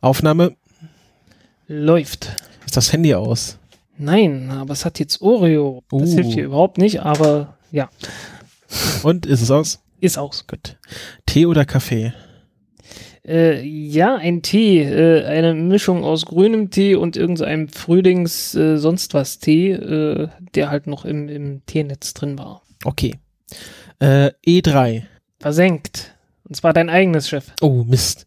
Aufnahme. Läuft. Ist das Handy aus? Nein, aber es hat jetzt Oreo. Das Uh. hilft hier überhaupt nicht, aber ja, Und ist es aus? ist aus. Gut. Tee oder Kaffee? Äh, ja, ein Tee, äh, eine Mischung aus grünem Tee und irgendeinem Frühlings äh, sonst was Tee, äh, der halt noch im, im Teenetz drin war. Okay. Äh, E3. Versenkt. Und zwar dein eigenes Schiff. Oh, Mist.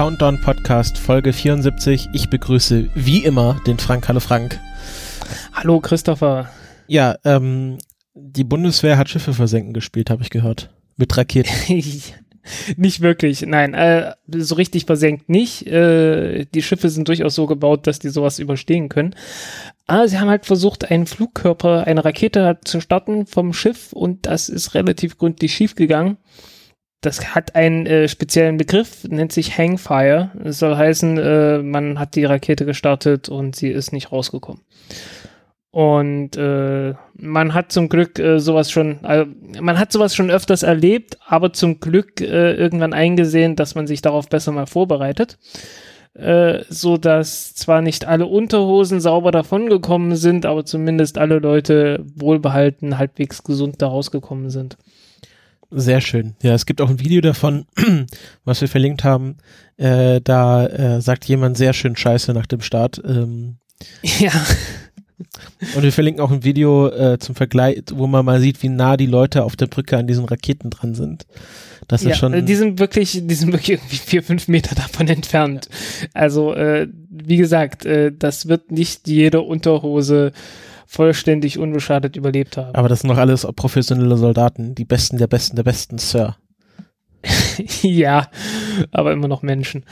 Countdown Podcast Folge 74. Ich begrüße wie immer den Frank. Hallo Frank. Hallo Christopher. Ja, ähm, die Bundeswehr hat Schiffe versenken gespielt, habe ich gehört. Mit Raketen. nicht wirklich, nein, äh, so richtig versenkt nicht. Äh, die Schiffe sind durchaus so gebaut, dass die sowas überstehen können. Aber sie haben halt versucht, einen Flugkörper, eine Rakete zu starten vom Schiff und das ist relativ gründlich schiefgegangen. Das hat einen äh, speziellen Begriff, nennt sich Hangfire. Das soll heißen, äh, man hat die Rakete gestartet und sie ist nicht rausgekommen. Und äh, man hat zum Glück äh, sowas schon, äh, man hat sowas schon öfters erlebt, aber zum Glück äh, irgendwann eingesehen, dass man sich darauf besser mal vorbereitet. Äh, so dass zwar nicht alle Unterhosen sauber davongekommen sind, aber zumindest alle Leute wohlbehalten, halbwegs gesund da rausgekommen sind. Sehr schön. Ja, es gibt auch ein Video davon, was wir verlinkt haben. Äh, da äh, sagt jemand sehr schön Scheiße nach dem Start. Ähm, Ja, und wir verlinken auch ein Video äh, zum Vergleich, wo man mal sieht, wie nah die Leute auf der Brücke an diesen Raketen dran sind. Das ja ist schon. äh, die sind wirklich, die sind wirklich irgendwie vier, fünf Meter davon entfernt. Also, äh, wie gesagt, äh, das wird nicht jede Unterhose vollständig unbeschadet überlebt haben. aber das sind noch alles professionelle Soldaten, die Besten der Besten der Besten, Sir. ja, aber immer noch Menschen.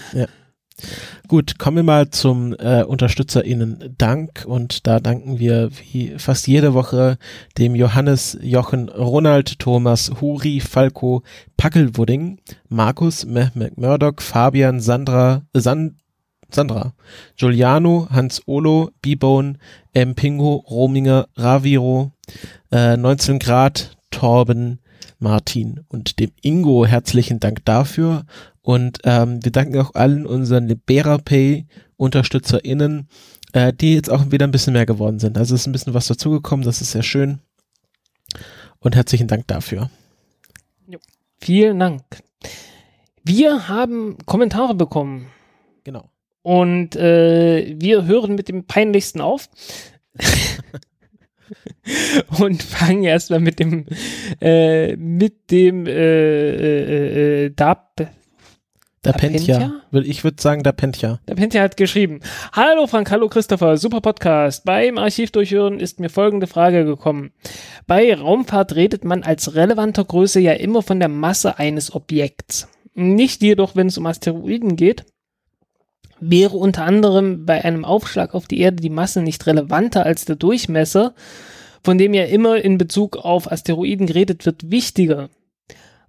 Gut, kommen wir mal zum äh, UnterstützerInnen Dank und da danken wir wie fast jede Woche dem Johannes, Jochen, Ronald, Thomas, Huri, Falco, Packelwudding, Markus, Mehmet Murdoch, Fabian, Sandra, äh, San, Sandra, Giuliano, Hans Olo, B-Bone, M. Pingo, Rominger, Raviro, äh, 19 Grad, Torben, Martin und dem Ingo herzlichen Dank dafür. Und ähm, wir danken auch allen unseren LiberaPay UnterstützerInnen, äh, die jetzt auch wieder ein bisschen mehr geworden sind. Also es ist ein bisschen was dazugekommen, das ist sehr schön. Und herzlichen Dank dafür. Vielen Dank. Wir haben Kommentare bekommen Genau. Und äh, wir hören mit dem peinlichsten auf. und fangen erstmal mit dem äh, mit dem äh, äh, äh, Dab Da Da? Will- Ich würde sagen, da pennt ja. Der Pentia hat geschrieben: Hallo Frank, hallo Christopher, super Podcast. Beim Archiv durchhören ist mir folgende Frage gekommen. Bei Raumfahrt redet man als relevanter Größe ja immer von der Masse eines Objekts. Nicht jedoch, wenn es um Asteroiden geht. Wäre unter anderem bei einem Aufschlag auf die Erde die Masse nicht relevanter als der Durchmesser, von dem ja immer in Bezug auf Asteroiden geredet wird, wichtiger?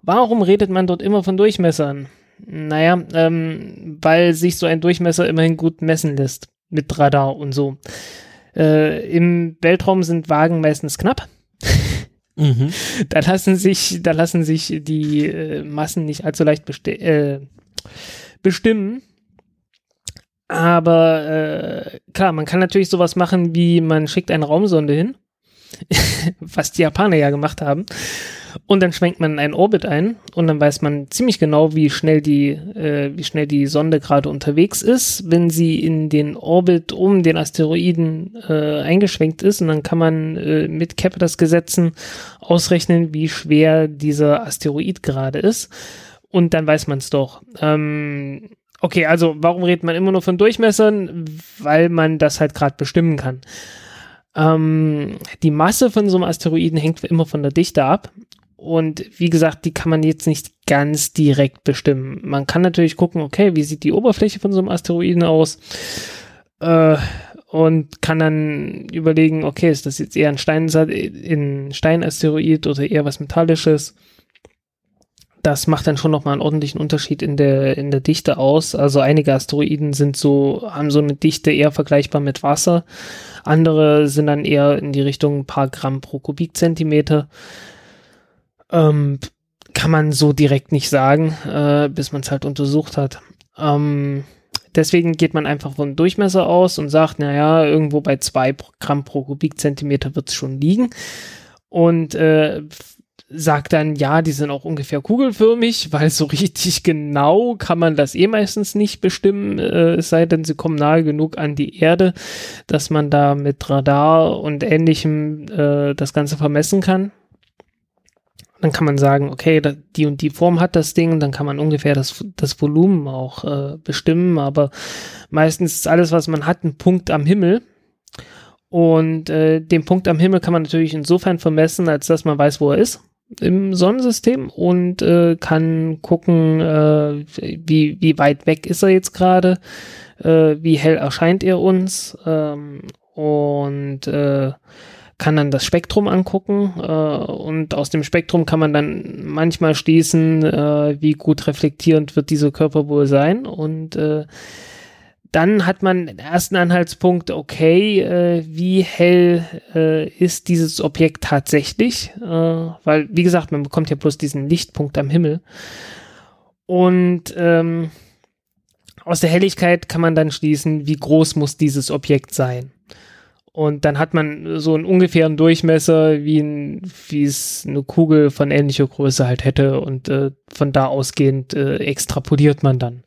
Warum redet man dort immer von Durchmessern? Naja, ähm, weil sich so ein Durchmesser immerhin gut messen lässt. Mit Radar und so. Äh, Im Weltraum sind Wagen meistens knapp. Mhm. Da lassen sich, da lassen sich die äh, Massen nicht allzu leicht besti äh, bestimmen. Aber äh, klar, man kann natürlich sowas machen, wie man schickt eine Raumsonde hin, was die Japaner ja gemacht haben, und dann schwenkt man einen Orbit ein und dann weiß man ziemlich genau, wie schnell die, äh, wie schnell die Sonde gerade unterwegs ist, wenn sie in den Orbit um den Asteroiden äh, eingeschwenkt ist. Und dann kann man äh, mit Kepler's Gesetzen ausrechnen, wie schwer dieser Asteroid gerade ist. Und dann weiß man es doch. Ähm, okay, also warum redet man immer nur von Durchmessern? Weil man das halt gerade bestimmen kann. Ähm, die Masse von so einem Asteroiden hängt immer von der Dichte ab. und wie gesagt, die kann man jetzt nicht ganz direkt bestimmen. Man kann natürlich gucken, okay, wie sieht die Oberfläche von so einem Asteroiden aus? Äh, und kann dann überlegen, okay, ist das jetzt eher ein Stein, ein Steinasteroid oder eher was Metallisches? Das macht dann schon nochmal einen ordentlichen Unterschied in der, in der Dichte aus. Also einige Asteroiden sind so, haben so eine Dichte eher vergleichbar mit Wasser. Andere sind dann eher in die Richtung ein paar Gramm pro Kubikzentimeter. Ähm, kann man so direkt nicht sagen, äh, bis man es halt untersucht hat. Ähm, deswegen geht man einfach vom Durchmesser aus und sagt, naja, irgendwo bei zwei Gramm pro Kubikzentimeter wird es schon liegen. Und äh, sagt dann, ja, die sind auch ungefähr kugelförmig, weil so richtig genau kann man das eh meistens nicht bestimmen, äh, es sei denn, sie kommen nahe genug an die Erde, dass man da mit Radar und ähnlichem äh, das Ganze vermessen kann. Dann kann man sagen, okay, da, die und die Form hat das Ding, dann kann man ungefähr das, das Volumen auch äh, bestimmen, aber meistens ist alles, was man hat, ein Punkt am Himmel. Und äh, den Punkt am Himmel kann man natürlich insofern vermessen, als dass man weiß, wo er ist im Sonnensystem und äh, kann gucken, äh, wie, wie weit weg ist er jetzt gerade, äh, wie hell erscheint er uns ähm, und äh, kann dann das Spektrum angucken äh, und aus dem Spektrum kann man dann manchmal schließen, äh, wie gut reflektierend wird dieser Körper wohl sein und äh, dann hat man den ersten Anhaltspunkt, okay, äh, wie hell äh, ist dieses Objekt tatsächlich? Äh, weil, wie gesagt, man bekommt ja bloß diesen Lichtpunkt am Himmel. Und ähm, aus der Helligkeit kann man dann schließen, wie groß muss dieses Objekt sein. Und dann hat man so einen ungefähren Durchmesser, wie, ein, wie es eine Kugel von ähnlicher Größe halt hätte. Und äh, von da ausgehend äh, extrapoliert man dann.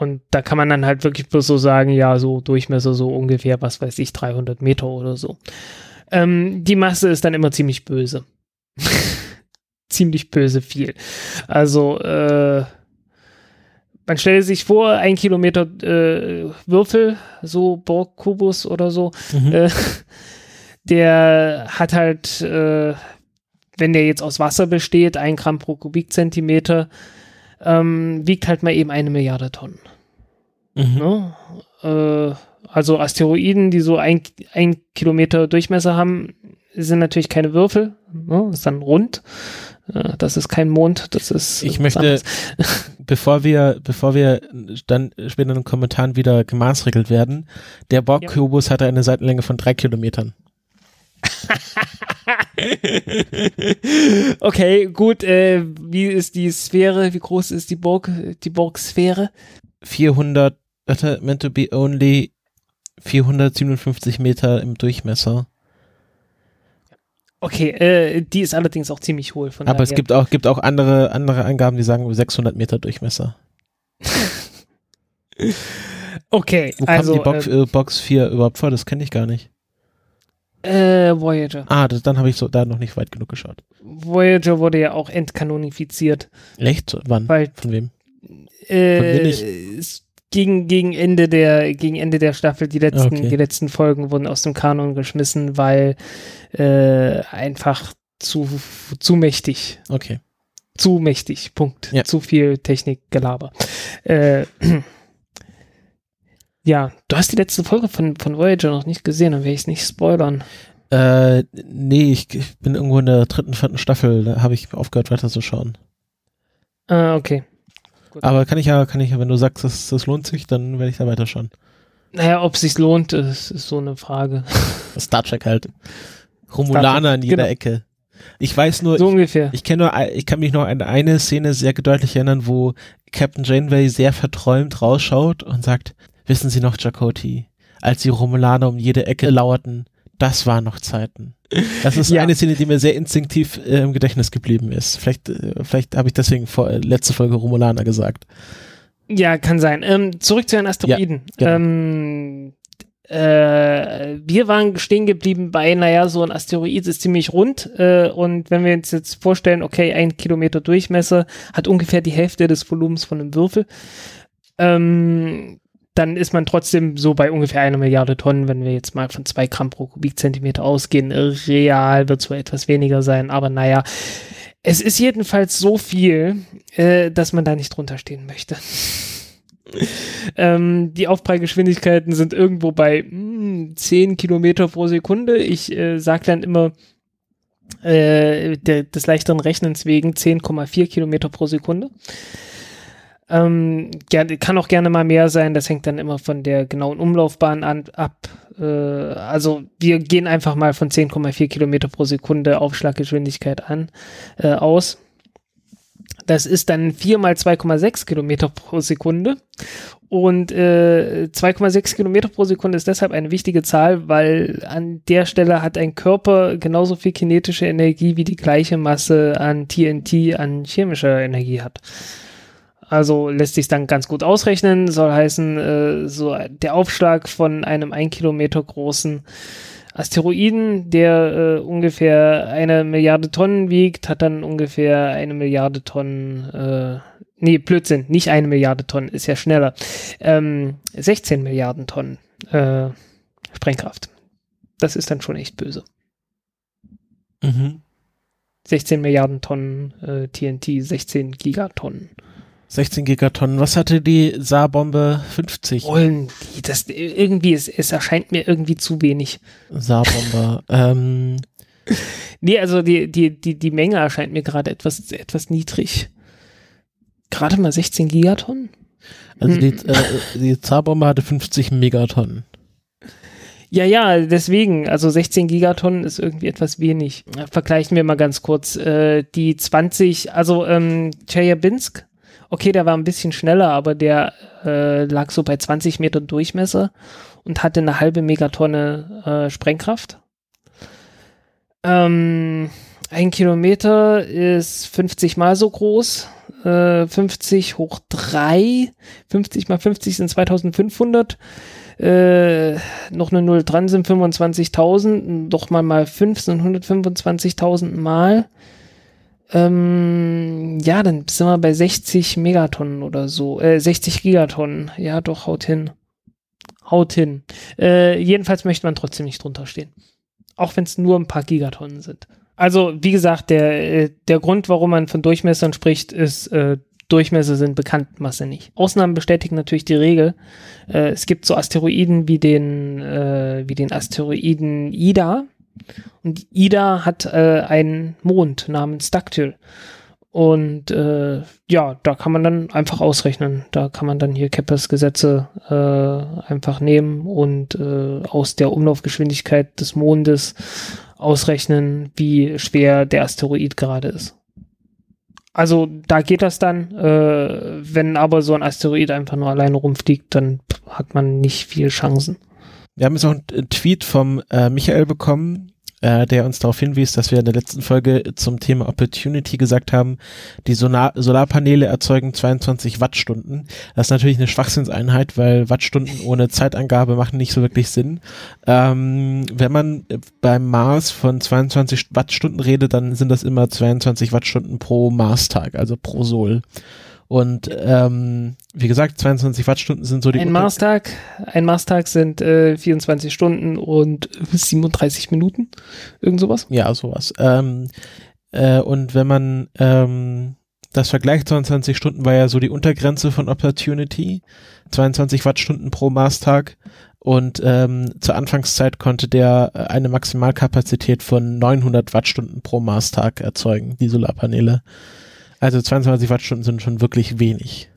Und da kann man dann halt wirklich bloß so sagen, ja, so Durchmesser so ungefähr, was weiß ich, 300 Meter oder so. Ähm, die Masse ist dann immer ziemlich böse. ziemlich böse viel. Also, äh, man stelle sich vor, ein Kilometer äh, Würfel, so Borg-Kubus oder so, mhm. äh, der hat halt, äh, wenn der jetzt aus Wasser besteht, ein Gramm pro Kubikzentimeter, ähm, wiegt halt mal eben eine Milliarde Tonnen. Mhm. Ne? Äh, also Asteroiden, die so ein, ein Kilometer Durchmesser haben, sind natürlich keine Würfel, ne? ist dann rund. Äh, das ist kein Mond, das ist. Ich möchte, bevor wir, bevor wir dann später in den Kommentaren wieder gemaßregelt werden, der Borg-Kubus ja. hatte eine Seitenlänge von drei Kilometern. okay, gut. Äh, wie ist die Sphäre? Wie groß ist die Borg, die Borg-Sphäre? 400, warte, meant to be only 457 Meter im Durchmesser. Okay, äh, die ist allerdings auch ziemlich hohl. Von Aber daher. es gibt auch, gibt auch andere, andere Angaben, die sagen 600 Meter Durchmesser. okay, Wo also. Wo kommt die Box, äh, Box 4 überhaupt vor? Das kenne ich gar nicht. Äh, Voyager. Ah, das, dann habe ich so da noch nicht weit genug geschaut. Voyager wurde ja auch entkanonifiziert. Echt? Wann? Weil, Von wem? Äh, gegen, gegen Ende der, gegen Ende der Staffel, die letzten, okay. die letzten Folgen wurden aus dem Kanon geschmissen, weil äh, einfach zu, zu mächtig. Okay. Zu mächtig. Punkt. Ja. Zu viel Technikgelaber. Äh, ja, du hast die letzte Folge von, von Voyager noch nicht gesehen, dann werde ich es nicht spoilern. Äh, nee, ich, ich, bin irgendwo in der dritten, vierten Staffel, da habe ich aufgehört weiterzuschauen. Ah, okay. Gut. Aber kann ich ja, kann ich ja, wenn du sagst, das, das lohnt sich, dann werde ich da weiterschauen. Naja, ob es sich lohnt, ist, ist so eine Frage. Star Trek halt. Romulaner in jeder genau. Ecke. Ich weiß nur, so ich, ungefähr. Ich kenne nur, ich kann mich noch an eine Szene sehr deutlich erinnern, wo Captain Janeway sehr verträumt rausschaut und sagt, wissen Sie noch, Chakoti, als die Romulaner um jede Ecke lauerten, das waren noch Zeiten. Das ist ja. eine Szene, die mir sehr instinktiv äh, im Gedächtnis geblieben ist. Vielleicht, äh, vielleicht habe ich deswegen vor, äh, letzte Folge Romulaner gesagt. Ja, kann sein. Ähm, zurück zu den Asteroiden. Ja, ähm, äh, wir waren stehen geblieben bei, naja, so ein Asteroid ist ziemlich rund äh, und wenn wir uns jetzt vorstellen, okay, ein Kilometer Durchmesser hat ungefähr die Hälfte des Volumens von einem Würfel, ähm, dann ist man trotzdem so bei ungefähr einer Milliarde Tonnen, wenn wir jetzt mal von zwei Gramm pro Kubikzentimeter ausgehen. Real wird wohl etwas weniger sein, aber naja, Es ist jedenfalls so viel, äh, dass man da nicht drunter stehen möchte. ähm, die Aufprallgeschwindigkeiten sind irgendwo bei mh, hm, 10 Kilometer pro Sekunde. Ich äh, sage dann immer äh, der, des leichteren Rechnens wegen 10,4 Kilometer pro Sekunde. Ähm, kann auch gerne mal mehr sein, das hängt dann immer von der genauen Umlaufbahn an, ab. Äh, also wir gehen einfach mal von 10,4 Kilometer pro Sekunde Aufschlaggeschwindigkeit an, äh, aus. Das ist dann 4 mal 2,6 Kilometer pro Sekunde. Und äh, 2,6 Kilometer pro Sekunde ist deshalb eine wichtige Zahl, weil an der Stelle hat ein Körper genauso viel kinetische Energie wie die gleiche Masse an TNT an chemischer Energie hat. Also lässt sich dann ganz gut ausrechnen. Soll heißen, äh, so der Aufschlag von einem ein Kilometer großen Asteroiden, der äh, ungefähr eine Milliarde Tonnen wiegt, hat dann ungefähr eine Milliarde Tonnen, äh, nee, Blödsinn, nicht eine Milliarde Tonnen, ist ja schneller, ähm, 16 Milliarden Tonnen äh, Sprengkraft. Das ist dann schon echt böse. Mhm. 16 Milliarden Tonnen äh, TNT, 16 Gigatonnen. 16 Gigatonnen. Was hatte die Saarbombe 50? Wollen die, das irgendwie, es, es erscheint mir irgendwie zu wenig. Saarbombe. ähm. Nee, also die, die, die, die Menge erscheint mir gerade etwas, etwas niedrig. Gerade mal 16 Gigatonnen? Also hm. die, äh, die Saarbombe hatte 50 Megatonnen. Ja, ja, deswegen, also 16 Gigatonnen ist irgendwie etwas wenig. Vergleichen wir mal ganz kurz. Äh, die 20, also ähm, Chelyabinsk Okay, der war ein bisschen schneller, aber der äh, lag so bei 20 Metern Durchmesser und hatte eine halbe Megatonne äh, Sprengkraft. Ähm, ein Kilometer ist 50 mal so groß. Äh, 50 hoch 3. 50 mal 50 sind 2500. Äh, noch eine Null dran sind 25.000. Doch mal mal 5 sind 125.000 mal. Ähm, ja, dann sind wir bei 60 Megatonnen oder so. Äh, 60 Gigatonnen. Ja, doch, haut hin. Haut hin. Äh, jedenfalls möchte man trotzdem nicht drunter stehen. Auch wenn es nur ein paar Gigatonnen sind. Also, wie gesagt, der, äh, der Grund, warum man von Durchmessern spricht, ist, äh, Durchmesser sind bekannt, Masse nicht. Ausnahmen bestätigen natürlich die Regel. Äh, es gibt so Asteroiden wie den, äh, wie den Asteroiden Ida, und Ida hat äh, einen Mond namens Dactyl. Und äh, ja, da kann man dann einfach ausrechnen. Da kann man dann hier Keppers Gesetze äh, einfach nehmen und äh, aus der Umlaufgeschwindigkeit des Mondes ausrechnen, wie schwer der Asteroid gerade ist. Also da geht das dann. Äh, wenn aber so ein Asteroid einfach nur alleine rumfliegt, dann hat man nicht viel Chancen. Wir haben jetzt auch einen Tweet vom äh, Michael bekommen, äh, der uns darauf hinwies, dass wir in der letzten Folge zum Thema Opportunity gesagt haben, die Solar Solarpaneele erzeugen 22 Wattstunden. Das ist natürlich eine Schwachsinnseinheit, weil Wattstunden ohne Zeitangabe machen nicht so wirklich Sinn. Ähm, wenn man beim Mars von 22 Wattstunden redet, dann sind das immer 22 Wattstunden pro Marstag, also pro Sol. Und ähm, wie gesagt, 22 Wattstunden sind so die. Ein Marstag, ein Marstag sind äh, 24 Stunden und 37 Minuten, irgend sowas. Ja, sowas. Ähm, äh, und wenn man ähm, das vergleicht, 22 Stunden war ja so die Untergrenze von Opportunity, 22 Wattstunden pro Marstag. Und ähm, zur Anfangszeit konnte der eine Maximalkapazität von 900 Wattstunden pro Marstag erzeugen, die Solarpaneele. Also 22 Wattstunden sind schon wirklich wenig.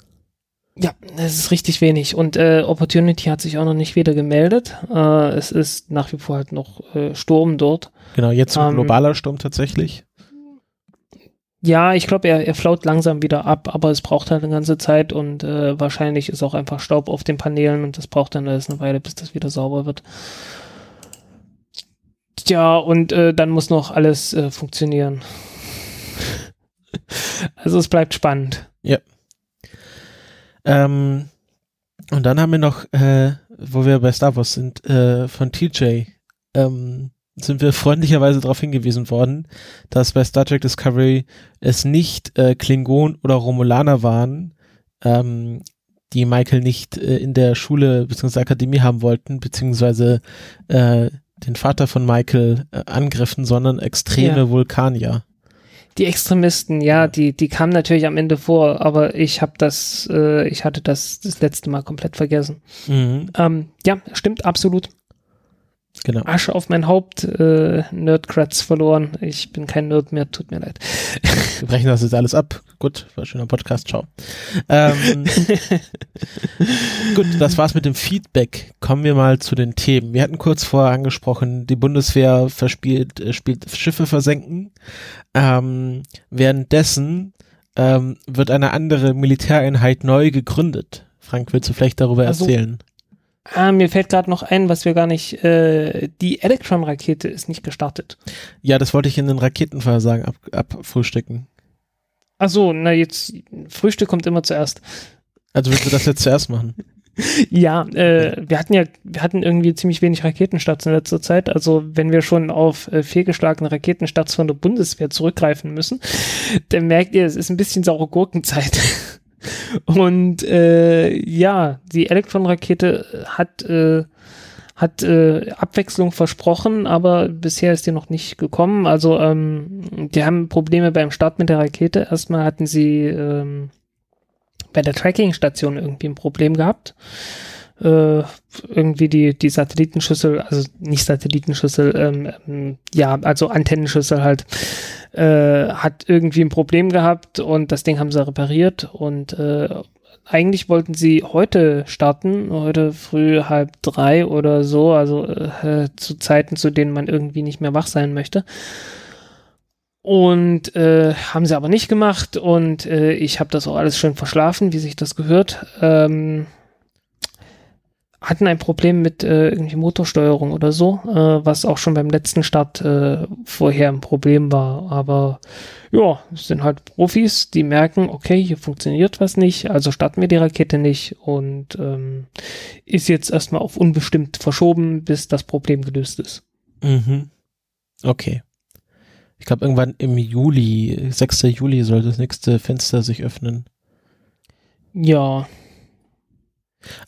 Ja, es ist richtig wenig. Und äh, Opportunity hat sich auch noch nicht wieder gemeldet. Äh, es ist nach wie vor halt noch äh, Sturm dort. Genau, jetzt ein ähm, globaler Sturm tatsächlich. Ja, ich glaube, er, er flaut langsam wieder ab, aber es braucht halt eine ganze Zeit und äh, wahrscheinlich ist auch einfach Staub auf den Paneelen und das braucht dann alles eine Weile, bis das wieder sauber wird. Tja, und äh, dann muss noch alles äh, funktionieren. Also es bleibt spannend. Ja. Ähm, und dann haben wir noch, äh, wo wir bei Star Wars sind, äh, von TJ, ähm, sind wir freundlicherweise darauf hingewiesen worden, dass bei Star Trek Discovery es nicht äh, Klingon oder Romulaner waren, ähm, die Michael nicht äh, in der Schule bzw. Akademie haben wollten, beziehungsweise äh, den Vater von Michael äh, angriffen, sondern extreme ja. Vulkanier. Die Extremisten, ja, die, die kamen natürlich am Ende vor, aber ich habe das, äh, ich hatte das das letzte Mal komplett vergessen. Mhm, Ähm, ja, stimmt, absolut. Genau. Asche auf mein Haupt, äh, Nerdcrats verloren. Ich bin kein Nerd mehr, tut mir leid. Wir brechen das jetzt alles ab. Gut, war ein schöner Podcast, ciao. Ähm, gut, das war's mit dem Feedback. Kommen wir mal zu den Themen. Wir hatten kurz vorher angesprochen, die Bundeswehr verspielt, äh, spielt Schiffe versenken. Ähm, währenddessen ähm, wird eine andere Militäreinheit neu gegründet. Frank, willst du vielleicht darüber Also- erzählen? Ah, mir fällt gerade noch ein, was wir gar nicht, äh, die Electron-Rakete ist nicht gestartet. Ja, das wollte ich in den Raketenversagen ab, abfrühstücken. Ach so, na jetzt, Frühstück kommt immer zuerst. Also willst du das jetzt zuerst machen? Ja, äh, wir hatten ja, wir hatten irgendwie ziemlich wenig Raketenstarts in letzter Zeit. Also wenn wir schon auf äh, fehlgeschlagene Raketenstarts von der Bundeswehr zurückgreifen müssen, dann merkt ihr, es ist ein bisschen saure Gurkenzeit. Und äh, ja, die Elektron-Rakete hat äh, hat äh, Abwechslung versprochen, aber bisher ist die noch nicht gekommen. Also ähm, die haben Probleme beim Start mit der Rakete. Erstmal hatten sie ähm, bei der Tracking-Station irgendwie ein Problem gehabt. Äh, irgendwie die, die Satellitenschüssel, also nicht Satellitenschüssel, ähm, ähm, ja, also Antennenschüssel halt, äh, hat irgendwie ein Problem gehabt und das Ding haben sie repariert und äh, eigentlich wollten sie heute starten, heute früh halb drei oder so, also äh, zu Zeiten, zu denen man irgendwie nicht mehr wach sein möchte. Und äh, haben sie aber nicht gemacht und äh, ich habe das auch alles schön verschlafen, wie sich das gehört. Ähm, hatten ein Problem mit äh, irgendwie Motorsteuerung oder so, äh, was auch schon beim letzten Start äh, vorher ein Problem war. Aber ja, es sind halt Profis, die merken, okay, hier funktioniert was nicht, also starten wir die Rakete nicht und ähm, ist jetzt erstmal auf unbestimmt verschoben, bis das Problem gelöst ist. Mhm. Okay. Ich glaube, irgendwann im Juli, 6. Juli soll das nächste Fenster sich öffnen. Ja,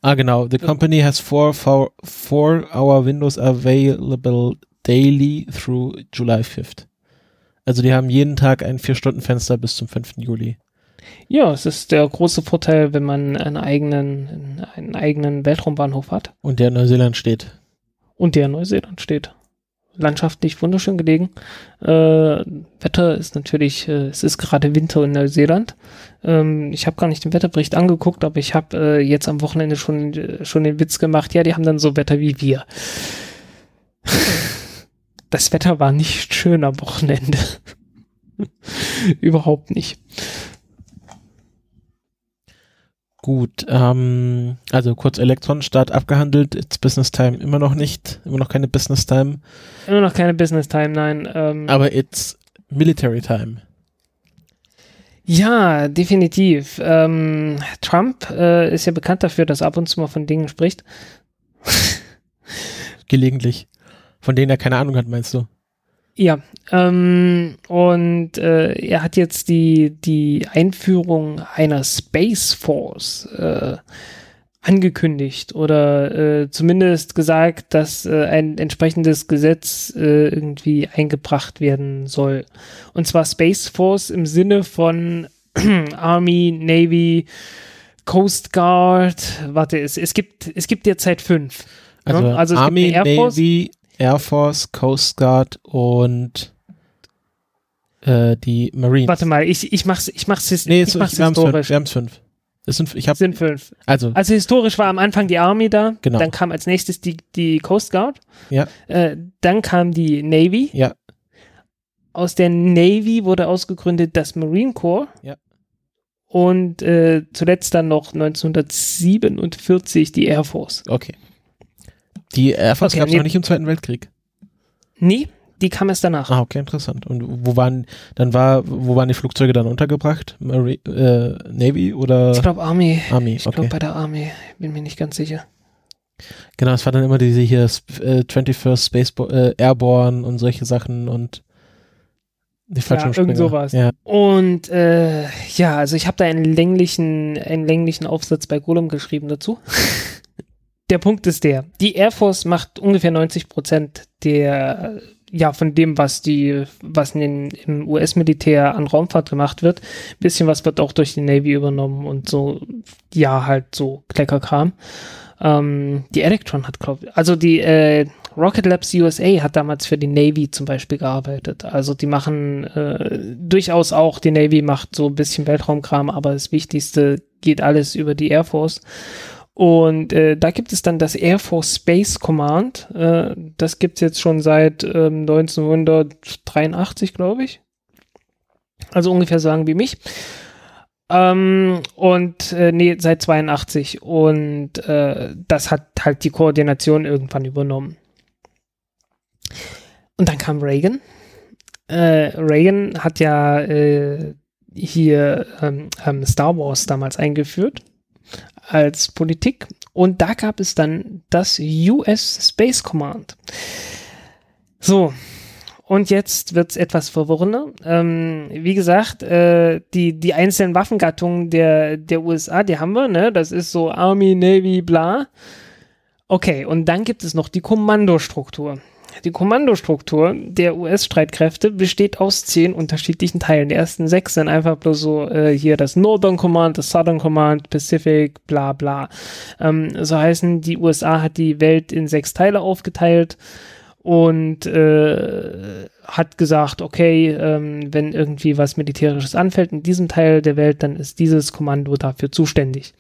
Ah, genau. The company has four, four, four hour windows available daily through July 5th. Also die haben jeden Tag ein Vier-Stunden-Fenster bis zum 5. Juli. Ja, es ist der große Vorteil, wenn man einen eigenen, einen eigenen Weltraumbahnhof hat Und der in Neuseeland steht. und der in Neuseeland steht. Landschaftlich wunderschön gelegen. Äh, Wetter ist natürlich, äh, es ist gerade Winter in Neuseeland. Ähm, ich habe gar nicht den Wetterbericht angeguckt, aber ich habe äh, jetzt am Wochenende schon, äh, schon den Witz gemacht. Ja, die haben dann so Wetter wie wir. Das Wetter war nicht schön am Wochenende. Überhaupt nicht. Gut, ähm, also kurz Elektronenstart abgehandelt, it's Business Time immer noch nicht, immer noch keine Business Time, Immer noch keine Business Time, nein. Ähm, aber it's Military Time. Ja, definitiv. Ähm, Trump äh, ist ja bekannt dafür, dass er ab und zu mal von Dingen spricht. Gelegentlich. Von denen er keine Ahnung hat, meinst du? Ja, ähm, und äh, er hat jetzt die, die Einführung einer Space Force äh, angekündigt oder äh, zumindest gesagt, dass äh, ein entsprechendes Gesetz äh, irgendwie eingebracht werden soll. Und zwar Space Force im Sinne von Army, Navy, Coast Guard. Warte, es, es gibt es gibt derzeit fünf. Also, Ja, also es gibt Army, eine Air Force. Navy, Air Force, Coast Guard und äh, die Marines. Warte mal, ich, ich mach's, ich mach's, his nee, ich so, mach's wir haben's fünf. historisch. Wir haben's fünf. Es sind, ich habe sind fünf. also Also historisch war am Anfang die Army da, Genau. dann kam als nächstes die, die Coast Guard, ja, äh, dann kam die Navy. ja, Aus der Navy wurde ausgegründet das Marine Corps. Ja. Und äh, zuletzt dann noch 1947 die Air Force. okay. Die Air Force Okay, gab's nee. noch nicht im Zweiten Weltkrieg. Nee, die kam erst danach. Ah, okay, interessant. Und wo waren dann war wo waren die Flugzeuge dann untergebracht? Mari äh, Navy oder Ich glaube Army. Army? Ich glaube Okay. bei der Army. Bin mir nicht ganz sicher. Genau, es war dann immer diese hier äh, 21st Space äh, Airborne und solche Sachen und die falschen irgend sowas. Ja, Und äh, ja, also ich habe da einen länglichen, einen länglichen Aufsatz bei Golem geschrieben dazu. der Punkt ist der, die Air Force macht ungefähr 90 Prozent der ja, von dem, was die, was in den, im US-Militär an Raumfahrt gemacht wird. Ein bisschen was wird auch durch die Navy übernommen und so, ja, halt so Kleckerkram. Ähm, die Electron hat, glaube also die äh, Rocket Labs USA hat damals für die Navy zum Beispiel gearbeitet. Also die machen äh, durchaus auch, die Navy macht so ein bisschen Weltraumkram, aber das Wichtigste geht alles über die Air Force. Und äh, da gibt es dann das Air Force Space Command. Äh, das gibt's jetzt schon seit ähm, 1983, glaube ich. Also ungefähr so lang wie mich. Ähm, und äh, nee, seit 82. Und äh, das hat halt die Koordination irgendwann übernommen. Und dann kam Reagan. Äh, Reagan hat ja äh, hier ähm, ähm, Star Wars damals eingeführt als Politik. Und da gab es dann das US Space Command. So. Und jetzt wird es etwas verwirrender. Ähm, wie gesagt, äh, die, die einzelnen Waffengattungen der, der USA, die haben wir, ne? Das ist so Army, Navy, bla. Okay, und dann gibt es noch die Kommandostruktur. Die Kommandostruktur der US-Streitkräfte besteht aus zehn unterschiedlichen Teilen. Die ersten sechs sind einfach bloß so äh, hier das Northern Command, das Southern Command, Pacific, bla bla. Ähm, so heißen, die USA hat die Welt in sechs Teile aufgeteilt und äh, hat gesagt, okay, ähm, wenn irgendwie was Militärisches anfällt in diesem Teil der Welt, dann ist dieses Kommando dafür zuständig.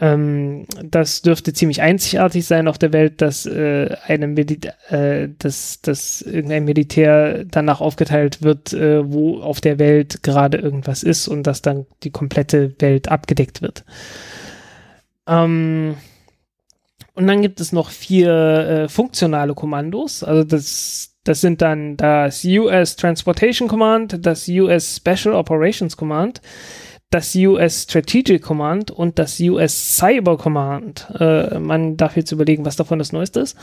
Ähm, das dürfte ziemlich einzigartig sein auf der Welt, dass, äh, einem Mil äh, dass, dass irgendein Militär danach aufgeteilt wird, äh, wo auf der Welt gerade irgendwas ist und dass dann die komplette Welt abgedeckt wird. Ähm, und dann gibt es noch vier äh, funktionale Kommandos. Also das, das sind dann das US Transportation Command, das US Special Operations Command, das US Strategic Command und das US Cyber Command. Äh, man darf jetzt überlegen, was davon das Neueste ist.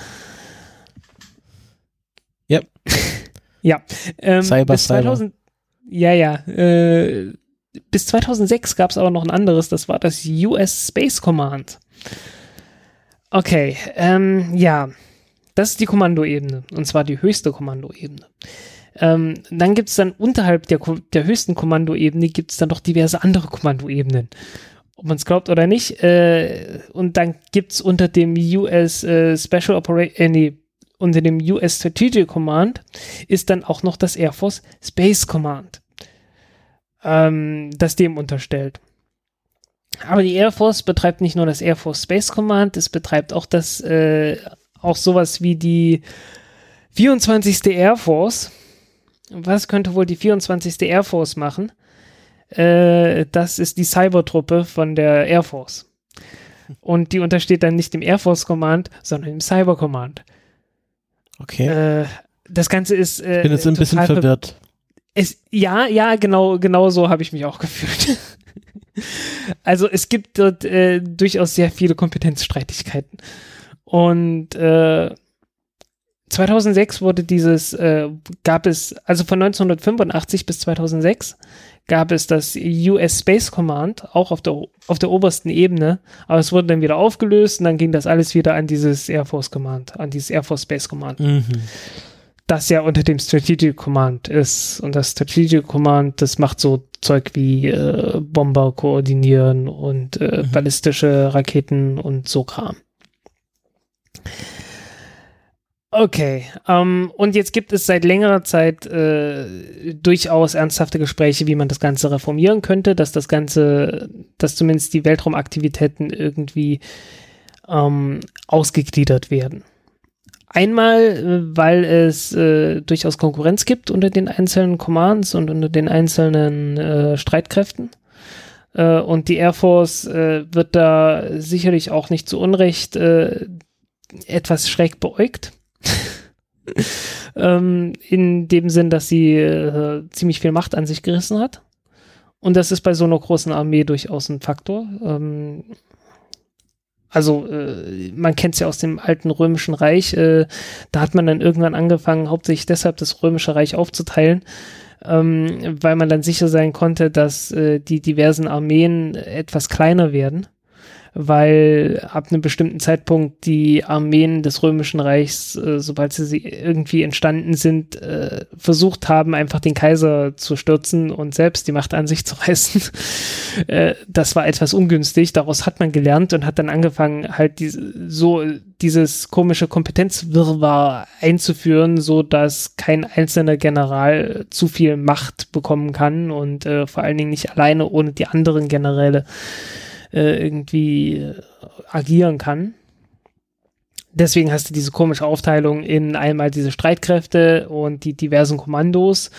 Yep. ja. Ähm, Cyber, bis 2000, Cyber. Ja, ja. Äh, bis 2006 gab es aber noch ein anderes, das war das US Space Command. Okay, ähm, ja. Das ist die Kommandoebene, und zwar die höchste Kommandoebene. Ähm, dann gibt es dann unterhalb der, der höchsten Kommandoebene gibt es dann noch diverse andere Kommandoebenen. Ob man es glaubt oder nicht. Äh, und dann gibt es unter dem US äh, Special Operation, äh, nee, unter dem US Strategic Command ist dann auch noch das Air Force Space Command, ähm, das dem unterstellt. Aber die Air Force betreibt nicht nur das Air Force Space Command, es betreibt auch das, äh, auch sowas wie die 24. Air Force was könnte wohl die 24. Air Force machen? Äh, das ist die Cybertruppe von der Air Force. Und die untersteht dann nicht dem Air Force Command, sondern dem Cyber Command. Okay. Äh, das Ganze ist. Äh, ich bin jetzt ein bisschen verwirrt. Es, ja, ja, genau, genau so habe ich mich auch gefühlt. also es gibt dort äh, durchaus sehr viele Kompetenzstreitigkeiten. Und äh, 2006 wurde dieses, äh, gab es, also von 1985 bis 2006 gab es das US Space Command, auch auf der, auf der obersten Ebene, aber es wurde dann wieder aufgelöst und dann ging das alles wieder an dieses Air Force Command, an dieses Air Force Space Command. Mhm. Das ja unter dem Strategic Command ist. Und das Strategic Command, das macht so Zeug wie äh, Bomber koordinieren und äh, mhm. ballistische Raketen und so Kram. Okay, ähm, und jetzt gibt es seit längerer Zeit äh, durchaus ernsthafte Gespräche, wie man das Ganze reformieren könnte, dass das Ganze, dass zumindest die Weltraumaktivitäten irgendwie ähm, ausgegliedert werden. Einmal, äh, weil es äh, durchaus Konkurrenz gibt unter den einzelnen Commands und unter den einzelnen äh, Streitkräften. Äh, und die Air Force äh, wird da sicherlich auch nicht zu Unrecht etwas schräg beäugt ähm, in dem Sinn, dass sie äh, ziemlich viel Macht an sich gerissen hat. Und das ist bei so einer großen Armee durchaus ein Faktor. Ähm, also äh, man kennt es ja aus dem alten römischen Reich. Äh, da hat man dann irgendwann angefangen, hauptsächlich deshalb das römische Reich aufzuteilen, ähm, weil man dann sicher sein konnte, dass äh, die diversen Armeen etwas kleiner werden weil ab einem bestimmten Zeitpunkt die Armeen des Römischen Reichs, äh, sobald sie irgendwie entstanden sind, äh, versucht haben, einfach den Kaiser zu stürzen und selbst die Macht an sich zu reißen. äh, das war etwas ungünstig. Daraus hat man gelernt und hat dann angefangen, halt diese, so dieses komische Kompetenzwirrwarr einzuführen, so dass kein einzelner General zu viel Macht bekommen kann und äh, vor allen Dingen nicht alleine ohne die anderen Generäle äh, irgendwie äh, agieren kann. Deswegen hast du diese komische Aufteilung in einmal diese Streitkräfte und die diversen Kommandos.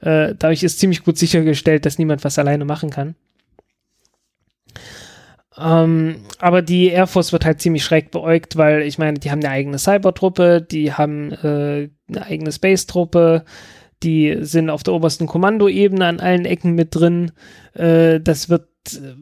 Äh, dadurch ist ziemlich gut sichergestellt, dass niemand was alleine machen kann. Ähm, aber die Air Force wird halt ziemlich schräg beäugt, weil ich meine, die haben eine eigene Cybertruppe, die haben äh, eine eigene Space-Truppe, die sind auf der obersten Kommandoebene an allen Ecken mit drin. Äh, das wird äh,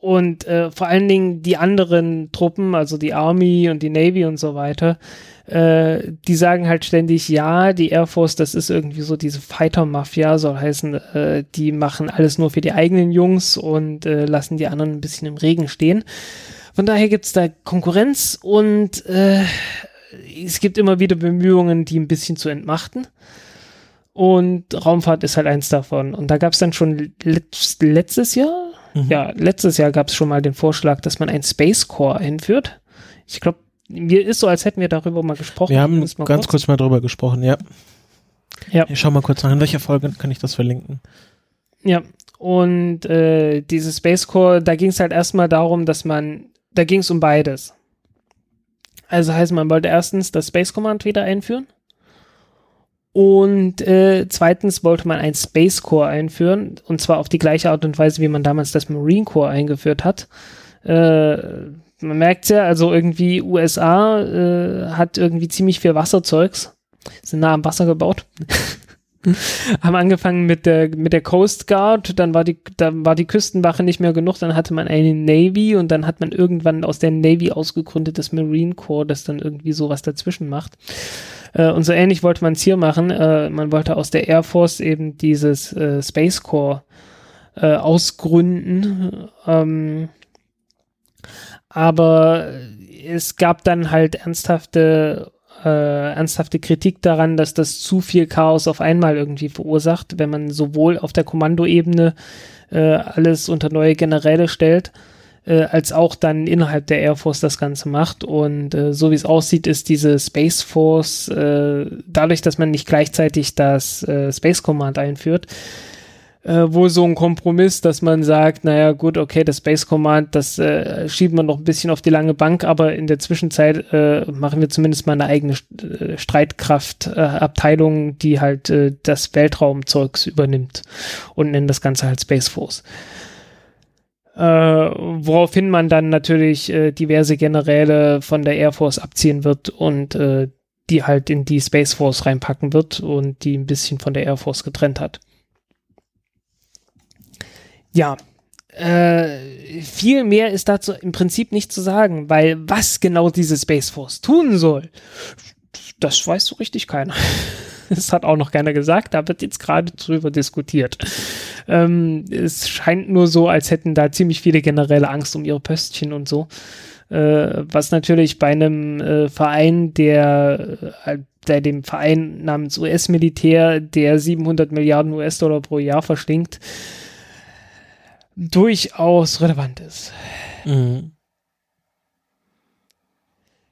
und äh, vor allen Dingen die anderen Truppen, also die Army und die Navy und so weiter, äh, die sagen halt ständig, ja, die Air Force, das ist irgendwie so diese Fighter-Mafia, soll heißen, äh, die machen alles nur für die eigenen Jungs und äh, lassen die anderen ein bisschen im Regen stehen. Von daher gibt's da Konkurrenz und äh, es gibt immer wieder Bemühungen, die ein bisschen zu entmachten. Und Raumfahrt ist halt eins davon. Und da gab's dann schon letzt, letztes Jahr, Mhm. Ja, letztes Jahr gab es schon mal den Vorschlag, dass man ein Space Core einführt. Ich glaube, mir ist so, als hätten wir darüber mal gesprochen. Wir haben ganz kurz. kurz mal darüber gesprochen, ja. Ja. Ich schau mal kurz nach, in welcher Folge kann ich das verlinken? Ja, und äh, dieses Space Core, da ging es halt erstmal darum, dass man, da ging es um beides. Also heißt, man wollte erstens das Space Command wieder einführen und äh, zweitens wollte man ein Space Corps einführen, und zwar auf die gleiche Art und Weise, wie man damals das Marine Corps eingeführt hat. Äh, man merkt ja, also irgendwie USA äh, hat irgendwie ziemlich viel Wasserzeugs, sind nah am Wasser gebaut. haben angefangen mit der mit der Coast Guard, dann war die dann war die Küstenwache nicht mehr genug, dann hatte man eine Navy und dann hat man irgendwann aus der Navy ausgegründet das Marine Corps, das dann irgendwie sowas dazwischen macht. Äh, und so ähnlich wollte man es hier machen. Äh, man wollte aus der Air Force eben dieses äh, Space Corps äh, ausgründen. Ähm, aber es gab dann halt ernsthafte äh, ernsthafte Kritik daran, dass das zu viel Chaos auf einmal irgendwie verursacht, wenn man sowohl auf der Kommandoebene äh, alles unter neue Generäle stellt, äh, als auch dann innerhalb der Air Force das Ganze macht. Und äh, so wie es aussieht, ist diese Space Force, äh, dadurch, dass man nicht gleichzeitig das äh, Space Command einführt, äh, wohl so ein Kompromiss, dass man sagt, naja gut, okay, das Space Command, das äh, schieben wir noch ein bisschen auf die lange Bank, aber in der Zwischenzeit äh, machen wir zumindest mal eine eigene äh, Streitkraftabteilung, die halt äh, das Weltraumzeugs übernimmt und nennen das Ganze halt Space Force äh, woraufhin man dann natürlich äh, diverse Generäle von der Air Force abziehen wird und äh, die halt in die Space Force reinpacken wird und die ein bisschen von der Air Force getrennt hat. Ja, äh, viel mehr ist dazu im Prinzip nicht zu sagen, weil was genau diese Space Force tun soll, das weiß so richtig keiner. Das hat auch noch keiner gesagt, da wird jetzt gerade drüber diskutiert. Ähm, es scheint nur so, als hätten da ziemlich viele Generäle Angst um ihre Pöstchen und so. Äh, was natürlich bei einem äh, Verein, der äh, bei dem Verein namens US-Militär, der 700 Milliarden US-Dollar pro Jahr verschlingt, durchaus relevant ist. Mhm.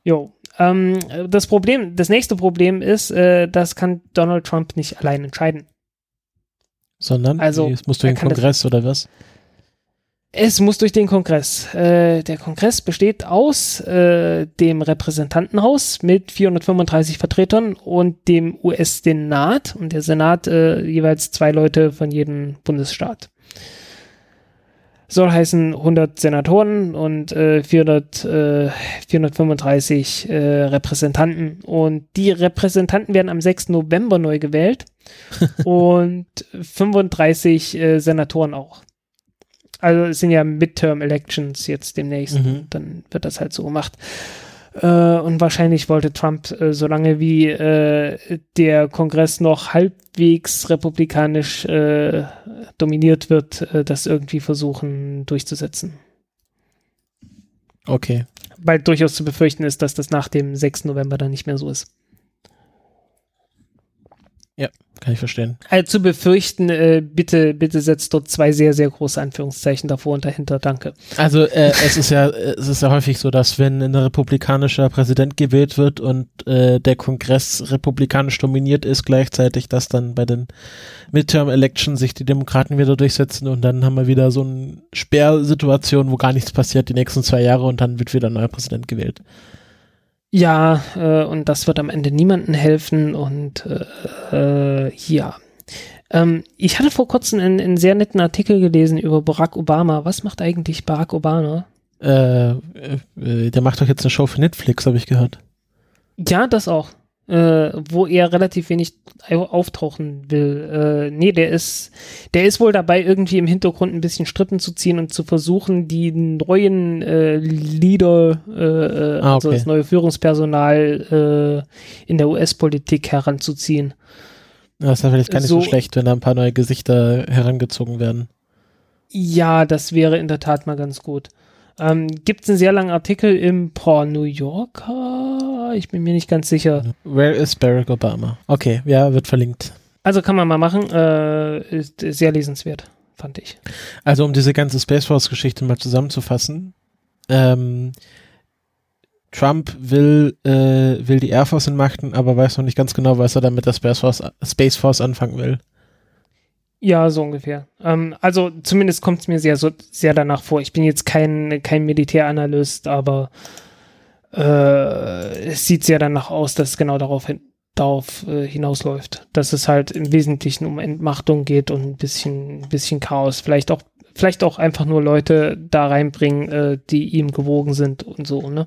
Jo, ähm, das Problem, das nächste Problem ist, äh, das kann Donald Trump nicht allein entscheiden. Sondern? Also, es muss durch den Kongress oder was? Es muss durch den Kongress. Äh, der Kongress besteht aus äh, dem Repräsentantenhaus mit 435 Vertretern und dem US-Senat und der Senat äh, jeweils zwei Leute von jedem Bundesstaat soll heißen 100 Senatoren und äh, 400, äh, 435 äh, Repräsentanten. Und die Repräsentanten werden am 6. November neu gewählt und 35 äh, Senatoren auch. Also es sind ja Midterm Elections jetzt demnächst. Mhm. Dann wird das halt so gemacht. Äh, und wahrscheinlich wollte Trump, äh, solange wie äh, der Kongress noch halbwegs republikanisch äh, dominiert wird, äh, das irgendwie versuchen durchzusetzen. Okay. Weil durchaus zu befürchten ist, dass das nach dem 6. November dann nicht mehr so ist. Kann ich verstehen. Also zu befürchten, äh, bitte, bitte setzt dort zwei sehr, sehr große Anführungszeichen davor und dahinter. Danke. Also äh, es ist ja, es ist ja häufig so, dass wenn ein republikanischer Präsident gewählt wird und äh, der Kongress republikanisch dominiert ist, gleichzeitig, dass dann bei den Midterm Elections sich die Demokraten wieder durchsetzen und dann haben wir wieder so eine Sperrsituation, wo gar nichts passiert die nächsten zwei Jahre und dann wird wieder ein neuer Präsident gewählt. Ja, äh, und das wird am Ende niemandem helfen und äh, äh, ja. Ähm, ich hatte vor kurzem einen, einen, sehr netten Artikel gelesen über Barack Obama. Was macht eigentlich Barack Obama? Äh, äh der macht doch jetzt eine Show für Netflix, habe ich gehört. Ja, das auch äh, wo er relativ wenig auftauchen will. Äh, nee, der ist, der ist wohl dabei, irgendwie im Hintergrund ein bisschen Strippen zu ziehen und zu versuchen, die neuen äh, Leader, äh, äh ah, also okay. das neue Führungspersonal äh, in der US-Politik heranzuziehen. Das ist vielleicht gar nicht so, so schlecht, wenn da ein paar neue Gesichter herangezogen werden. Ja, das wäre in der Tat mal ganz gut. Ähm, Gibt es einen sehr langen Artikel im Paul New Yorker? Ich bin mir nicht ganz sicher. Where is Barack Obama? Okay, ja, wird verlinkt. Also kann man mal machen. Äh, ist sehr lesenswert, fand ich. Also um diese ganze Space Force-Geschichte mal zusammenzufassen. Ähm, Trump will, äh, will die Air Force in Machten, aber weiß noch nicht ganz genau, was er damit der Space Force, Space Force anfangen will. Ja, so ungefähr. Ähm, also zumindest kommt es mir sehr, so, sehr danach vor. Ich bin jetzt kein, kein Militäranalyst, aber äh, es sieht sehr danach aus, dass es genau darauf, hin, darauf äh, hinausläuft. Dass es halt im Wesentlichen um Entmachtung geht und ein bisschen, ein bisschen Chaos. Vielleicht auch, vielleicht auch einfach nur Leute da reinbringen, äh, die ihm gewogen sind und so, ne?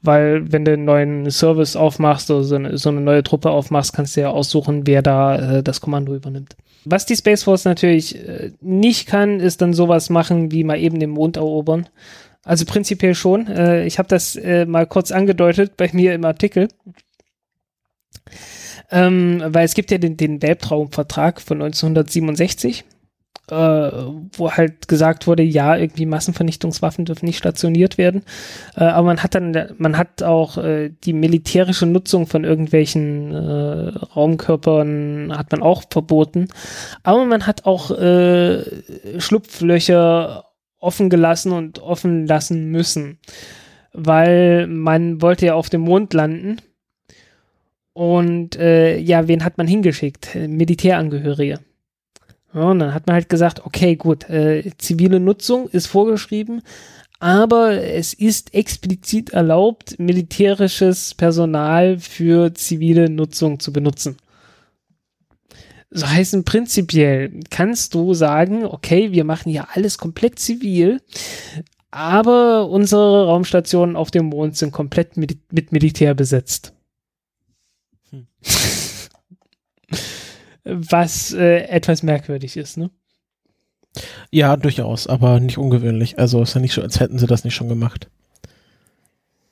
Weil wenn du einen neuen Service aufmachst oder so eine, so eine neue Truppe aufmachst, kannst du ja aussuchen, wer da äh, das Kommando übernimmt. Was die Space Force natürlich äh, nicht kann, ist dann sowas machen, wie mal eben den Mond erobern. Also prinzipiell schon. Äh, ich habe das äh, mal kurz angedeutet bei mir im Artikel. Ähm, weil es gibt ja den, den Weltraumvertrag von 1967 äh, wo halt gesagt wurde, ja, irgendwie Massenvernichtungswaffen dürfen nicht stationiert werden. Äh, aber man hat dann, man hat auch äh, die militärische Nutzung von irgendwelchen äh, Raumkörpern hat man auch verboten. Aber man hat auch äh, Schlupflöcher offen gelassen und offen lassen müssen. Weil man wollte ja auf dem Mond landen. Und äh, ja, wen hat man hingeschickt? Militärangehörige. Ja, und dann hat man halt gesagt, okay, gut, äh, zivile Nutzung ist vorgeschrieben, aber es ist explizit erlaubt, militärisches Personal für zivile Nutzung zu benutzen. So heißen prinzipiell kannst du sagen, okay, wir machen hier alles komplett zivil, aber unsere Raumstationen auf dem Mond sind komplett mit, mit Militär besetzt. Hm. was äh, etwas merkwürdig ist, ne? Ja, durchaus, aber nicht ungewöhnlich. Also ist ja nicht so, als hätten sie das nicht schon gemacht.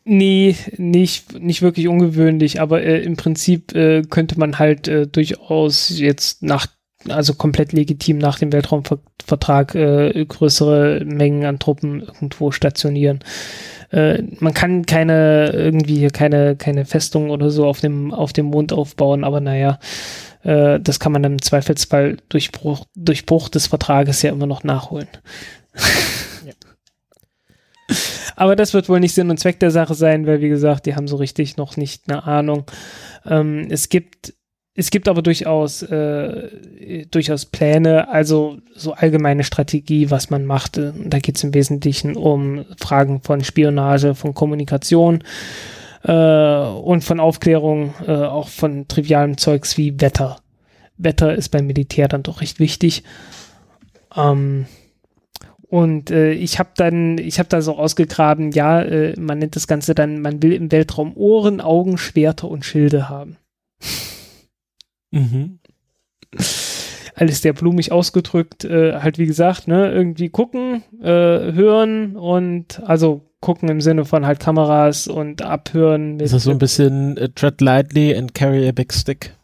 Nee, nicht, nicht wirklich ungewöhnlich, aber äh, im Prinzip äh, könnte man halt äh, durchaus jetzt nach, also komplett legitim nach dem Weltraumvertrag äh, größere Mengen an Truppen irgendwo stationieren. Äh, man kann keine irgendwie keine keine Festung oder so auf dem auf dem Mond aufbauen, aber naja, äh, das kann man dann im Zweifelsfall durch Bruch, durch Bruch des Vertrages ja immer noch nachholen. ja. Aber das wird wohl nicht Sinn und Zweck der Sache sein, weil wie gesagt, die haben so richtig noch nicht eine Ahnung. Ähm, es gibt es gibt aber durchaus, äh, durchaus Pläne, also so allgemeine Strategie, was man macht. Da geht es im Wesentlichen um Fragen von Spionage, von Kommunikation äh, und von Aufklärung, äh, auch von trivialem Zeugs wie Wetter. Wetter ist beim Militär dann doch recht wichtig. Ähm, und äh, ich habe dann, ich habe da so ausgegraben, ja, äh, man nennt das Ganze dann, man will im Weltraum Ohren, Augen, Schwerter und Schilde haben. Mhm. Alles sehr blumig ausgedrückt, äh, halt wie gesagt, ne, irgendwie gucken, äh, hören und also gucken im Sinne von halt Kameras und abhören. Mit, ist das so ein bisschen uh, tread lightly and carry a big stick?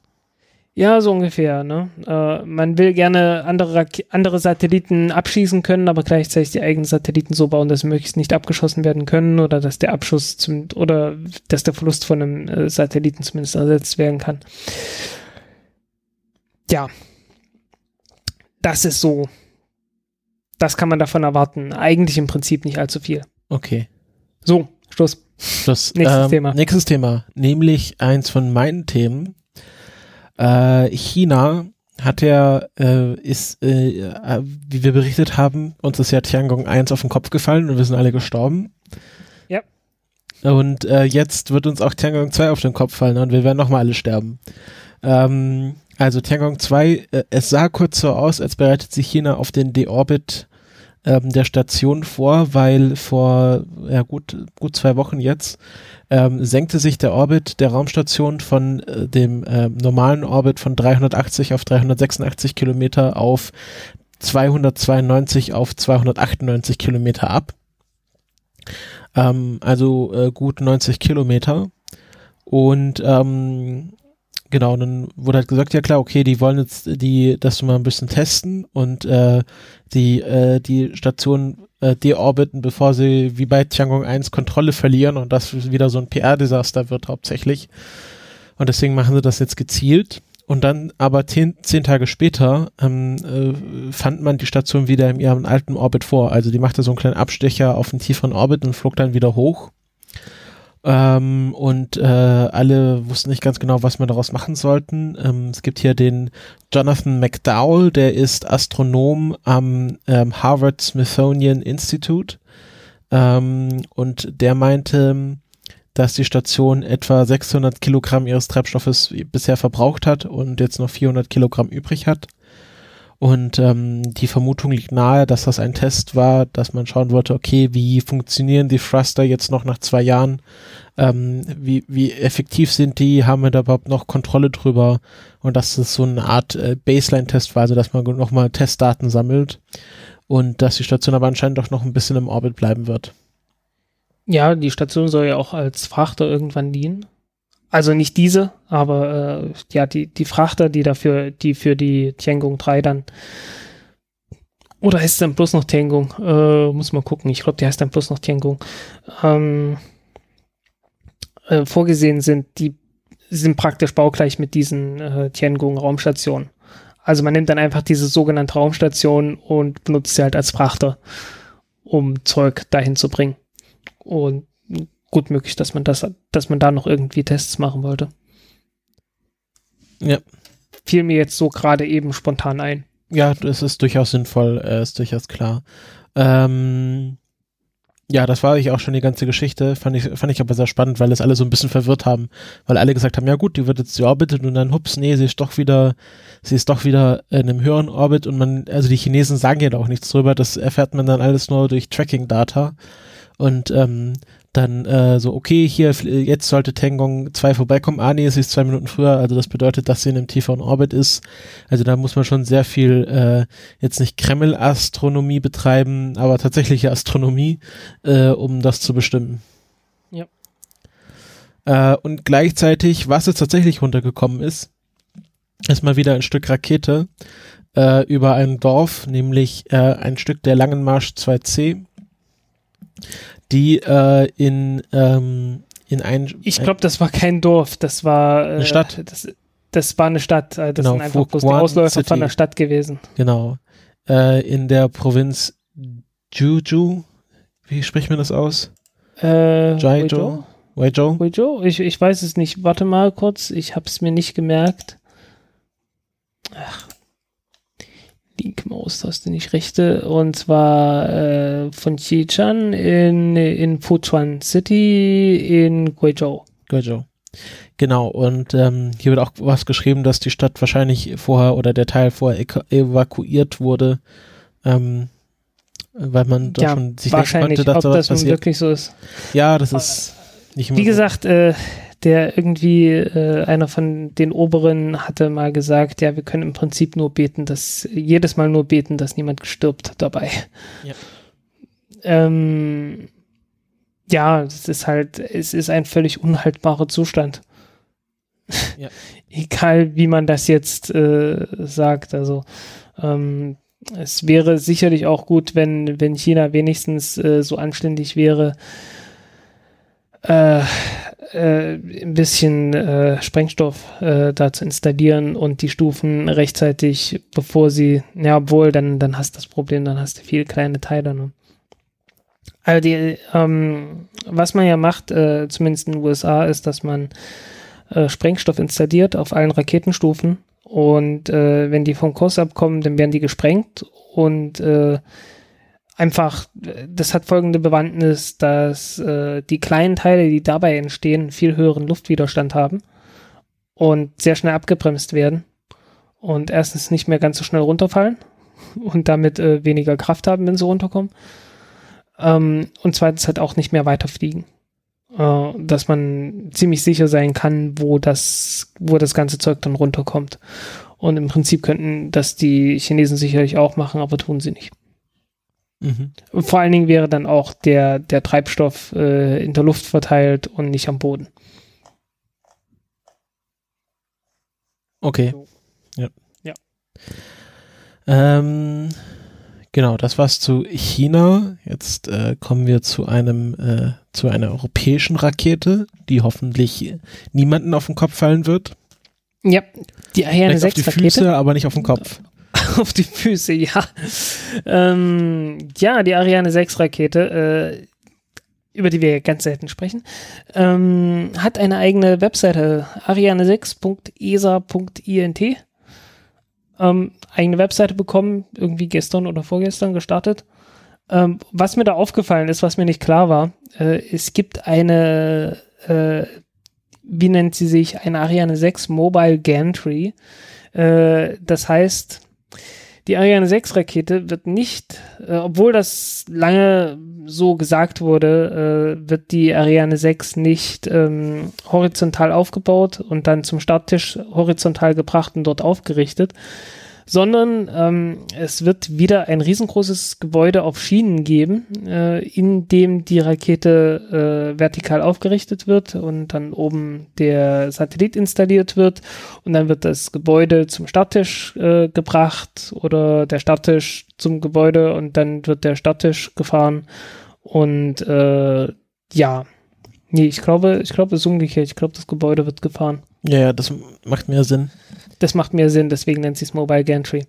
Ja, so ungefähr. Ne? Äh, man will gerne andere, andere Satelliten abschießen können, aber gleichzeitig die eigenen Satelliten so bauen, dass sie möglichst nicht abgeschossen werden können oder dass der Abschuss zum, oder dass der Verlust von einem äh, Satelliten zumindest ersetzt werden kann. Ja, das ist so. Das kann man davon erwarten. Eigentlich im Prinzip nicht allzu viel. Okay. So, Schluss. Schluss. Nächstes ähm, Thema. Nächstes Thema, nämlich eins von meinen Themen. Äh, China hat ja, äh, ist, äh, äh, wie wir berichtet haben, uns ist ja Tiangong 1 auf den Kopf gefallen und wir sind alle gestorben. Ja. Und äh, jetzt wird uns auch Tiangong 2 auf den Kopf fallen und wir werden nochmal alle sterben. Ähm, also Tiangong 2, äh, es sah kurz so aus, als bereitet sich China auf den Deorbit ähm, der Station vor, weil vor ja, gut, gut zwei Wochen jetzt ähm, senkte sich der Orbit der Raumstation von äh, dem äh, normalen Orbit von 380 auf 386 Kilometer auf 292 auf 298 Kilometer ab. Ähm, also äh, gut 90 Kilometer. Und ähm, genau, dann wurde halt gesagt, ja klar, okay, die wollen jetzt die das mal ein bisschen testen und äh, die äh, die Station äh, deorbiten, bevor sie wie bei Tiangong 1 Kontrolle verlieren und das wieder so ein PR-Desaster wird hauptsächlich. Und deswegen machen sie das jetzt gezielt. Und dann aber zehn, zehn Tage später ähm, äh, fand man die Station wieder in ihrem alten Orbit vor. Also die machte so einen kleinen Abstecher auf einen tieferen Orbit und flog dann wieder hoch. Ähm, und äh, alle wussten nicht ganz genau, was wir daraus machen sollten. Ähm, es gibt hier den Jonathan McDowell, der ist Astronom am ähm, Harvard Smithsonian Institute. Ähm, und der meinte, dass die Station etwa 600 Kilogramm ihres Treibstoffes bisher verbraucht hat und jetzt noch 400 Kilogramm übrig hat. Und ähm, die Vermutung liegt nahe, dass das ein Test war, dass man schauen wollte, okay, wie funktionieren die Thruster jetzt noch nach zwei Jahren? Ähm, wie, wie effektiv sind die? Haben wir da überhaupt noch Kontrolle drüber? Und dass es so eine Art äh, Baseline-Test war, also dass man nochmal Testdaten sammelt und dass die Station aber anscheinend doch noch ein bisschen im Orbit bleiben wird. Ja, die Station soll ja auch als Frachter irgendwann dienen. Also nicht diese, aber äh, ja, die, die Frachter, die dafür, die für die Tiangong 3 dann oder heißt es dann bloß noch Tiangong? Äh, muss mal gucken. Ich glaube, die heißt dann bloß noch Tiangong. Ähm, äh, vorgesehen sind, die sind praktisch baugleich mit diesen äh, Tiangong-Raumstationen. Also man nimmt dann einfach diese sogenannte Raumstation und benutzt sie halt als Frachter, um Zeug dahin zu bringen. Und gut möglich, dass man das, dass man da noch irgendwie Tests machen wollte. Ja. Fiel mir jetzt so gerade eben spontan ein. Ja, das ist durchaus sinnvoll, äh, ist durchaus klar. Ähm, ja, das war eigentlich auch schon die ganze Geschichte, fand ich, fand ich aber sehr spannend, weil es alle so ein bisschen verwirrt haben, weil alle gesagt haben, ja gut, die wird jetzt georbitet und dann hups, nee, sie ist doch wieder, sie ist doch wieder in einem höheren Orbit und man, also die Chinesen sagen ja auch nichts drüber, das erfährt man dann alles nur durch Tracking-Data und ähm, dann äh, so, okay, hier, jetzt sollte Tengong 2 vorbeikommen. Ah, nee, es ist zwei Minuten früher, also das bedeutet, dass sie in einem tieferen Orbit ist. Also da muss man schon sehr viel, äh, jetzt nicht Kreml-Astronomie betreiben, aber tatsächliche Astronomie, äh, um das zu bestimmen. Ja. Äh, und gleichzeitig, was jetzt tatsächlich runtergekommen ist, ist mal wieder ein Stück Rakete äh, über ein Dorf, nämlich äh, ein Stück der Langenmarsch 2C die äh, in, ähm, in ein. Ich glaube, das war kein Dorf, das war äh, eine Stadt. Das, das war eine Stadt. äh, Das Genau, sind einfach bloß die Ausläufer City. von der Stadt gewesen. Genau. Äh, in der Provinz Juju. Wie spricht man das aus? Äh, Guizhou? Guizhou? Guizhou? Ich, ich weiß es nicht. Warte mal kurz, ich habe es mir nicht gemerkt. Ach. Linke Maustaste, nicht rechte. Und zwar äh, von Xichan in, in Fuchuan City in Guizhou. Guizhou. Genau, und ähm, hier wird auch was geschrieben, dass die Stadt wahrscheinlich vorher oder der Teil vorher evakuiert wurde, ähm, weil man Ja, schon sich denken Wahrscheinlich, konnte, dass ob da was das passiert. wirklich so ist. Ja, das ist nicht immer Wie so. gesagt, äh, der irgendwie, äh, einer von den Oberen hatte mal gesagt, ja, wir können im Prinzip nur beten, dass, jedes Mal nur beten, dass niemand stirbt dabei. Ja. Ähm, ja, es ist halt, es ist ein völlig unhaltbarer Zustand. Ja. Egal, wie man das jetzt äh, sagt. Also ähm, es wäre sicherlich auch gut, wenn, wenn China wenigstens äh, so anständig wäre, äh, äh, ein bisschen äh, Sprengstoff äh, da zu installieren und die Stufen rechtzeitig, bevor sie, ja, obwohl, dann, dann hast du das Problem, dann hast du viele kleine Teile. Ne? Also die, ähm, was man ja macht, äh, zumindest in den USA, ist, dass man äh, Sprengstoff installiert auf allen Raketenstufen und äh, wenn die vom Kurs abkommen, dann werden die gesprengt und äh, einfach, das hat folgende Bewandtnis, dass äh, die kleinen Teile, die dabei entstehen, viel höheren Luftwiderstand haben und sehr schnell abgebremst werden und erstens nicht mehr ganz so schnell runterfallen und damit äh, weniger Kraft haben, wenn sie runterkommen. Ähm, und zweitens halt auch nicht mehr weiterfliegen äh, dass man ziemlich sicher sein kann, wo das, wo das ganze Zeug dann runterkommt. Und im Prinzip könnten das die Chinesen sicherlich auch machen, aber tun sie nicht. Mhm. Vor allen Dingen wäre dann auch der, der Treibstoff äh, in der Luft verteilt und nicht am Boden. Okay. Ja. Ja. Ähm, Genau, das war's zu China. Jetzt äh, kommen wir zu einem äh, zu einer europäischen Rakete, die hoffentlich niemanden auf den Kopf fallen wird. Ja, die Ariane 6 Rakete. Auf die Füße, aber nicht auf den Kopf. auf die Füße, ja. Ähm, ja, die Ariane 6 Rakete, äh, über die wir ganz selten sprechen, ähm, hat eine eigene Webseite, ariane6.esa.int ähm, eigene Webseite bekommen, irgendwie gestern oder vorgestern gestartet. Ähm, was mir da aufgefallen ist, was mir nicht klar war, äh, es gibt eine, äh, wie nennt sie sich, eine Ariane 6 Mobile Gantry. Äh, das heißt, die Ariane 6 Rakete wird nicht, äh, obwohl das lange so gesagt wurde, äh, wird die Ariane 6 nicht ähm, horizontal aufgebaut und dann zum Starttisch horizontal gebracht und dort aufgerichtet, sondern ähm, es wird wieder ein riesengroßes Gebäude auf Schienen geben, äh, in dem die Rakete äh, vertikal aufgerichtet wird und dann oben der Satellit installiert wird und dann wird das Gebäude zum Starttisch äh, gebracht oder der Starttisch zum Gebäude und dann wird der Starttisch gefahren und äh, ja, nee, ich glaube, ich glaube, es ist umgekehrt. Ich glaube, das Gebäude wird gefahren. Ja, ja, das macht mehr Sinn. Das macht mehr Sinn, deswegen nennt sie es Mobile Gantry.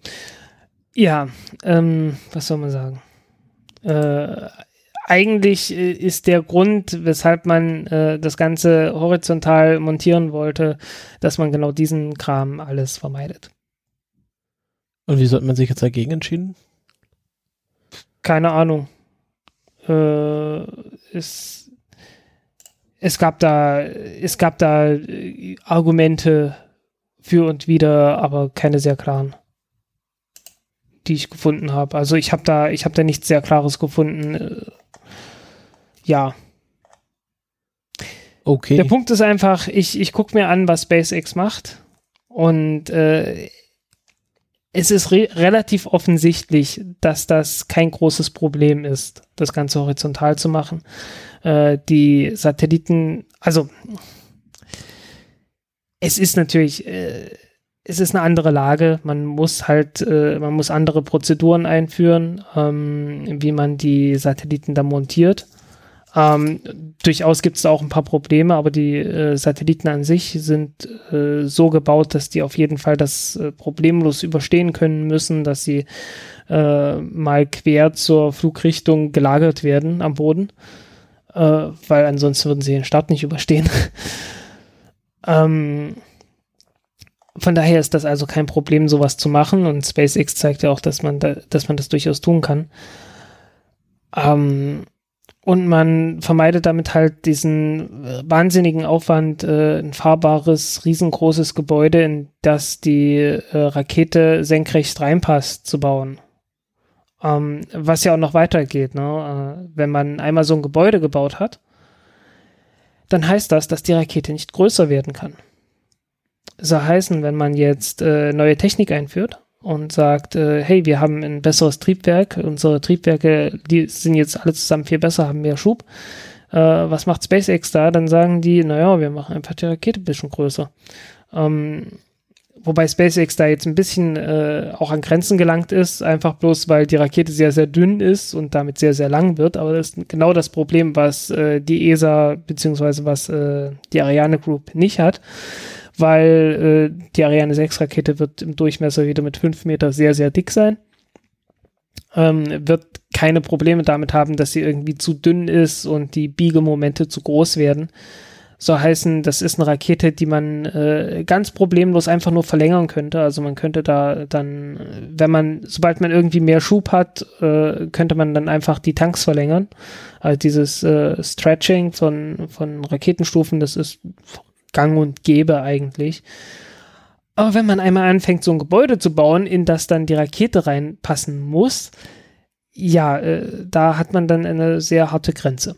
Ja, ähm, was soll man sagen? Äh, eigentlich äh, ist der Grund, weshalb man äh, das Ganze horizontal montieren wollte, dass man genau diesen Kram alles vermeidet. Und wie sollte man sich jetzt dagegen entschieden? Keine Ahnung. Äh, es, es gab da, es gab da äh, Argumente für und wieder, aber keine sehr klaren, die ich gefunden habe. Also ich habe da, ich habe da nichts sehr Klares gefunden. Äh, ja. Okay. Der Punkt ist einfach, ich, ich gucke mir an, was SpaceX macht und äh, es ist re relativ offensichtlich, dass das kein großes Problem ist, das Ganze horizontal zu machen. Äh, die Satelliten, also es ist natürlich, äh, es ist eine andere Lage. Man muss halt, äh, man muss andere Prozeduren einführen, ähm, wie man die Satelliten da montiert. Ähm, durchaus gibt es auch ein paar Probleme, aber die äh, Satelliten an sich sind äh, so gebaut, dass die auf jeden Fall das äh, problemlos überstehen können müssen, dass sie äh, mal quer zur Flugrichtung gelagert werden am Boden, äh, weil ansonsten würden sie den Start nicht überstehen. Ähm, von daher ist das also kein Problem, sowas zu machen und SpaceX zeigt ja auch, dass man, da, dass man das durchaus tun kann. Ähm, und man vermeidet damit halt diesen äh, wahnsinnigen Aufwand, äh, ein fahrbares, riesengroßes Gebäude, in das die äh, Rakete senkrecht reinpasst, zu bauen. Ähm, was ja auch noch weitergeht, ne? Äh, wenn man einmal so ein Gebäude gebaut hat, dann heißt das, dass die Rakete nicht größer werden kann. Soll heißen, wenn man jetzt äh, neue Technik einführt und sagt, äh, hey, wir haben ein besseres Triebwerk, unsere Triebwerke, die sind jetzt alle zusammen viel besser, haben mehr Schub, Äh, was macht SpaceX da? Dann sagen die, naja, wir machen einfach die Rakete ein bisschen größer. Ähm, wobei SpaceX da jetzt ein bisschen äh, auch an Grenzen gelangt ist, einfach bloß, weil die Rakete sehr, sehr dünn ist und damit sehr, sehr lang wird. Aber das ist genau das Problem, was äh, die ESA beziehungsweise was äh, die Ariane Group nicht hat, weil äh, die Ariane 6 Rakete wird im Durchmesser wieder mit 5 Meter sehr, sehr dick sein. Ähm, wird keine Probleme damit haben, dass sie irgendwie zu dünn ist und die Biegemomente zu groß werden so heißen, das ist eine Rakete, die man äh, ganz problemlos einfach nur verlängern könnte. Also man könnte da dann, wenn man, sobald man irgendwie mehr Schub hat, äh, könnte man dann einfach die Tanks verlängern. Also dieses äh, Stretching von, von Raketenstufen, das ist gang und gäbe eigentlich. Aber wenn man einmal anfängt, so ein Gebäude zu bauen, in das dann die Rakete reinpassen muss, ja, äh, da hat man dann eine sehr harte Grenze.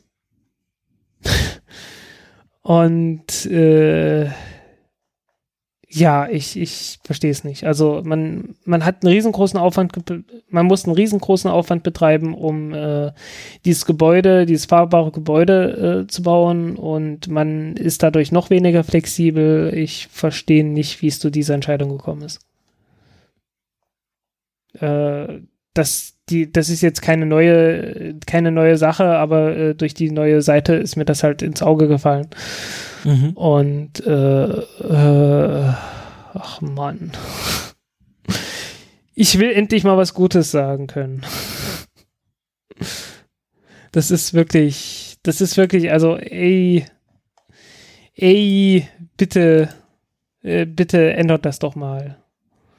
Und äh, ja, ich, ich verstehe es nicht. Also man, man hat einen riesengroßen Aufwand, man muss einen riesengroßen Aufwand betreiben, um äh, dieses Gebäude, dieses fahrbare Gebäude äh, zu bauen und man ist dadurch noch weniger flexibel. Ich verstehe nicht, wie es zu dieser Entscheidung gekommen ist. Äh, das, die, das ist jetzt keine neue, keine neue Sache, aber äh, durch die neue Seite ist mir das halt ins Auge gefallen. Mhm. Und äh, äh, ach Mann. Ich will endlich mal was Gutes sagen können. Das ist wirklich, das ist wirklich, also ey, ey, bitte, äh, bitte ändert das doch mal.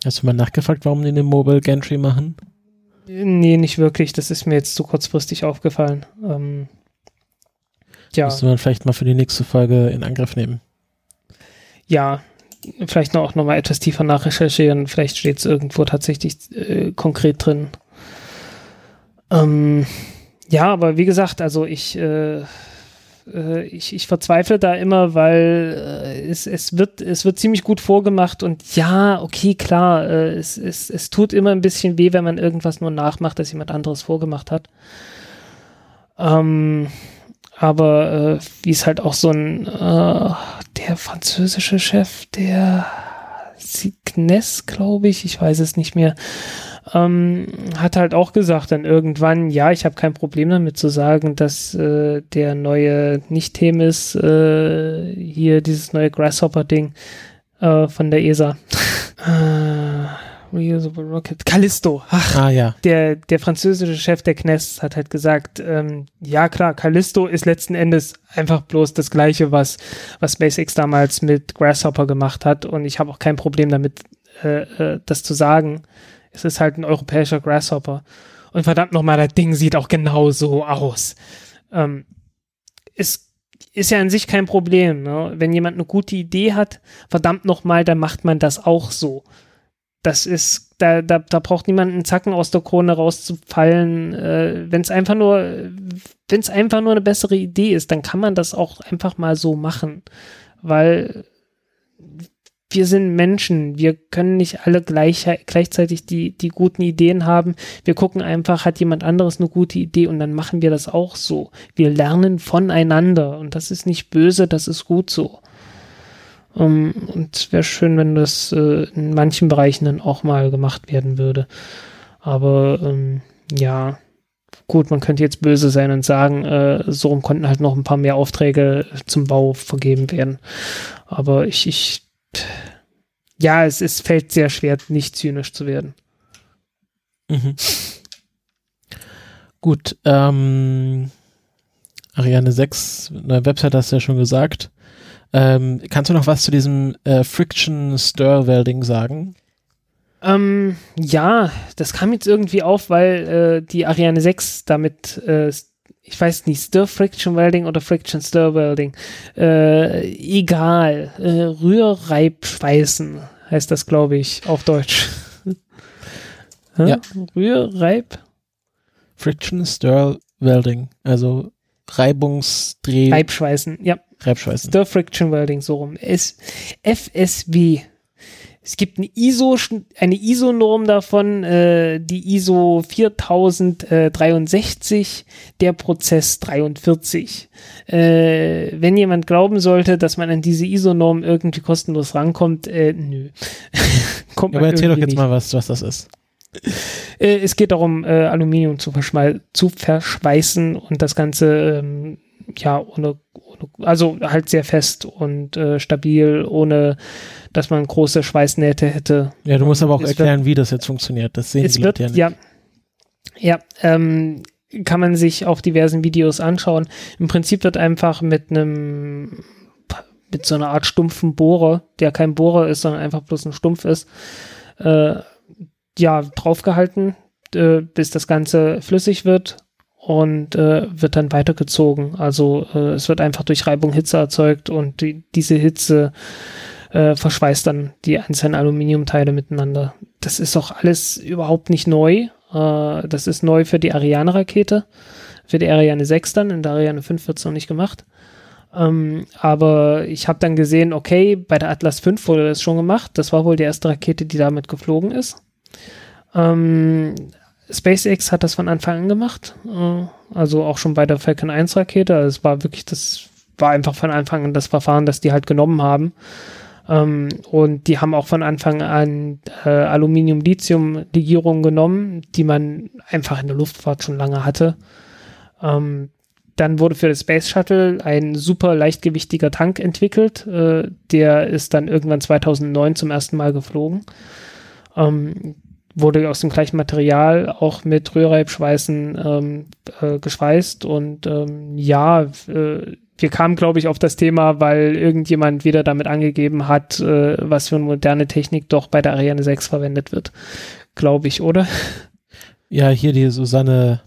Hast du mal nachgefragt, warum die eine Mobile Gantry machen? Nee, nicht wirklich. Das ist mir jetzt zu kurzfristig aufgefallen. Ähm, ja. Müsste man vielleicht mal für die nächste Folge in Angriff nehmen. Ja, vielleicht noch, auch noch mal etwas tiefer nachrecherchieren. Vielleicht steht es irgendwo tatsächlich äh, konkret drin. Ähm, ja, aber wie gesagt, also ich äh, äh, ich, ich verzweifle da immer, weil äh, es, es, wird, es wird ziemlich gut vorgemacht und ja, okay, klar, äh, es, es, es tut immer ein bisschen weh, wenn man irgendwas nur nachmacht, das jemand anderes vorgemacht hat. Ähm, aber äh, wie es halt auch so ein, äh, der französische Chef, der Signes, glaube ich, ich weiß es nicht mehr, ähm, hat halt auch gesagt dann irgendwann, ja, ich habe kein Problem damit zu sagen, dass äh, der neue Nicht-Themis, äh, hier dieses neue Grasshopper-Ding äh, von der ESA. äh, Reusable Rocket. Callisto. Ach, ah, ja. Der, der französische Chef der Kness hat halt gesagt, ähm, ja klar, Callisto ist letzten Endes einfach bloß das Gleiche, was, was SpaceX damals mit Grasshopper gemacht hat. Und ich habe auch kein Problem damit, äh, äh, das zu sagen. Es ist halt ein europäischer Grasshopper. Und verdammt nochmal, das Ding sieht auch genau so aus. Ähm, es ist ja an sich kein Problem. Ne? Wenn jemand eine gute Idee hat, verdammt nochmal, dann macht man das auch so. Das ist, da, da, da braucht niemand einen Zacken aus der Krone rauszufallen. Äh, wenn es einfach nur, wenn es einfach nur eine bessere Idee ist, dann kann man das auch einfach mal so machen. Weil wir sind Menschen, wir können nicht alle gleich, gleichzeitig die, die guten Ideen haben. Wir gucken einfach, hat jemand anderes eine gute Idee und dann machen wir das auch so. Wir lernen voneinander und das ist nicht böse, das ist gut so. Um, und es wäre schön, wenn das äh, in manchen Bereichen dann auch mal gemacht werden würde. Aber ähm, ja, gut, man könnte jetzt böse sein und sagen, äh, so konnten halt noch ein paar mehr Aufträge zum Bau vergeben werden. Aber ich, ich ja, es, es fällt sehr schwer, nicht zynisch zu werden. Mhm. Gut, ähm, Ariane 6, eine Website hast du ja schon gesagt. Ähm, kannst du noch was zu diesem äh, Friction Stir Welding sagen? Ähm, ja, das kam jetzt irgendwie auf, weil äh, die Ariane 6 damit äh, ich weiß nicht, Stir Friction Welding oder Friction Stir Welding. Äh, egal. Äh, Rührreibschweißen heißt das, glaube ich, auf Deutsch. ja. Rührreib? Friction Stir Welding. Also Reibungsdreh. Reibschweißen, ja. Reibschweißen. Stir Friction Welding, so rum. S FSW. Es gibt eine ISO, eine ISO-Norm davon, äh, die ISO 4063, der Prozess 43. Äh, wenn jemand glauben sollte, dass man an diese ISO-Norm irgendwie kostenlos rankommt, äh, nö. Kommt ja, aber erzähl doch jetzt nicht. mal, was, was das ist. Äh, es geht darum, äh, Aluminium zu, zu, verschweißen und das Ganze ähm, ja ohne, ohne, also halt sehr fest und äh, stabil, ohne dass man große Schweißnähte hätte. Ja, du musst aber auch es erklären, wird, wie das jetzt funktioniert. Das sehen die Leute ja nicht. Ja, ja ähm, kann man sich auf diversen Videos anschauen. Im Prinzip wird einfach mit einem mit so einer Art stumpfen Bohrer, der kein Bohrer ist, sondern einfach bloß ein Stumpf ist, äh, ja, draufgehalten, äh, bis das Ganze flüssig wird und äh, wird dann weitergezogen. Also äh, es wird einfach durch Reibung Hitze erzeugt und die, diese Hitze äh, verschweißt dann die einzelnen Aluminiumteile miteinander. Das ist auch alles überhaupt nicht neu. Äh, das ist neu für die Ariane-Rakete, für die Ariane 6 dann. In der Ariane 5 wird es noch nicht gemacht. Ähm, aber ich habe dann gesehen, okay, bei der Atlas 5 wurde das schon gemacht. Das war wohl die erste Rakete, die damit geflogen ist. Ähm, SpaceX hat das von Anfang an gemacht, äh, also auch schon bei der Falcon 1 Rakete. Also es war wirklich, das war einfach von Anfang an das Verfahren, das die halt genommen haben. Ähm, und die haben auch von Anfang an äh, Aluminium-Lithium-Legierungen genommen, die man einfach in der Luftfahrt schon lange hatte. Ähm, dann wurde für das Space Shuttle ein super leichtgewichtiger Tank entwickelt. Äh, der ist dann irgendwann 2009 zum ersten Mal geflogen. Ähm, wurde aus dem gleichen Material auch mit Rührreibschweißen ähm, äh, geschweißt und ähm, ja, äh, wir kamen, glaube ich, auf das Thema, weil irgendjemand wieder damit angegeben hat, äh, was für eine moderne Technik doch bei der Ariane 6 verwendet wird. Glaube ich, oder? Ja, hier die Susanne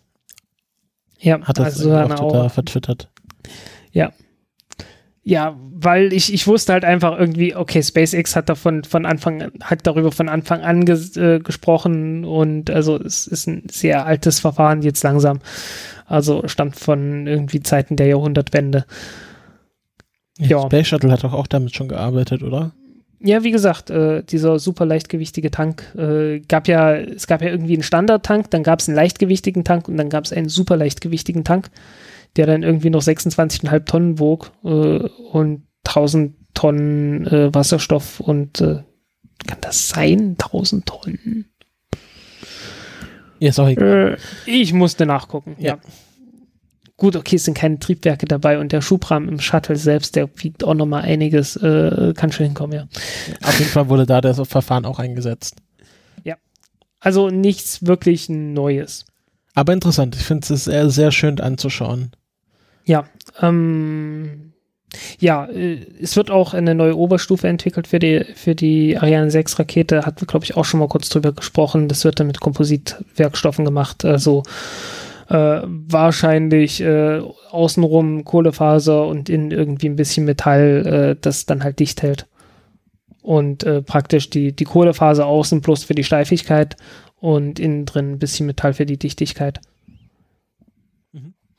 ja, hat das also Susanne auch vertwittert. Ja, ja, weil ich, ich wusste halt einfach irgendwie, okay, SpaceX hat davon von Anfang, hat darüber von Anfang an ges, äh, gesprochen und also es ist ein sehr altes Verfahren jetzt langsam. Also stammt von irgendwie Zeiten der Jahrhundertwende. Ja. Space Shuttle hat doch auch damit schon gearbeitet, oder? Ja, wie gesagt, äh, dieser super leichtgewichtige Tank äh, gab ja, es gab ja irgendwie einen Standardtank, dann gab es einen leichtgewichtigen Tank und dann gab es einen super leichtgewichtigen Tank der dann irgendwie noch 26,5 Tonnen wog äh, und 1000 Tonnen äh, Wasserstoff und äh, kann das sein? 1000 Tonnen? Ja, sorry. Äh, ich musste nachgucken, ja. ja. Gut, okay, es sind keine Triebwerke dabei und der Schubrahmen im Shuttle selbst, der wiegt auch nochmal einiges, äh, kann schon hinkommen, ja. Auf jeden Fall wurde da das Verfahren auch eingesetzt. Ja. Also nichts wirklich Neues. Aber interessant, ich finde es sehr, sehr schön anzuschauen. Ja, ähm, ja, äh, es wird auch eine neue Oberstufe entwickelt für die, für die Ariane 6 Rakete. Hatten wir, glaube ich, auch schon mal kurz drüber gesprochen. Das wird dann mit Kompositwerkstoffen gemacht. Also äh, wahrscheinlich äh, außenrum Kohlefaser und innen irgendwie ein bisschen Metall, äh, das dann halt dicht hält. Und äh, praktisch die, die Kohlefaser außen bloß für die Steifigkeit und innen drin ein bisschen Metall für die Dichtigkeit.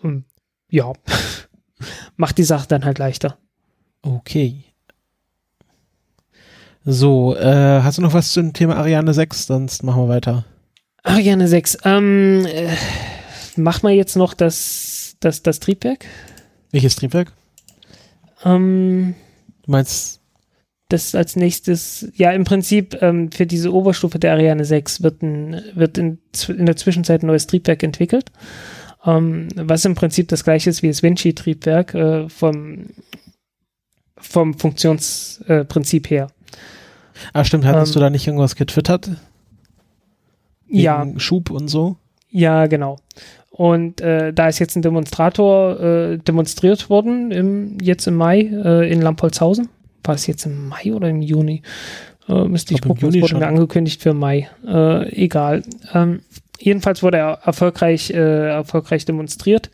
Mhm ja, macht die Sache dann halt leichter. Okay. So, äh, hast du noch was zum Thema Ariane 6? Sonst machen wir weiter. Ariane 6, ähm, äh, machen wir jetzt noch das, das, das Triebwerk? Welches Triebwerk? Ähm, du meinst das als nächstes, ja, im Prinzip ähm, für diese Oberstufe der Ariane 6 wird, ein, wird in, in der Zwischenzeit ein neues Triebwerk entwickelt ähm, was im Prinzip das gleiche ist wie das Vinci-Triebwerk äh, vom, vom Funktionsprinzip äh, her. Ah, stimmt, hattest ähm, du da nicht irgendwas getwittert? Wegen ja. Schub und so? Ja, genau. Und äh, da ist jetzt ein Demonstrator äh, demonstriert worden, im, jetzt im Mai äh, in Lampolzhausen. War es jetzt im Mai oder im Juni? Äh, müsste ich, ich gucken, es wurde angekündigt für Mai. Äh, egal. Ähm, Jedenfalls wurde er erfolgreich, äh, erfolgreich demonstriert.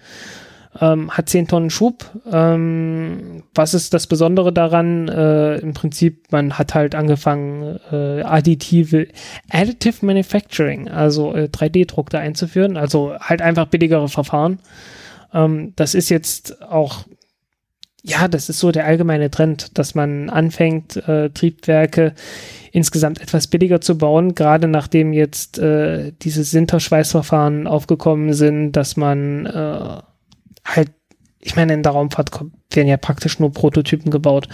Ähm, hat 10 Tonnen Schub. Ähm, was ist das Besondere daran? Äh, Im Prinzip, man hat halt angefangen, äh, additive, Additive Manufacturing, also äh, 3D-Druck da einzuführen, also halt einfach billigere Verfahren. Ähm, das ist jetzt auch ja, das ist so der allgemeine Trend, dass man anfängt, äh, Triebwerke insgesamt etwas billiger zu bauen, gerade nachdem jetzt äh, diese Sinterschweißverfahren aufgekommen sind, dass man äh, halt, ich meine, in der Raumfahrt werden ja praktisch nur Prototypen gebaut.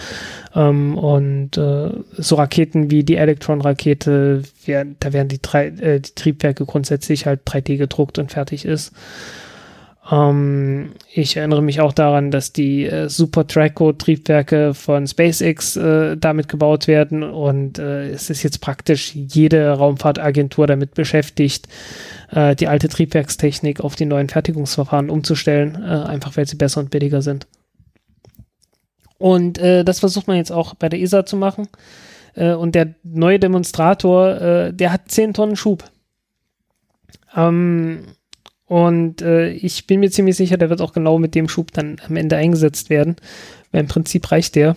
Ähm, und äh, so Raketen wie die Electron-Rakete, da werden die, drei, äh, die Triebwerke grundsätzlich halt 3D gedruckt und fertig ist. Ähm, ich erinnere mich auch daran, dass die äh, Super Traco-Triebwerke von SpaceX äh, damit gebaut werden und äh, es ist jetzt praktisch jede Raumfahrtagentur damit beschäftigt, äh, die alte Triebwerkstechnik auf die neuen Fertigungsverfahren umzustellen, äh, einfach weil sie besser und billiger sind. Und äh, das versucht man jetzt auch bei der ESA zu machen. und der neue Demonstrator, der hat 10 Tonnen Schub. Ähm, und äh, ich bin mir ziemlich sicher, der wird auch genau mit dem Schub dann am Ende eingesetzt werden. Weil im Prinzip reicht der.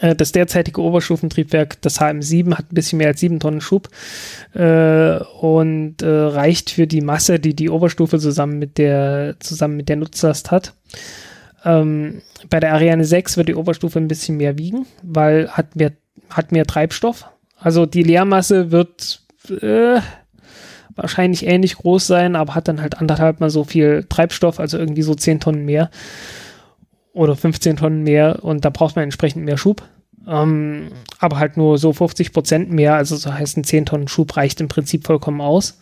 Äh, das derzeitige Oberstufentriebwerk, das HM7, hat ein bisschen mehr als 7 Tonnen Schub äh, und äh, reicht für die Masse, die die Oberstufe zusammen mit der, zusammen mit der Nutzlast hat. Ähm, bei der Ariane 6 wird die Oberstufe ein bisschen mehr wiegen, weil hat mehr, hat mehr Treibstoff. Also die Leermasse wird äh, wahrscheinlich ähnlich groß sein, aber hat dann halt anderthalb mal so viel Treibstoff, also irgendwie so 10 Tonnen mehr oder 15 Tonnen mehr und da braucht man entsprechend mehr Schub. Ähm, aber halt nur so 50 Prozent mehr, also so heißt ein 10 Tonnen Schub reicht im Prinzip vollkommen aus.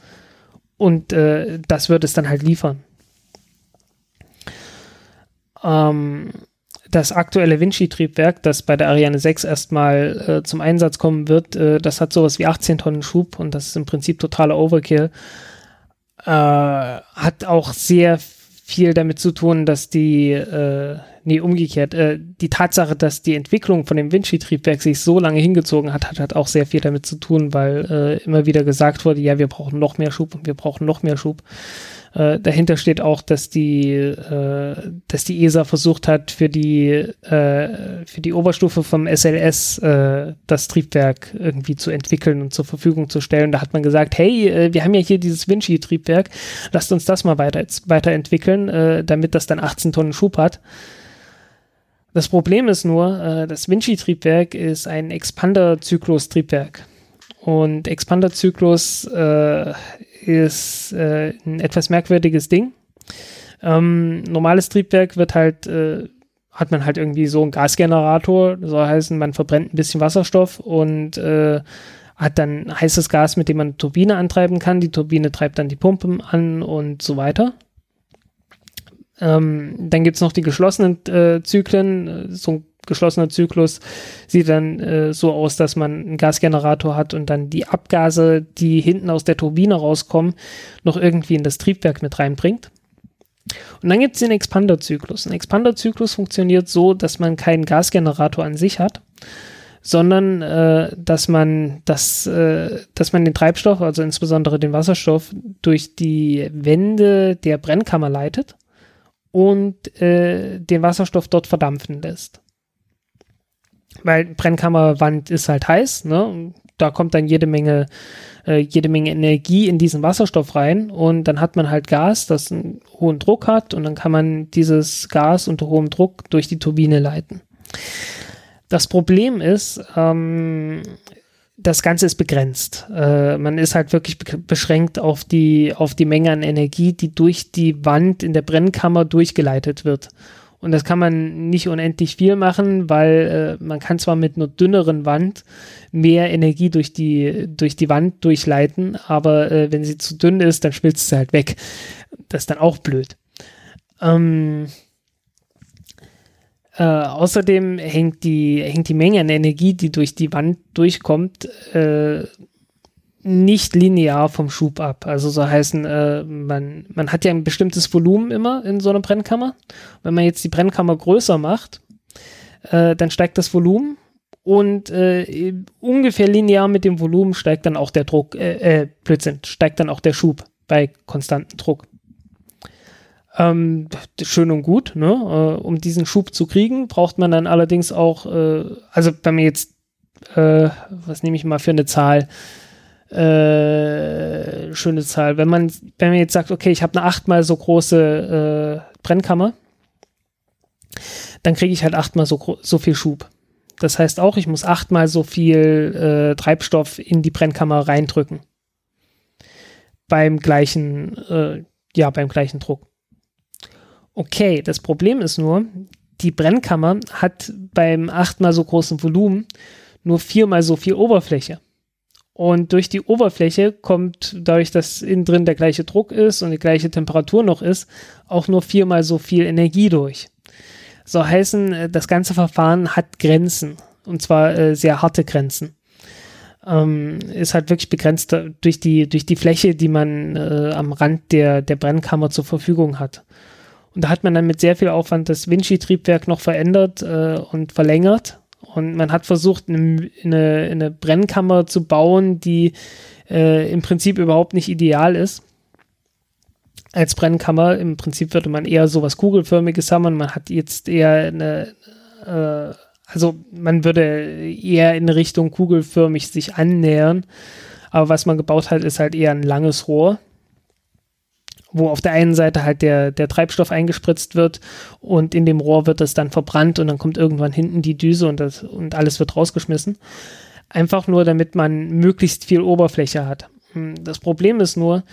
Und äh, das wird es dann halt liefern. Ähm, das aktuelle Vinci-Triebwerk, das bei der Ariane 6 erstmal äh, zum Einsatz kommen wird, äh, das hat sowas wie 18 Tonnen Schub und das ist im Prinzip totaler Overkill. Äh, hat auch sehr viel damit zu tun, dass die, äh, nee, umgekehrt, äh, die Tatsache, dass die Entwicklung von dem Vinci-Triebwerk sich so lange hingezogen hat, hat, hat auch sehr viel damit zu tun, weil äh, immer wieder gesagt wurde, ja, wir brauchen noch mehr Schub und wir brauchen noch mehr Schub. Äh, dahinter steht auch, dass die, äh, dass die ESA versucht hat, für die, äh, für die Oberstufe vom SLS äh, das Triebwerk irgendwie zu entwickeln und zur Verfügung zu stellen. Da hat man gesagt, hey, äh, wir haben ja hier dieses Vinci-Triebwerk, lasst uns das mal weiter, weiterentwickeln, äh, damit das dann 18 Tonnen Schub hat. Das Problem ist nur, das Vinci-Triebwerk ist ein Expander-Zyklus-Triebwerk. Und Expander-Zyklus äh, ist äh, ein etwas merkwürdiges Ding. Ähm, normales Triebwerk wird halt, äh, hat man halt irgendwie so einen Gasgenerator, soll heißen, man verbrennt ein bisschen Wasserstoff und äh, hat dann heißes Gas, mit dem man eine Turbine antreiben kann. Die Turbine treibt dann die Pumpen an und so weiter. Ähm, dann gibt es noch die geschlossenen äh, Zyklen, so ein geschlossener Zyklus sieht dann äh, so aus, dass man einen Gasgenerator hat und dann die Abgase, die hinten aus der Turbine rauskommen, noch irgendwie in das Triebwerk mit reinbringt. Und dann gibt es den Expanderzyklus. Ein Expanderzyklus funktioniert so, dass man keinen Gasgenerator an sich hat, sondern äh, dass man das, äh, dass man den Treibstoff, also insbesondere den Wasserstoff, durch die Wände der Brennkammer leitet und äh, den Wasserstoff dort verdampfen lässt weil Brennkammerwand ist halt heiß, ne? Da kommt dann jede Menge, äh, jede Menge Energie in diesen Wasserstoff rein und dann hat man halt Gas, das einen hohen Druck hat und dann kann man dieses Gas unter hohem Druck durch die Turbine leiten. Das Problem ist, ähm, das Ganze ist begrenzt. Äh, man ist halt wirklich be beschränkt auf die, auf die Menge an Energie, die durch die Wand in der Brennkammer durchgeleitet wird. Und das kann man nicht unendlich viel machen, weil äh, man kann zwar mit einer dünneren Wand mehr Energie durch die, durch die Wand durchleiten, aber äh, wenn sie zu dünn ist, dann schmilzt sie halt weg. Das ist dann auch blöd. Ähm, äh, außerdem hängt die, hängt die Menge an Energie, die durch die Wand durchkommt, äh, nicht linear vom Schub ab. Also so heißen, äh, man, man hat ja ein bestimmtes Volumen immer in so einer Brennkammer. Wenn man jetzt die Brennkammer größer macht, äh, dann steigt das Volumen und äh, ungefähr linear mit dem Volumen steigt dann auch der Druck, äh, äh, Blödsinn, steigt dann auch der Schub bei konstantem Druck. Ähm, schön und gut, ne? Äh, um diesen Schub zu kriegen, braucht man dann allerdings auch, äh, also wenn man jetzt, äh, was nehme ich mal für eine Zahl, äh, schöne Zahl. Wenn man, wenn man jetzt sagt, okay, ich habe eine achtmal so große äh, Brennkammer, dann kriege ich halt achtmal so, so viel Schub. Das heißt auch, ich muss achtmal so viel äh, Treibstoff in die Brennkammer reindrücken. Beim gleichen, äh, ja, beim gleichen Druck. Okay, das Problem ist nur, die Brennkammer hat beim achtmal so großen Volumen nur viermal so viel Oberfläche. Und durch die Oberfläche kommt, dadurch, dass innen drin der gleiche Druck ist und die gleiche Temperatur noch ist, auch nur viermal so viel Energie durch. So heißen, äh, das ganze Verfahren hat Grenzen. Und zwar äh, sehr harte Grenzen. Ähm, ist halt wirklich begrenzt durch die, durch die Fläche, die man äh, am Rand der, der Brennkammer zur Verfügung hat. Und da hat man dann mit sehr viel Aufwand das Vinci-Triebwerk noch verändert äh, und verlängert. Und man hat versucht, eine, eine, Brennkammer zu bauen, die äh, im Prinzip überhaupt nicht ideal ist. Als Brennkammer, im Prinzip würde man eher sowas Kugelförmiges haben man hat jetzt eher eine, äh, also man würde eher in Richtung kugelförmig sich annähern. Aber was man gebaut hat, ist halt eher ein langes Rohr wo auf der einen Seite halt der, der Treibstoff eingespritzt wird und in dem Rohr wird es dann verbrannt und dann kommt irgendwann hinten die Düse und, das, und alles wird rausgeschmissen. Einfach nur, damit man möglichst viel Oberfläche hat. Hm, das Problem ist nur,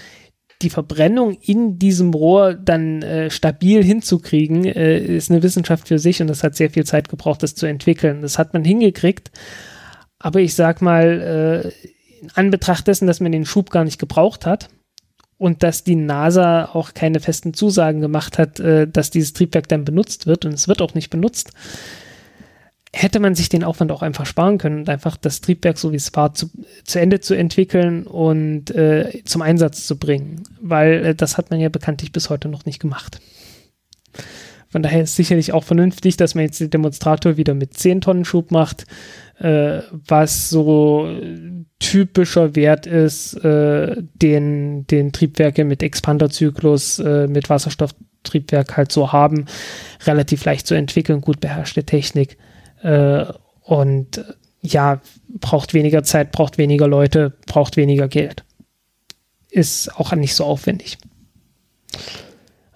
die Verbrennung in diesem Rohr dann äh, stabil hinzukriegen, äh, ist eine Wissenschaft für sich und das hat sehr viel Zeit gebraucht, das zu entwickeln. Das hat man hingekriegt, aber ich sag mal, äh, in Anbetracht dessen, dass man den Schub gar nicht gebraucht hat, und dass die NASA auch keine festen Zusagen gemacht hat, äh, dass dieses Triebwerk dann benutzt wird und es wird auch nicht benutzt, hätte man sich den Aufwand auch einfach sparen können und einfach das Triebwerk, so wie es war, zu, zu Ende zu entwickeln und äh, zum Einsatz zu bringen, weil äh, das hat man ja bekanntlich bis heute noch nicht gemacht. Von daher ist sicherlich auch vernünftig, dass man jetzt den Demonstrator wieder mit 10 Tonnen Schub macht, äh, was so typischer Wert ist, äh, den, den Triebwerke mit Expanderzyklus, äh, mit Wasserstofftriebwerk halt so haben, relativ leicht zu entwickeln, gut beherrschte Technik äh, und ja, braucht weniger Zeit, braucht weniger Leute, braucht weniger Geld. Ist auch nicht so aufwendig.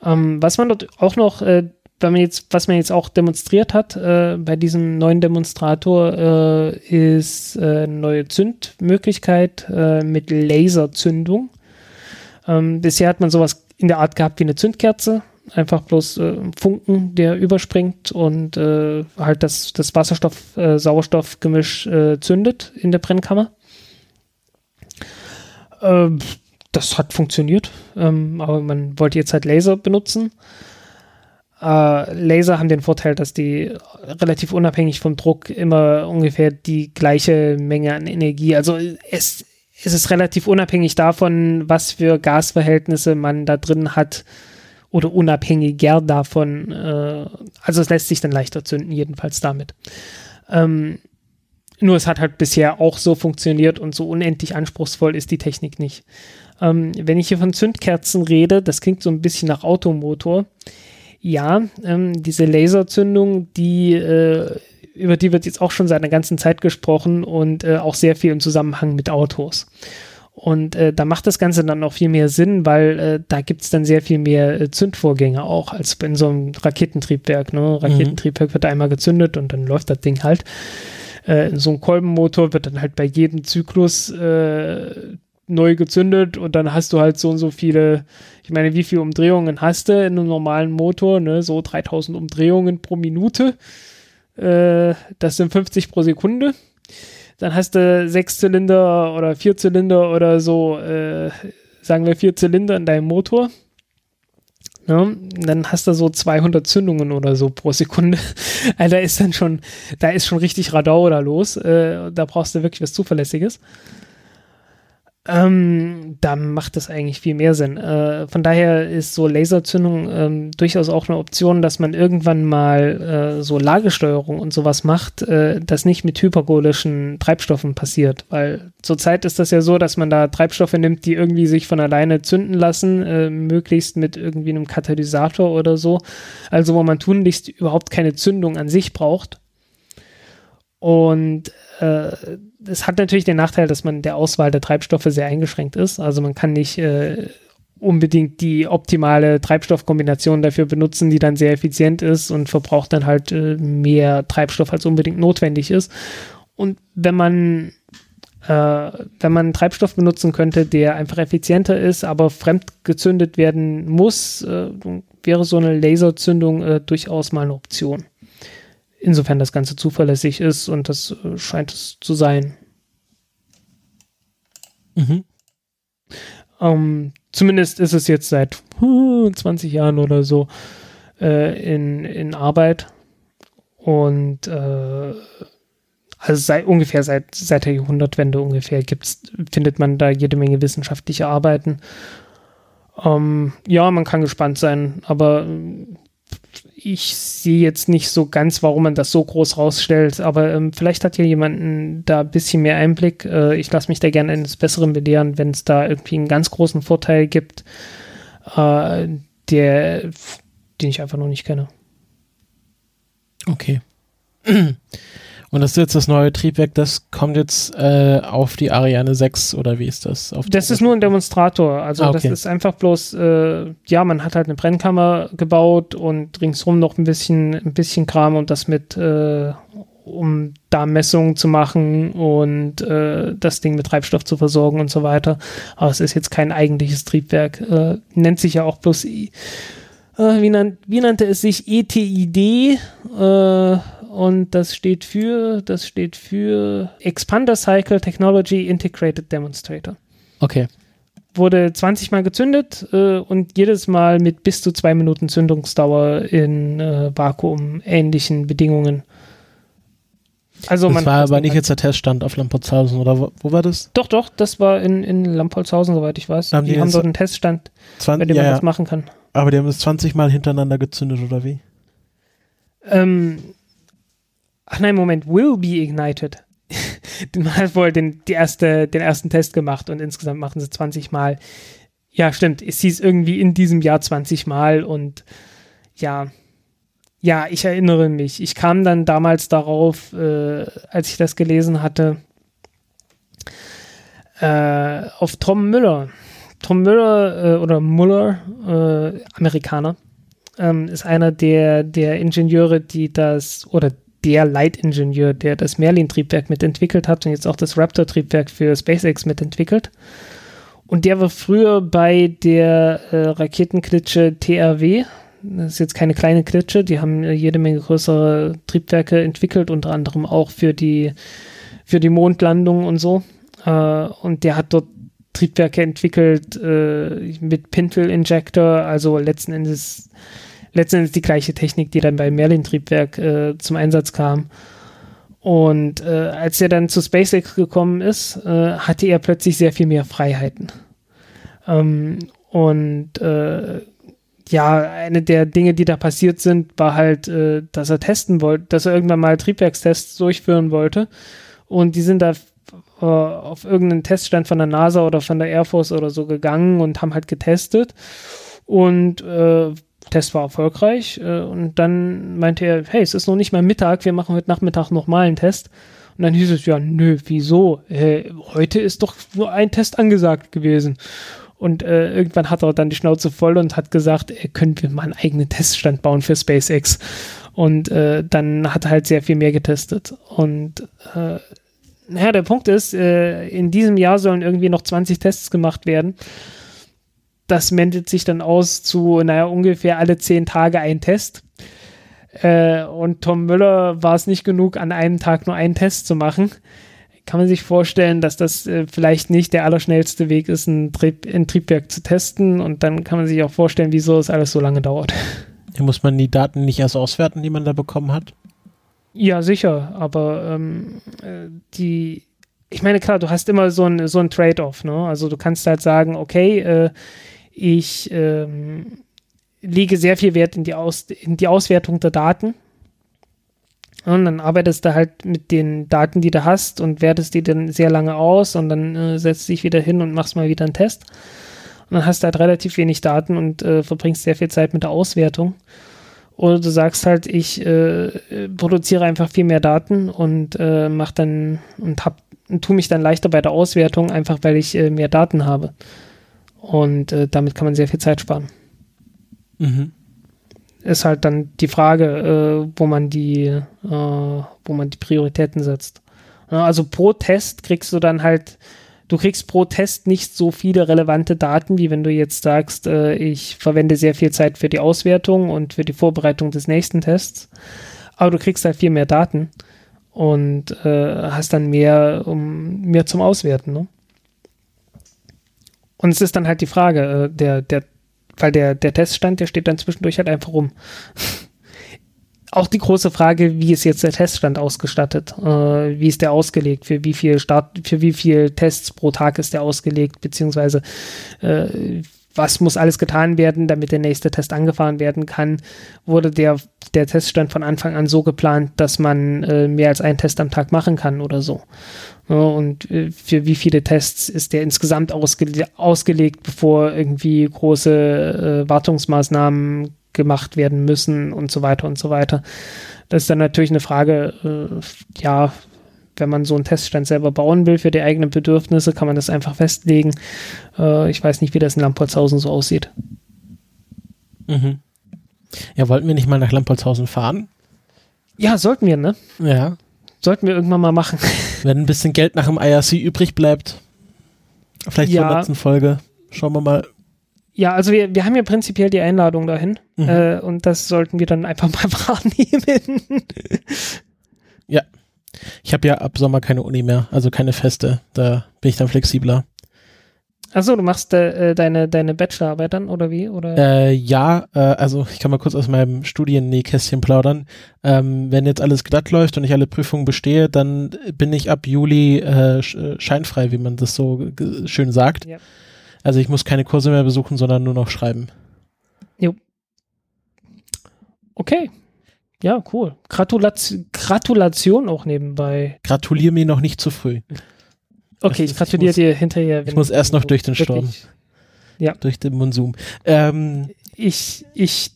Ähm, was man dort auch noch äh, wenn man jetzt, was man jetzt auch demonstriert hat äh, bei diesem neuen Demonstrator, äh, ist äh, eine neue Zündmöglichkeit äh, mit Laserzündung. Ähm, bisher hat man sowas in der Art gehabt wie eine Zündkerze, einfach bloß äh, Funken, der überspringt und halt das, das Wasserstoff-Sauerstoff-Gemisch zündet in der Brennkammer. Ähm, das hat funktioniert, ähm, aber man wollte jetzt halt Laser benutzen. Uh, Laser haben den Vorteil, dass die relativ unabhängig vom Druck immer ungefähr die gleiche Menge an Energie, also es, es ist relativ unabhängig davon, was für Gasverhältnisse man da drin hat oder unabhängiger davon, uh, also es lässt sich dann leichter zünden, jedenfalls damit. Um, nur es hat halt bisher auch so funktioniert und so unendlich anspruchsvoll ist die Technik nicht. Um, wenn ich hier von Zündkerzen rede, das klingt so ein bisschen nach Automotor ja, ähm, diese Laserzündung, die, äh, über die wird jetzt auch schon seit einer ganzen Zeit gesprochen und äh, auch sehr viel im Zusammenhang mit Autos. Und äh, da macht das Ganze dann auch viel mehr Sinn, weil äh, da gibt es dann sehr viel mehr äh, Zündvorgänge auch als in so einem Raketentriebwerk. Ne? Raketentriebwerk mhm. wird einmal gezündet und dann läuft das Ding halt. Äh, in so einem Kolbenmotor wird dann halt bei jedem Zyklus äh, neu gezündet und dann hast du halt so und so viele, ich meine, wie viele Umdrehungen hast du in einem normalen Motor, ne? So 3000 Umdrehungen pro Minute. Äh, das sind 50 pro Sekunde. Dann hast du sechs Zylinder oder vier Zylinder oder so, äh, sagen wir vier Zylinder in deinem Motor. Ja, dann hast du so 200 Zündungen oder so pro Sekunde. Also da ist dann schon, da ist schon richtig Radau da los. Äh, da brauchst du wirklich was Zuverlässiges ähm, da macht das eigentlich viel mehr Sinn. Äh, von daher ist so Laserzündung ähm, durchaus auch eine Option, dass man irgendwann mal äh, so Lagesteuerung und sowas macht, äh, das nicht mit hypergolischen Treibstoffen passiert. Weil zurzeit ist das ja so, dass man da Treibstoffe nimmt, die irgendwie sich von alleine zünden lassen, äh, möglichst mit irgendwie einem Katalysator oder so. Also wo man tunlichst überhaupt keine Zündung an sich braucht. Und äh, es hat natürlich den Nachteil, dass man der Auswahl der Treibstoffe sehr eingeschränkt ist. Also man kann nicht äh, unbedingt die optimale Treibstoffkombination dafür benutzen, die dann sehr effizient ist und verbraucht dann halt äh, mehr Treibstoff als unbedingt notwendig ist. Und wenn man äh, wenn man Treibstoff benutzen könnte, der einfach effizienter ist, aber fremd gezündet werden muss, äh, wäre so eine Laserzündung äh, durchaus mal eine Option. Insofern das Ganze zuverlässig ist und das äh, scheint es zu sein. Mhm. Ähm, zumindest ist es jetzt seit 20 Jahren oder so äh, in, in Arbeit. Und äh, also seit ungefähr seit, seit der Jahrhundertwende ungefähr gibt's, findet man da jede Menge wissenschaftliche Arbeiten. Ähm, ja, man kann gespannt sein, aber ich sehe jetzt nicht so ganz, warum man das so groß rausstellt, aber ähm, vielleicht hat ja jemanden da ein bisschen mehr Einblick. Äh, ich lasse mich da gerne eines Besseren belehren, wenn es da irgendwie einen ganz großen Vorteil gibt, äh, der, den ich einfach noch nicht kenne. Okay. Und das ist jetzt das neue Triebwerk, das kommt jetzt äh, auf die Ariane 6 oder wie ist das? das ist nur ein Demonstrator. Also ah, okay. das ist einfach bloß, äh, ja, man hat halt eine Brennkammer gebaut und ringsrum noch ein bisschen, ein bisschen Kram und das mit, äh, um da Messungen zu machen und äh, das Ding mit Treibstoff zu versorgen und so weiter. Aber es ist jetzt kein eigentliches Triebwerk. Äh, nennt sich ja auch bloß, äh, wie, nan wie nannte es sich, ETID, äh, und das steht für, das steht für Expander Cycle Technology Integrated Demonstrator. Okay. Wurde 20 Mal gezündet äh, und jedes Mal mit bis zu zwei Minuten Zündungsdauer in äh, Vakuum-ähnlichen Bedingungen. Also das war aber nicht jetzt der Teststand auf Lampertshausen oder wo, wo, war das? Doch, doch, das war in, in Lampertshausen, soweit ich weiß. Haben die, die haben dort einen Teststand, 20, bei dem ja, man das machen kann. Aber die haben es 20 Mal hintereinander gezündet oder wie? Ähm, Ach nein, Moment, will be ignited. den hat wohl den, die erste, den ersten Test gemacht und insgesamt machen sie 20 Mal. Ja, stimmt. Es hieß irgendwie in diesem Jahr 20 Mal und ja, ja, ich erinnere mich. Ich kam dann damals darauf, äh, als ich das gelesen hatte, äh, auf Tom Müller. Tom Müller äh, oder Muller, äh, Amerikaner, ähm, ist einer der, der Ingenieure, die das, oder der Leitingenieur, der das Merlin-Triebwerk mitentwickelt hat und jetzt auch das Raptor-Triebwerk für SpaceX mitentwickelt. Und der war früher bei der äh, Raketenklitsche TRW. Das ist jetzt keine kleine Klitsche, die haben äh, jede Menge größere Triebwerke entwickelt, unter anderem auch für die, für die Mondlandung und so. Äh, und der hat dort Triebwerke entwickelt äh, mit Pintle Injector, also letzten Endes letztendlich die gleiche Technik, die dann beim Merlin-Triebwerk äh, zum Einsatz kam. Und äh, als er dann zu SpaceX gekommen ist, äh, hatte er plötzlich sehr viel mehr Freiheiten. Ähm, und äh, ja, eine der Dinge, die da passiert sind, war halt, äh, dass er testen wollte, dass er irgendwann mal Triebwerkstests durchführen wollte. Und die sind da äh, auf irgendeinen Teststand von der NASA oder von der Air Force oder so gegangen und haben halt getestet. Und Test war erfolgreich äh, und dann meinte er, hey, es ist noch nicht mal Mittag, wir machen heute Nachmittag nochmal einen Test. Und dann hieß es, ja, nö, wieso? Äh, heute ist doch nur ein Test angesagt gewesen. Und äh, irgendwann hat er dann die Schnauze voll und hat gesagt, äh, können wir mal einen eigenen Teststand bauen für SpaceX. Und äh, dann hat er halt sehr viel mehr getestet. Und äh, naja, der Punkt ist, äh, in diesem Jahr sollen irgendwie noch 20 Tests gemacht werden das meldet sich dann aus zu, naja, ungefähr alle zehn Tage ein Test. Äh, und Tom Müller war es nicht genug, an einem Tag nur einen Test zu machen. Kann man sich vorstellen, dass das äh, vielleicht nicht der allerschnellste Weg ist, ein, Trieb, ein Triebwerk zu testen. Und dann kann man sich auch vorstellen, wieso es alles so lange dauert. Ja, muss man die Daten nicht erst auswerten, die man da bekommen hat? Ja, sicher. Aber ähm, äh, die, ich meine, klar, du hast immer so ein, so ein Trade-off. Ne? Also du kannst halt sagen, okay, äh, ich ähm, lege sehr viel Wert in die, Aus in die Auswertung der Daten. Und dann arbeitest du halt mit den Daten, die du hast und wertest die dann sehr lange aus und dann äh, setzt dich wieder hin und machst mal wieder einen Test. Und dann hast du halt relativ wenig Daten und äh, verbringst sehr viel Zeit mit der Auswertung. Oder du sagst halt, ich äh, produziere einfach viel mehr Daten und äh, mach dann und hab und tu mich dann leichter bei der Auswertung, einfach weil ich äh, mehr Daten habe. Und äh, damit kann man sehr viel Zeit sparen. Mhm. Ist halt dann die Frage, äh, wo man die, äh, wo man die Prioritäten setzt. Ja, also pro Test kriegst du dann halt, du kriegst pro Test nicht so viele relevante Daten, wie wenn du jetzt sagst, äh, ich verwende sehr viel Zeit für die Auswertung und für die Vorbereitung des nächsten Tests. Aber du kriegst halt viel mehr Daten und äh, hast dann mehr, um mehr zum Auswerten. Ne? Und es ist dann halt die Frage, äh, der, der, weil der, der Teststand, der steht dann zwischendurch halt einfach rum. Auch die große Frage, wie ist jetzt der Teststand ausgestattet? Äh, wie ist der ausgelegt? Für wie viel Start, für wie viel Tests pro Tag ist der ausgelegt? Beziehungsweise äh, was muss alles getan werden, damit der nächste Test angefahren werden kann? Wurde der, der Teststand von Anfang an so geplant, dass man äh, mehr als einen Test am Tag machen kann oder so? Ja, und äh, für wie viele Tests ist der insgesamt ausge ausgelegt, bevor irgendwie große äh, Wartungsmaßnahmen gemacht werden müssen und so weiter und so weiter. Das ist dann natürlich eine Frage, äh, ja, wenn man so einen Teststand selber bauen will für die eigenen Bedürfnisse, kann man das einfach festlegen. Äh, ich weiß nicht, wie das in Lampolzhausen so aussieht. Mhm. Ja, wollten wir nicht mal nach Lampolzhausen fahren? Ja, sollten wir, ne? Ja. Sollten wir irgendwann mal machen. Wenn ein bisschen Geld nach dem IRC übrig bleibt, vielleicht Ja. zur letzten Folge, schauen wir mal. Ja, also wir, wir haben ja prinzipiell die Einladung dahin Mhm. äh, und das sollten wir dann einfach mal wahrnehmen. Ich habe ja ab Sommer keine Uni mehr, also keine Feste. Da bin ich dann flexibler. Achso, du machst äh, deine, deine Bachelorarbeit dann oder wie? Oder? Äh, ja, äh, also ich kann mal kurz aus meinem Studiennähkästchen plaudern. Ähm, wenn jetzt alles glatt läuft und ich alle Prüfungen bestehe, dann bin ich ab Juli äh, äh, scheinfrei, wie man das so schön sagt. Ja. Also ich muss keine Kurse mehr besuchen, sondern nur noch schreiben. Okay. Ja, cool. Gratulation, Gratulation auch nebenbei. Gratulier mir noch nicht zu früh. Okay, Ich- ich gratuliere dir hinterher. ich muss erst noch durch den wirklich- durch den Monsum. Ähm, Ich, ich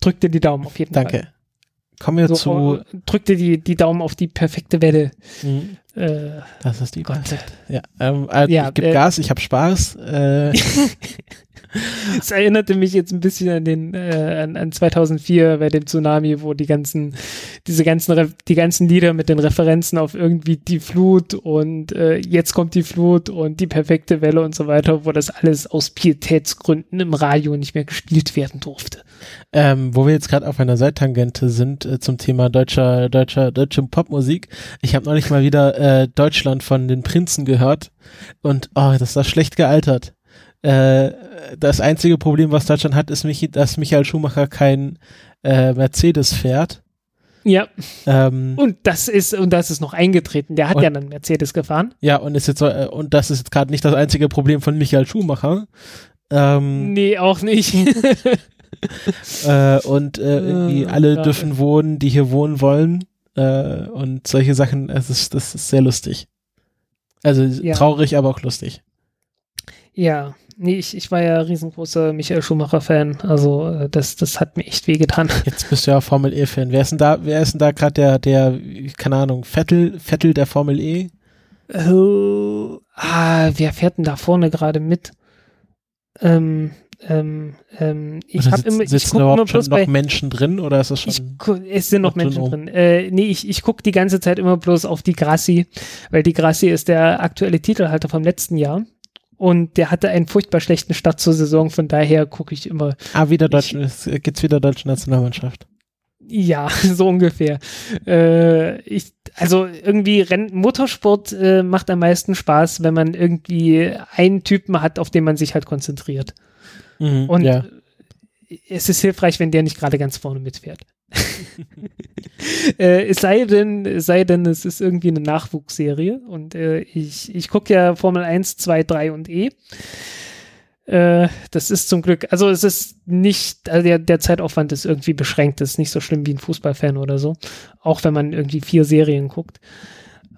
drück dir die Daumen auf jeden danke. Kommen wir Fall. zu. So, äh, drück dir die, die Daumen auf die perfekte Welle. Mhm, Äh, das ist die Gott. Ja, ähm, also Ja, ich gebe äh, Gas, ich habe Spaß. Äh, Es erinnerte mich jetzt ein bisschen an den äh, an, an 2004 bei dem Tsunami, wo die ganzen diese ganzen Re die ganzen Lieder mit den Referenzen auf irgendwie die Flut und äh, jetzt kommt die Flut und die perfekte Welle und so weiter, wo das alles aus Pietätsgründen im Radio nicht mehr gespielt werden durfte. Ähm, wo wir jetzt gerade auf einer Seittangente sind äh, zum Thema deutscher, deutscher, deutsche Popmusik. Ich habe neulich mal wieder äh, Deutschland von den Prinzen gehört und oh, das war schlecht gealtert. Äh, das einzige Problem, was Deutschland hat, ist, dass Michael Schumacher kein äh, Mercedes fährt. Ja, Ähm, und das ist und das ist noch eingetreten. Der hat Und- ja dann Mercedes gefahren. ja, und ist jetzt äh, und das ist jetzt gerade nicht das einzige Problem von Michael Schumacher. Ähm, Nee, auch nicht. äh, und äh, irgendwie Äh, alle ja. dürfen wohnen, die hier wohnen wollen. Äh, und solche Sachen, es ist, das ist sehr lustig. Also Ja. traurig, aber auch lustig. ja, nee, ich, ich war ja riesengroßer Michael Schumacher-Fan. Also äh, das, das hat mir echt wehgetan. Jetzt bist du ja Formel E-Fan. Wer ist denn da, wer ist denn da gerade der, der, keine Ahnung, Vettel, Vettel der Formel E? Oh, ah, wer fährt denn da vorne gerade mit? Ähm, ähm, ähm, ich habe immer, ich sitzen guck da immer überhaupt schon bloß noch bei, Menschen drin oder ist das ich, schon? gu- es sind noch Menschen drin. Äh, nee, ich, ich gucke die ganze Zeit immer bloß auf die Grassi, weil die Grassi ist der aktuelle Titelhalter vom letzten Jahr. Und der hatte einen furchtbar schlechten Start zur Saison, von daher gucke ich immer, Ah, wieder deutsche, es gibt's wieder deutsche Nationalmannschaft. ja, so ungefähr. Äh, ich, also irgendwie Renn Motorsport äh, macht am meisten Spaß, wenn man irgendwie einen Typen hat, auf den man sich halt konzentriert. Mhm, Und ja. es ist hilfreich, wenn der nicht gerade ganz vorne mitfährt. Äh, es sei denn, es sei denn, es ist irgendwie eine Nachwuchsserie und äh, ich, ich gucke ja Formel 1, 2, 3 und E. Äh, das ist zum Glück, also es ist nicht, also der, der Zeitaufwand ist irgendwie beschränkt, das ist nicht so schlimm wie ein Fußballfan oder so, auch wenn man irgendwie vier Serien guckt.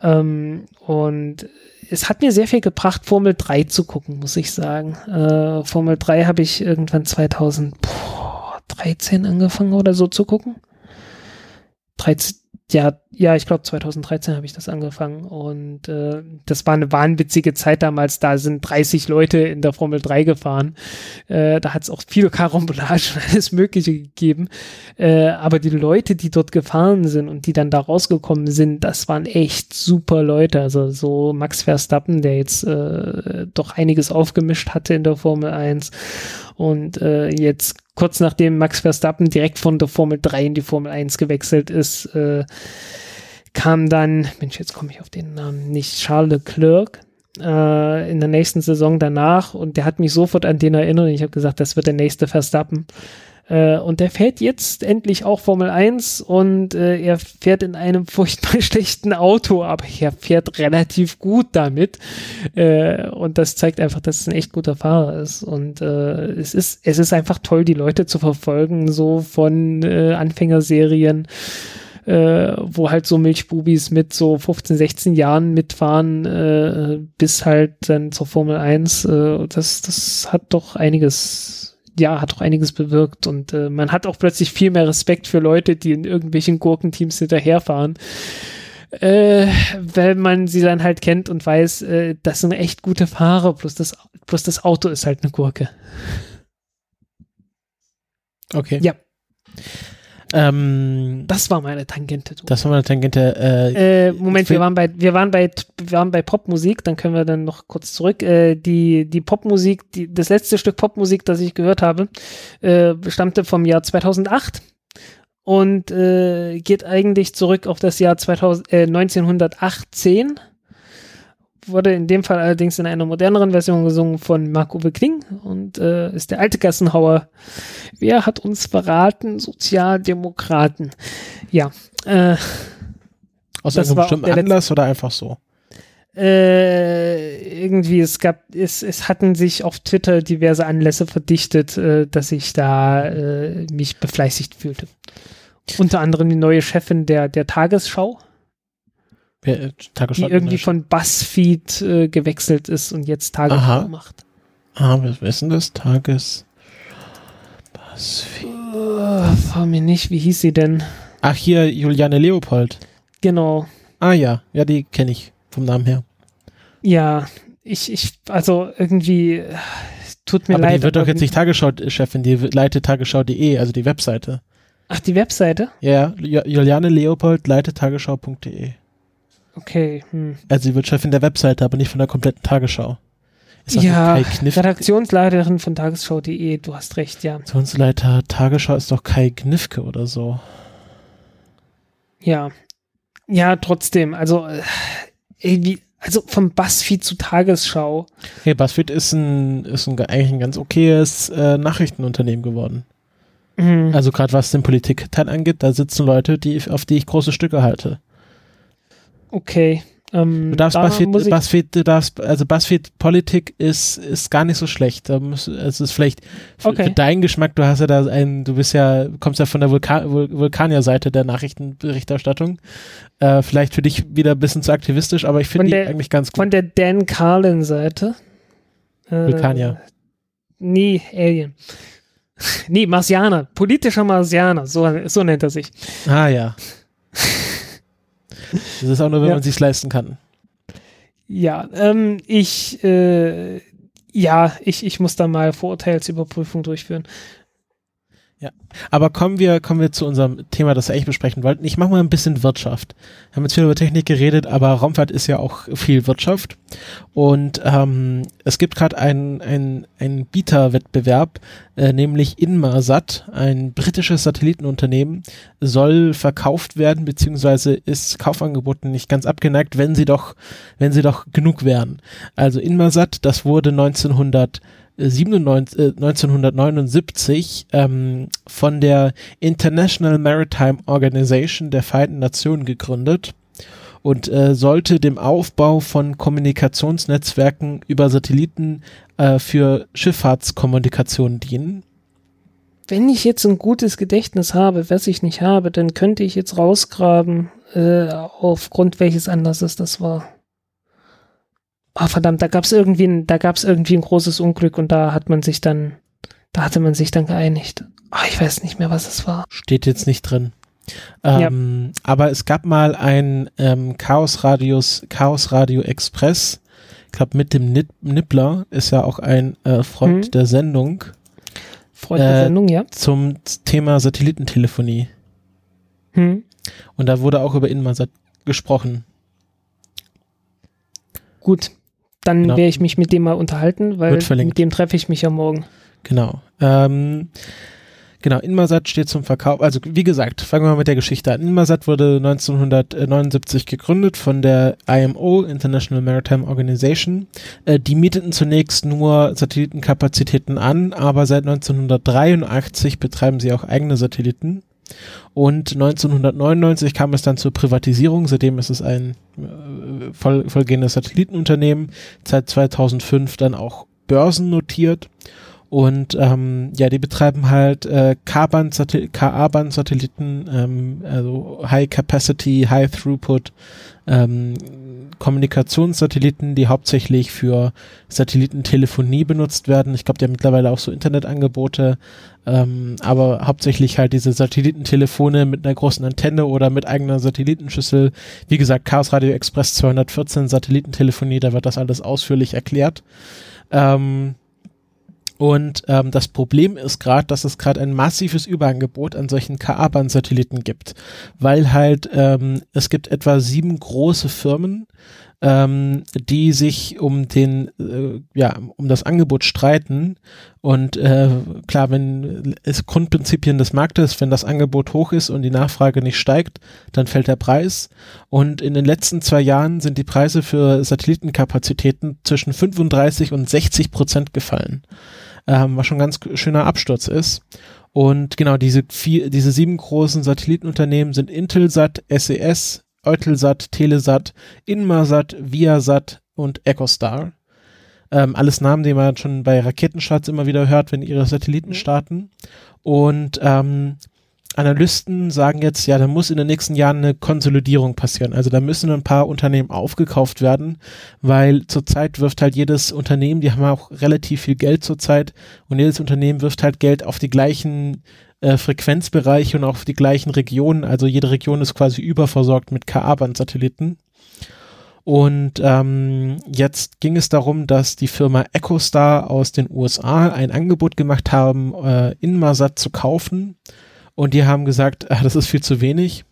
Ähm, und es hat mir sehr viel gebracht, Formel 3 zu gucken, muss ich sagen. Äh, Formel 3 habe ich irgendwann 2013 angefangen oder so zu gucken. 13, ja, ja, ich glaube 2013 habe ich das angefangen und äh, das war eine wahnwitzige Zeit damals. Da sind 30 Leute in der Formel 3 gefahren. Äh, da hat es auch viel Karambolage und alles Mögliche gegeben. Äh, aber die Leute, die dort gefahren sind und die dann da rausgekommen sind, das waren echt super Leute. Also so Max Verstappen, der jetzt äh, doch einiges aufgemischt hatte in der Formel 1 und äh, jetzt kurz nachdem Max Verstappen direkt von der Formel 3 in die Formel 1 gewechselt ist, äh, kam dann, Mensch, jetzt komme ich auf den Namen nicht, Charles Leclerc äh, in der nächsten Saison danach und der hat mich sofort an den erinnert ich habe gesagt, das wird der nächste Verstappen. Äh, und der fährt jetzt endlich auch Formel 1 und äh, er fährt in einem furchtbar schlechten Auto, aber er fährt relativ gut damit. Äh, und das zeigt einfach, dass es ein echt guter Fahrer ist. Und äh, es ist, es ist einfach toll, die Leute zu verfolgen, so von äh, Anfängerserien äh, wo halt so Milchbubis mit so 15, 16 Jahren mitfahren, äh, bis halt dann zur Formel 1. Äh, das, das hat doch einiges ja, hat auch einiges bewirkt und äh, man hat auch plötzlich viel mehr Respekt für Leute, die in irgendwelchen Gurkenteams hinterherfahren. Äh, weil man sie dann halt kennt und weiß, äh, das sind echt gute Fahrer, plus das, plus das Auto ist halt eine Gurke. Okay. Ja. Ähm, Das war meine Tangente. Du. das war meine Tangente. Äh, Äh, Moment, wir waren bei, wir waren bei, wir waren bei Popmusik, dann können wir dann noch kurz zurück. Äh, die, die Popmusik, die, das letzte Stück Popmusik, das ich gehört habe, äh, stammte vom Jahr 2008 und äh, geht eigentlich zurück auf das Jahr 2000, äh, 1918. Wurde in dem Fall allerdings in einer moderneren Version gesungen von Marc-Uwe Kling und äh, ist der alte Gassenhauer. Wer hat uns verraten? Sozialdemokraten. Ja, äh, aus war bestimmten Anlass oder einfach so? äh, irgendwie, es gab, es, es hatten sich auf Twitter diverse Anlässe verdichtet, äh, dass ich da äh, mich befleißigt fühlte. Unter anderem die neue Chefin der, der Tagesschau, äh, die irgendwie von BuzzFeed äh, gewechselt ist und jetzt Tagesschau macht. Ah, ist denn das? Tages. BuzzFeed. Uh, mir nicht, wie hieß sie denn? Ach, hier Juliane Leopold. Genau. Ah ja, ja, die kenne ich vom Namen her. Ja, ich, ich, also irgendwie, äh, tut mir aber leid. die wird doch jetzt nicht Tagesschau-Chefin, die leitet tagesschau.de, also die Webseite. Ach, die Webseite? Ja, Ju- Juliane Leopold leitet tagesschau.de. Okay. Hm. Also sie wird Chefin der Webseite, aber nicht von der kompletten Tagesschau. Ja? Redaktionsleiterin von Tagesschau.de, du hast recht, ja. Redaktionsleiter Tagesschau ist doch Kai Knifke oder so. Ja. Ja, trotzdem, also äh, irgendwie, also vom Buzzfeed zu Tagesschau. Hey, BuzzFeed ist ein, ist ein, eigentlich ein ganz okayes äh, Nachrichtenunternehmen geworden. Mhm. Also gerade was den Politikteil angeht, da sitzen Leute, die, auf die ich große Stücke halte. Okay. Ähm, Du darfst BuzzFeed, BuzzFeed, du darfst, also BuzzFeed Politik ist, ist gar nicht so schlecht. Es ist vielleicht für, Okay. für deinen Geschmack, du hast ja da einen, du bist ja, kommst ja von der Vulkan, Vul Vulkanier-Seite der Nachrichtenberichterstattung. Äh, vielleicht für dich wieder ein bisschen zu aktivistisch, aber ich finde die eigentlich ganz gut. von der Dan Carlin-Seite. Äh, Vulkanier. Nee, Alien. nee, Marsianer. Politischer Marsianer, so, so nennt er sich. Ah ja. Das ist auch nur, wenn Ja. man sich's leisten kann. Ja, ähm, ich, äh, ja, ich, ich muss da mal Vorurteilsüberprüfung durchführen. Aber kommen wir, kommen wir zu unserem Thema, das wir eigentlich besprechen wollten. Ich mache mal ein bisschen Wirtschaft. Wir haben jetzt viel über Technik geredet, aber Raumfahrt ist ja auch viel Wirtschaft. Und ähm, es gibt gerade einen ein, ein Bieterwettbewerb, äh, nämlich Inmarsat, ein britisches Satellitenunternehmen, soll verkauft werden, beziehungsweise ist Kaufangeboten nicht ganz abgeneigt, wenn sie doch, wenn sie doch genug wären. Also Inmarsat, das wurde 1900 97, äh, 1979 ähm, von der International Maritime Organization der Vereinten Nationen gegründet und äh, sollte dem Aufbau von Kommunikationsnetzwerken über Satelliten äh, für Schifffahrtskommunikation dienen. Wenn ich jetzt ein gutes Gedächtnis habe, was ich nicht habe, dann könnte ich jetzt rausgraben, äh, aufgrund welches Anlasses das war. Ah, verdammt, da gab's irgendwie, ein, da gab's irgendwie ein großes Unglück und da hat man sich dann, da hatte man sich dann geeinigt. Ah, ich weiß nicht mehr, was es war. Steht jetzt nicht drin. Ähm, Aber es gab mal ein ähm, Chaos Radius, Chaos Radio Express. Ich glaube, mit dem Nip Nippler ist ja auch ein äh, Freund Mhm. der Sendung Freund der Äh, Sendung, ja. zum Thema Satellitentelefonie. Hm. Und da wurde auch über Inmarsat gesprochen. Gut, dann Genau. werde ich mich mit dem mal unterhalten, weil mit dem treffe ich mich ja morgen. Genau. Ähm, genau, Inmarsat steht zum Verkauf. Also wie gesagt, fangen wir mal mit der Geschichte an. Inmarsat wurde 1979 gegründet von der IMO, International Maritime Organization. Äh, die mieteten zunächst nur Satellitenkapazitäten an, aber seit 1983 betreiben sie auch eigene Satelliten. Und 1999 kam es dann zur Privatisierung, seitdem ist es ein äh, voll, vollgehendes Satellitenunternehmen, seit 2005 dann auch börsennotiert. Und ähm, ja, die betreiben halt äh, KA-Band-Satelliten, ähm, also High Capacity, High Throughput, ähm, Kommunikationssatelliten, die hauptsächlich für Satellitentelefonie benutzt werden. Ich glaube, die haben mittlerweile auch so Internetangebote, ähm, aber hauptsächlich halt diese Satellitentelefone mit einer großen Antenne oder mit eigener Satellitenschüssel. Wie gesagt, Chaos Radio Express 214 Satellitentelefonie, da wird das alles ausführlich erklärt. Ähm, und ähm, das Problem ist gerade, dass es gerade ein massives Überangebot an solchen KA-Band-Satelliten gibt, weil halt ähm, es gibt etwa sieben große Firmen, ähm, die sich um den, äh, ja, um das Angebot streiten. Und äh, klar, wenn es Grundprinzipien des Marktes, wenn das Angebot hoch ist und die Nachfrage nicht steigt, dann fällt der Preis. Und in den letzten zwei Jahren sind die Preise für Satellitenkapazitäten zwischen 35 und 60 Prozent gefallen ähm, was schon ganz schöner Absturz ist. Und genau, diese vier, diese sieben großen Satellitenunternehmen sind Intelsat, SES, Eutelsat, Telesat, Inmarsat, Viasat und Ecostar. Ähm, alles Namen, die man schon bei Raketenstarts immer wieder hört, wenn ihre Satelliten starten. Und ähm, Analysten sagen jetzt, ja, da muss in den nächsten Jahren eine Konsolidierung passieren. Also da müssen ein paar Unternehmen aufgekauft werden, weil zurzeit wirft halt jedes Unternehmen, die haben auch relativ viel Geld zurzeit und jedes Unternehmen wirft halt Geld auf die gleichen äh, Frequenzbereiche und auf die gleichen Regionen. Also jede Region ist quasi überversorgt mit KA-Band-Satelliten. Und ähm, jetzt ging es darum, dass die Firma EchoStar aus den USA ein Angebot gemacht haben, äh, Inmarsat zu kaufen. Und die haben gesagt, ah, das ist viel zu wenig.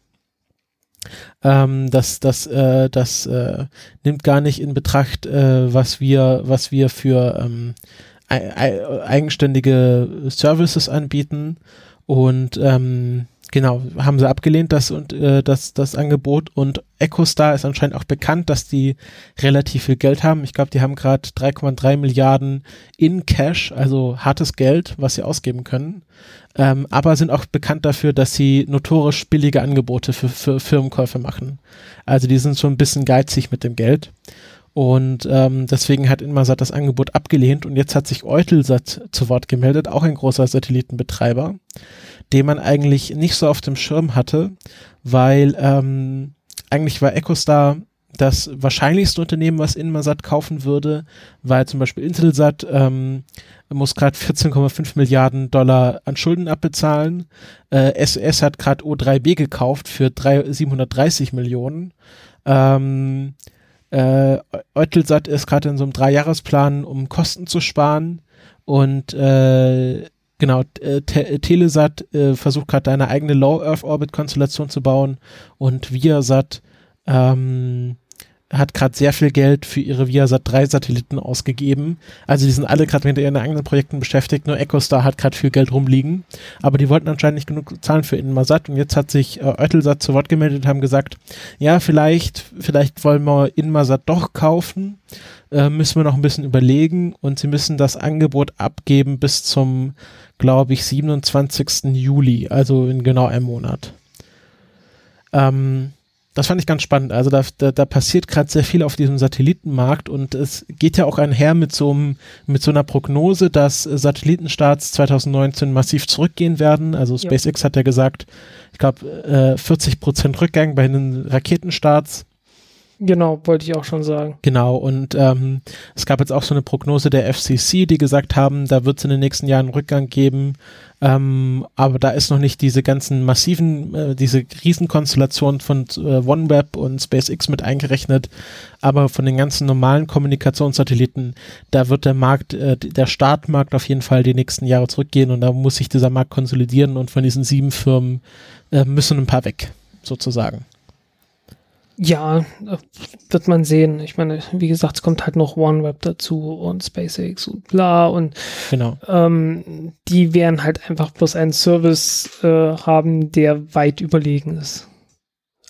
Ähm, das das, äh, das äh, nimmt gar nicht in Betracht, äh, was wir, was wir für ähm, ei- ei- eigenständige Services anbieten. Und ähm, genau, haben sie abgelehnt, das und äh, das, das Angebot. Und EchoStar ist anscheinend auch bekannt, dass die relativ viel Geld haben. Ich glaube, die haben gerade 3,3 Milliarden in Cash, also hartes Geld, was sie ausgeben können. Ähm, aber sind auch bekannt dafür, dass sie notorisch billige Angebote für, für Firmenkäufe machen. Also die sind so ein bisschen geizig mit dem Geld. Und ähm, deswegen hat Inmarsat das Angebot abgelehnt und jetzt hat sich Eutelsat zu Wort gemeldet, auch ein großer Satellitenbetreiber, den man eigentlich nicht so auf dem Schirm hatte, weil ähm, eigentlich war EchoStar das wahrscheinlichste Unternehmen, was Inmarsat kaufen würde, weil zum Beispiel Intelsat ähm, muss gerade 14,5 Milliarden Dollar an Schulden abbezahlen. Äh, SES hat gerade O3B gekauft für drei, 730 Millionen. Ähm, äh, Eutelsat ist gerade in so einem Dreijahresplan, um Kosten zu sparen. Und äh, genau, äh, Te Telesat äh, versucht gerade eine eigene Low Earth Orbit Konstellation zu bauen. Und Viasat ähm, hat gerade sehr viel Geld für ihre Viasat 3 Satelliten ausgegeben. Also die sind alle gerade mit ihren eigenen Projekten beschäftigt. Nur EchoStar hat gerade viel Geld rumliegen. Aber die wollten anscheinend nicht genug zahlen für Inmarsat. Und jetzt hat sich äh, Eutelsat zu Wort gemeldet und haben gesagt, ja, vielleicht, vielleicht wollen wir Inmarsat doch kaufen. Äh, müssen wir noch ein bisschen überlegen. Und sie müssen das Angebot abgeben bis zum, glaube ich, 27. Juli. Also in genau einem Monat. Ähm, das fand ich ganz spannend. Also da, da, da passiert gerade sehr viel auf diesem Satellitenmarkt und es geht ja auch einher mit so, einem, mit so einer Prognose, dass Satellitenstarts 2019 massiv zurückgehen werden. Also Ja. SpaceX hat ja gesagt, ich glaube, äh, 40 Prozent Rückgang bei den Raketenstarts. Genau, wollte ich auch schon sagen. Genau, und ähm, es gab jetzt auch so eine Prognose der FCC, die gesagt haben, da wird es in den nächsten Jahren einen Rückgang geben, ähm, aber da ist noch nicht diese ganzen massiven, äh, diese Riesenkonstellation von äh, OneWeb und SpaceX mit eingerechnet, aber von den ganzen normalen Kommunikationssatelliten, da wird der Markt, äh, der Startmarkt auf jeden Fall die nächsten Jahre zurückgehen und da muss sich dieser Markt konsolidieren und von diesen sieben Firmen äh, müssen ein paar weg, sozusagen. Ja, wird man sehen. Ich meine, wie gesagt, es kommt halt noch OneWeb dazu und SpaceX und bla und genau. ähm, die werden halt einfach bloß einen Service äh, haben, der weit überlegen ist.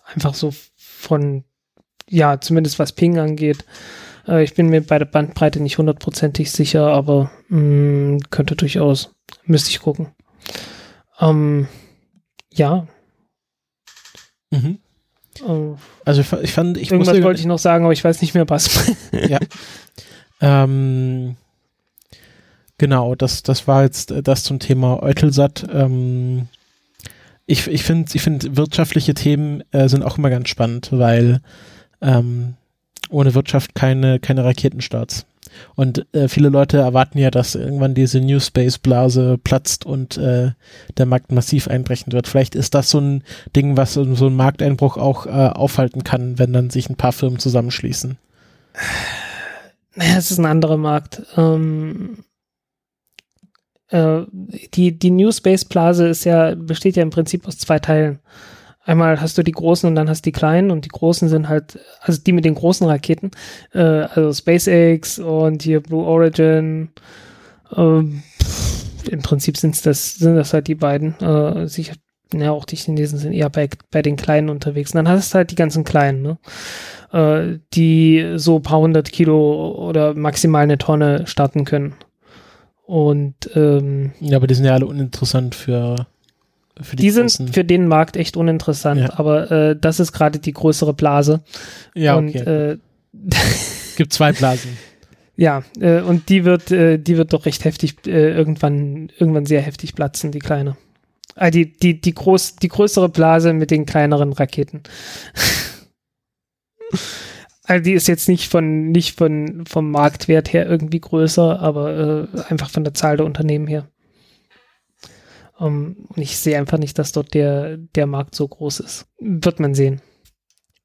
Einfach so von, ja, zumindest was Ping angeht. Äh, ich bin mir bei der Bandbreite nicht hundertprozentig sicher, aber mh, mm, könnte durchaus. Müsste ich gucken. Ähm, ja. Mhm. Oh. Also ich, ich fand, ich Irgendwas wollte ich noch sagen, aber ich weiß nicht mehr was. ja. Ähm, genau, das, das war jetzt das zum Thema Eutelsat. Ähm, ich ich finde, ich find, wirtschaftliche Themen äh, sind auch immer ganz spannend, weil ähm, ohne Wirtschaft keine, keine Raketenstarts. Und äh, viele Leute erwarten ja, dass irgendwann diese New Space Blase platzt und äh, der Markt massiv einbrechen wird. Vielleicht ist das so ein Ding, was so ein Markteinbruch auch äh, aufhalten kann, wenn dann sich ein paar Firmen zusammenschließen. Naja, es ist ein anderer Markt. Ähm, äh, die, die New Space Blase ist ja, besteht ja im Prinzip aus zwei Teilen. Einmal hast du die großen und dann hast du die kleinen und die großen sind halt, also die mit den großen Raketen, äh, also SpaceX und hier Blue Origin. Ähm, Im Prinzip sind's das, sind das halt die beiden. Äh, sicher, ja, auch die Chinesen sind eher bei, bei den Kleinen unterwegs. Und dann hast du halt die ganzen Kleinen, ne? Äh, die so paar hundert Kilo oder maximal eine Tonne starten können. Und ähm, ja, aber die sind ja alle uninteressant für die, die sind für den Markt echt uninteressant, ja. aber äh, das ist gerade die größere Blase. Ja, und, okay. Äh, Gibt zwei Blasen. Ja, äh, und die wird, äh, die wird doch recht heftig, äh, irgendwann, irgendwann sehr heftig platzen, die kleine. Ah, die, die, die, groß, die größere Blase mit den kleineren Raketen. also die ist jetzt nicht von, nicht von, vom Marktwert her irgendwie größer, aber äh, einfach von der Zahl der Unternehmen her. Um, ähm, und ich sehe einfach nicht, dass dort der, der Markt so groß ist. Wird man sehen.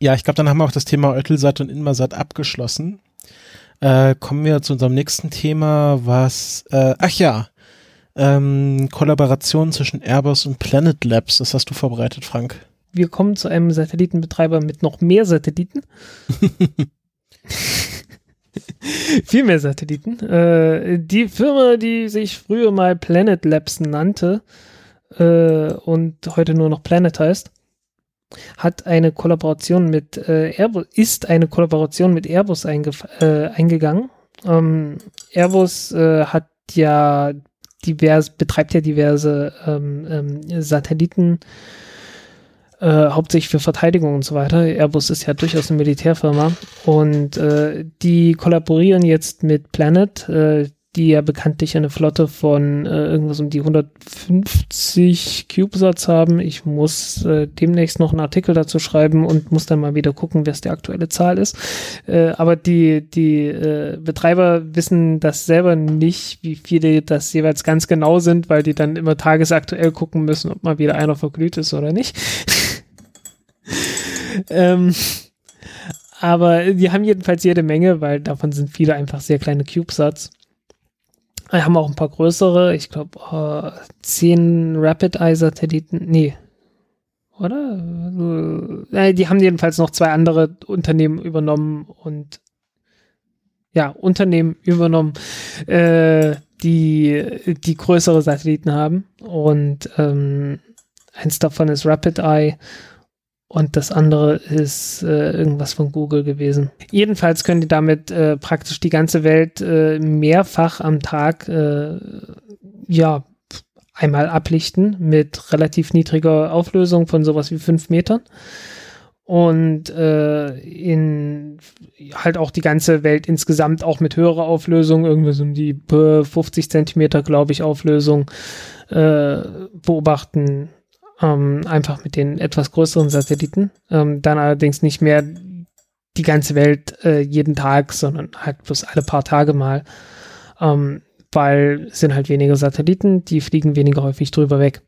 Ja, ich glaube, dann haben wir auch das Thema Eutelsat und Inmarsat abgeschlossen. Äh, kommen wir zu unserem nächsten Thema, was, äh, ach ja, ähm, Kollaboration zwischen Airbus und Planet Labs. Das hast du vorbereitet, Frank. Wir kommen zu einem Satellitenbetreiber mit noch mehr Satelliten. Viel mehr Satelliten. Äh, die Firma, die sich früher mal Planet Labs nannte äh, und heute nur noch Planet heißt, hat eine Kollaboration mit äh, Airbus, ist eine Kollaboration mit Airbus äh, eingegangen. Ähm, Airbus äh, hat ja divers, betreibt ja diverse ähm, ähm, Satelliten äh, hauptsächlich für Verteidigung und so weiter. Airbus ist ja durchaus eine Militärfirma und äh, die kollaborieren jetzt mit Planet, äh, die ja bekanntlich eine Flotte von äh, irgendwas um die 150 CubeSats haben. Ich muss äh, demnächst noch einen Artikel dazu schreiben und muss dann mal wieder gucken, was die aktuelle Zahl ist. Äh, aber die, die äh, Betreiber wissen das selber nicht, wie viele das jeweils ganz genau sind, weil die dann immer tagesaktuell gucken müssen, ob mal wieder einer verglüht ist oder nicht. Ähm, aber die haben jedenfalls jede Menge, weil davon sind viele einfach sehr kleine CubeSats. Wir haben auch ein paar größere, ich glaube, uh, zehn Rapid-Eye-Satelliten, nee, oder? Äh, die haben jedenfalls noch zwei andere Unternehmen übernommen und ja, Unternehmen übernommen, äh, die, die größere Satelliten haben. Und ähm, eins davon ist Rapid Eye und das andere ist äh, irgendwas von Google gewesen. Jedenfalls können die damit äh, praktisch die ganze Welt äh, mehrfach am Tag äh, ja einmal ablichten mit relativ niedriger Auflösung von sowas wie fünf Metern und äh, in halt auch die ganze Welt insgesamt auch mit höherer Auflösung, irgendwie so um die 50 Zentimeter, glaube ich, Auflösung äh, beobachten ähm, einfach mit den etwas größeren Satelliten. Ähm, dann allerdings nicht mehr die ganze Welt äh, jeden Tag, sondern halt bloß alle paar Tage mal. Ähm, weil es sind halt weniger Satelliten, die fliegen weniger häufig drüber weg.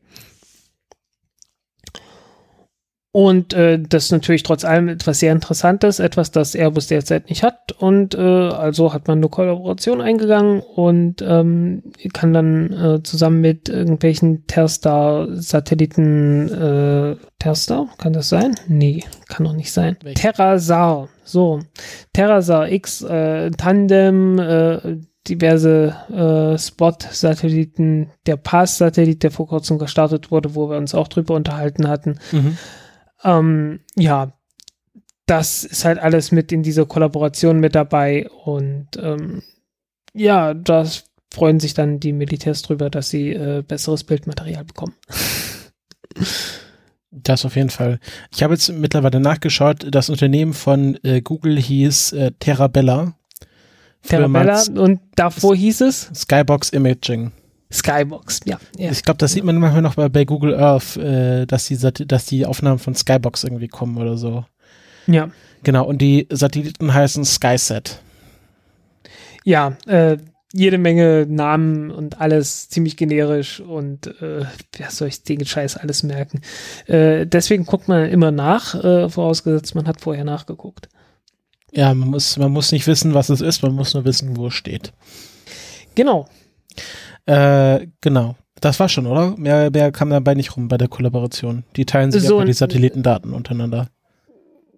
Und äh, das ist natürlich trotz allem etwas sehr Interessantes, etwas, das Airbus derzeit nicht hat. Und äh, also hat man eine Kollaboration eingegangen und ähm, kann dann äh, zusammen mit irgendwelchen Terstar-Satelliten, äh, Terstar, kann das sein? Nee, kann doch nicht sein. Welch? Terrasar, so. Terrasar X, äh, Tandem, äh, diverse äh, Spot-Satelliten, der PASS-Satellit, der vor kurzem gestartet wurde, wo wir uns auch drüber unterhalten hatten. Mhm. Ähm, ja, das ist halt alles mit in dieser Kollaboration mit dabei und ähm, ja, das freuen sich dann die Militärs drüber, dass sie äh, besseres Bildmaterial bekommen. Das auf jeden Fall. Ich habe jetzt mittlerweile nachgeschaut, das Unternehmen von äh, Google hieß äh, Terrabella mal und davor hieß es Skybox Imaging. Skybox, ja. ja. Ich glaube, das sieht man manchmal noch bei, bei Google Earth, äh, dass, die, Sat- dass die Aufnahmen von Skybox irgendwie kommen oder so. ja. Genau, und die Satelliten heißen SkySat. ja, äh, jede Menge Namen und alles ziemlich generisch und äh, wer soll ich den Scheiß alles merken? Äh, deswegen guckt man immer nach, äh, vorausgesetzt man hat vorher nachgeguckt. Ja, man muss, man muss nicht wissen, was es ist, man muss nur wissen, wo es steht. Genau. Äh, genau. Das war schon, oder? Mehr, mehr kam dabei nicht rum bei der Kollaboration. Die teilen sich So, einfach die Satellitendaten untereinander.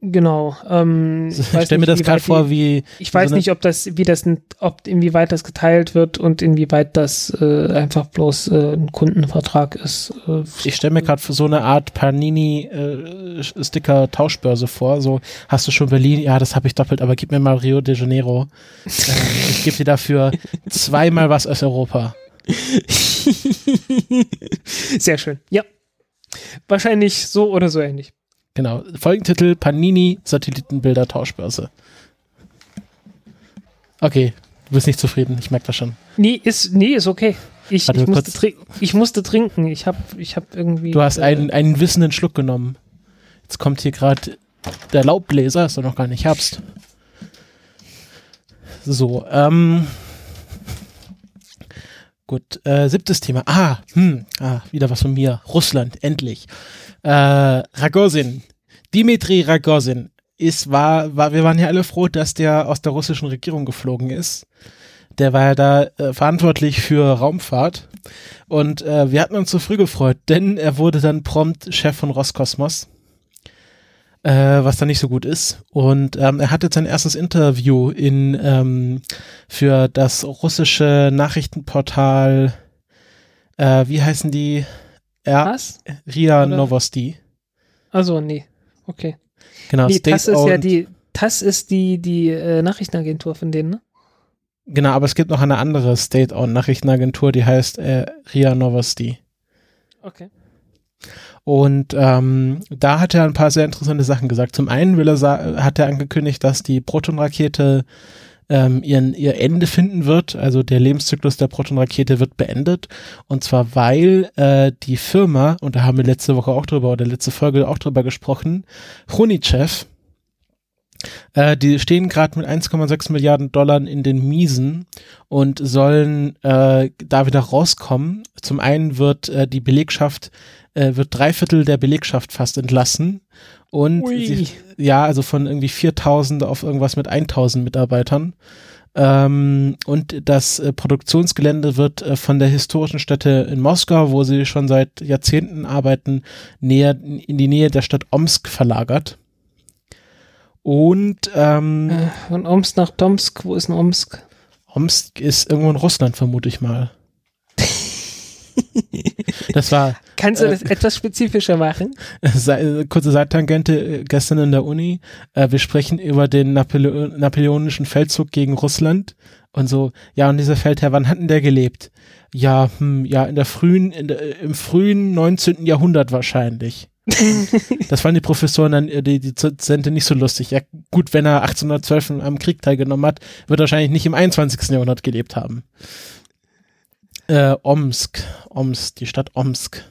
Genau. Ähm, ich Ich weiß stell mir das gerade vor, wie Ich weiß so nicht, ob das, wie das, ob inwieweit das geteilt wird und inwieweit das äh, einfach bloß äh, ein Kundenvertrag ist. Äh, Ich stelle mir gerade für so eine Art Panini-Sticker-Tauschbörse vor. So, hast du schon Berlin? Ja, das habe ich doppelt, aber gib mir mal Rio de Janeiro. ähm, ich gebe dir dafür zweimal was aus Europa. Sehr schön. Ja. Wahrscheinlich so oder so ähnlich. Genau. Folgentitel: Panini-Satellitenbilder-Tauschbörse. Okay, du bist nicht zufrieden, ich merke das schon. Nee, ist, nee, ist okay. Ich, ich, musste, ich musste trinken. Ich habe ich hab irgendwie. Du hast äh, einen, einen wissenden Schluck genommen. Jetzt kommt hier gerade der Laubbläser, ist doch noch gar nicht Herbst. So, ähm. Gut, äh, siebtes Thema. Ah, hm, ah, wieder was von mir. Russland, endlich. Äh, Ragozin. Dimitri Ragozin ist, war, war, wir waren ja alle froh, dass der aus der russischen Regierung geflogen ist. Der war ja da äh, verantwortlich für Raumfahrt. Und äh, wir hatten uns so früh gefreut, denn er wurde dann prompt Chef von Roskosmos, äh, was dann nicht so gut ist. Und ähm, er hatte sein erstes Interview in ähm, für das russische Nachrichtenportal, äh, wie heißen die? Ja, Was? RIA Oder? Novosti. Also, nee. Okay. Genau, Nee, TASS ist ja die, TASS ist die, die äh, Nachrichtenagentur von denen, ne? Genau, aber es gibt noch eine andere State-owned Nachrichtenagentur, die heißt äh, RIA Novosti. Okay. Und ähm, da hat er ein paar sehr interessante Sachen gesagt. Zum einen will er hat er angekündigt, dass die Proton-Rakete ähm, ihren, ihr Ende finden wird. Also der Lebenszyklus der Proton-Rakete wird beendet. Und zwar, weil äh, die Firma, und da haben wir letzte Woche auch drüber, oder letzte Folge auch drüber gesprochen, Chronitschew, äh, die stehen gerade mit 1,6 Milliarden Dollar in den Miesen und sollen äh, da wieder rauskommen. Zum einen wird äh, die Belegschaft, äh, wird drei Viertel der Belegschaft fast entlassen. Und sie, ja, also von irgendwie 4000 auf irgendwas mit 1000 Mitarbeitern. Ähm, und das äh, Produktionsgelände wird äh, von der historischen Stätte in Moskau, wo sie schon seit Jahrzehnten arbeiten, näher in die Nähe der Stadt Omsk verlagert. Und ähm, Äh, von Omsk nach Tomsk, wo ist denn Omsk? Omsk ist irgendwo in Russland, vermute ich mal. Das war Kannst du Äh, das etwas spezifischer machen? Kurze Seittangente äh, gestern in der Uni. Äh, wir sprechen über den Napoleo napoleonischen Feldzug gegen Russland und so. Ja, und dieser Feldherr, wann hat denn der gelebt? Ja, hm, ja, in der frühen, in der, äh, im frühen 19. Jahrhundert wahrscheinlich. das fanden die Professoren dann, äh, die, die Dozenten nicht so lustig. Ja, gut, wenn er 1812 am Krieg teilgenommen hat, wird er wahrscheinlich nicht im 21. Jahrhundert gelebt haben. Äh, Omsk, Omsk, die Stadt Omsk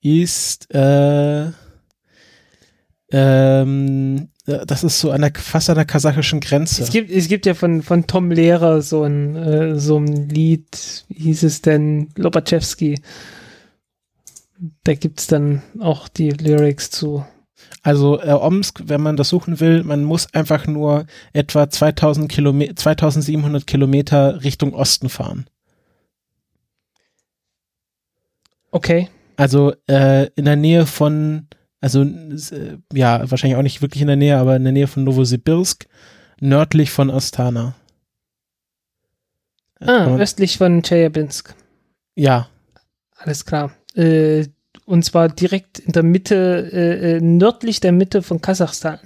ist äh, Ähm, das ist so an der, fast an der kasachischen Grenze. Es gibt, es gibt ja von, von Tom Lehrer so ein, äh, so ein Lied, wie hieß es denn, Lobachevsky. Da gibt's dann auch die Lyrics zu. Also äh, Omsk, wenn man das suchen will, man muss einfach nur etwa 2000 Kilometer, 2700 Kilometer Richtung Osten fahren. Okay. Also äh, in der Nähe von, also äh, ja, wahrscheinlich auch nicht wirklich in der Nähe, aber in der Nähe von Novosibirsk, nördlich von Astana. Ah, Und- östlich von Chelyabinsk. Ja, Alles klar. Äh, und zwar direkt in der Mitte, äh, äh, nördlich der Mitte von Kasachstan.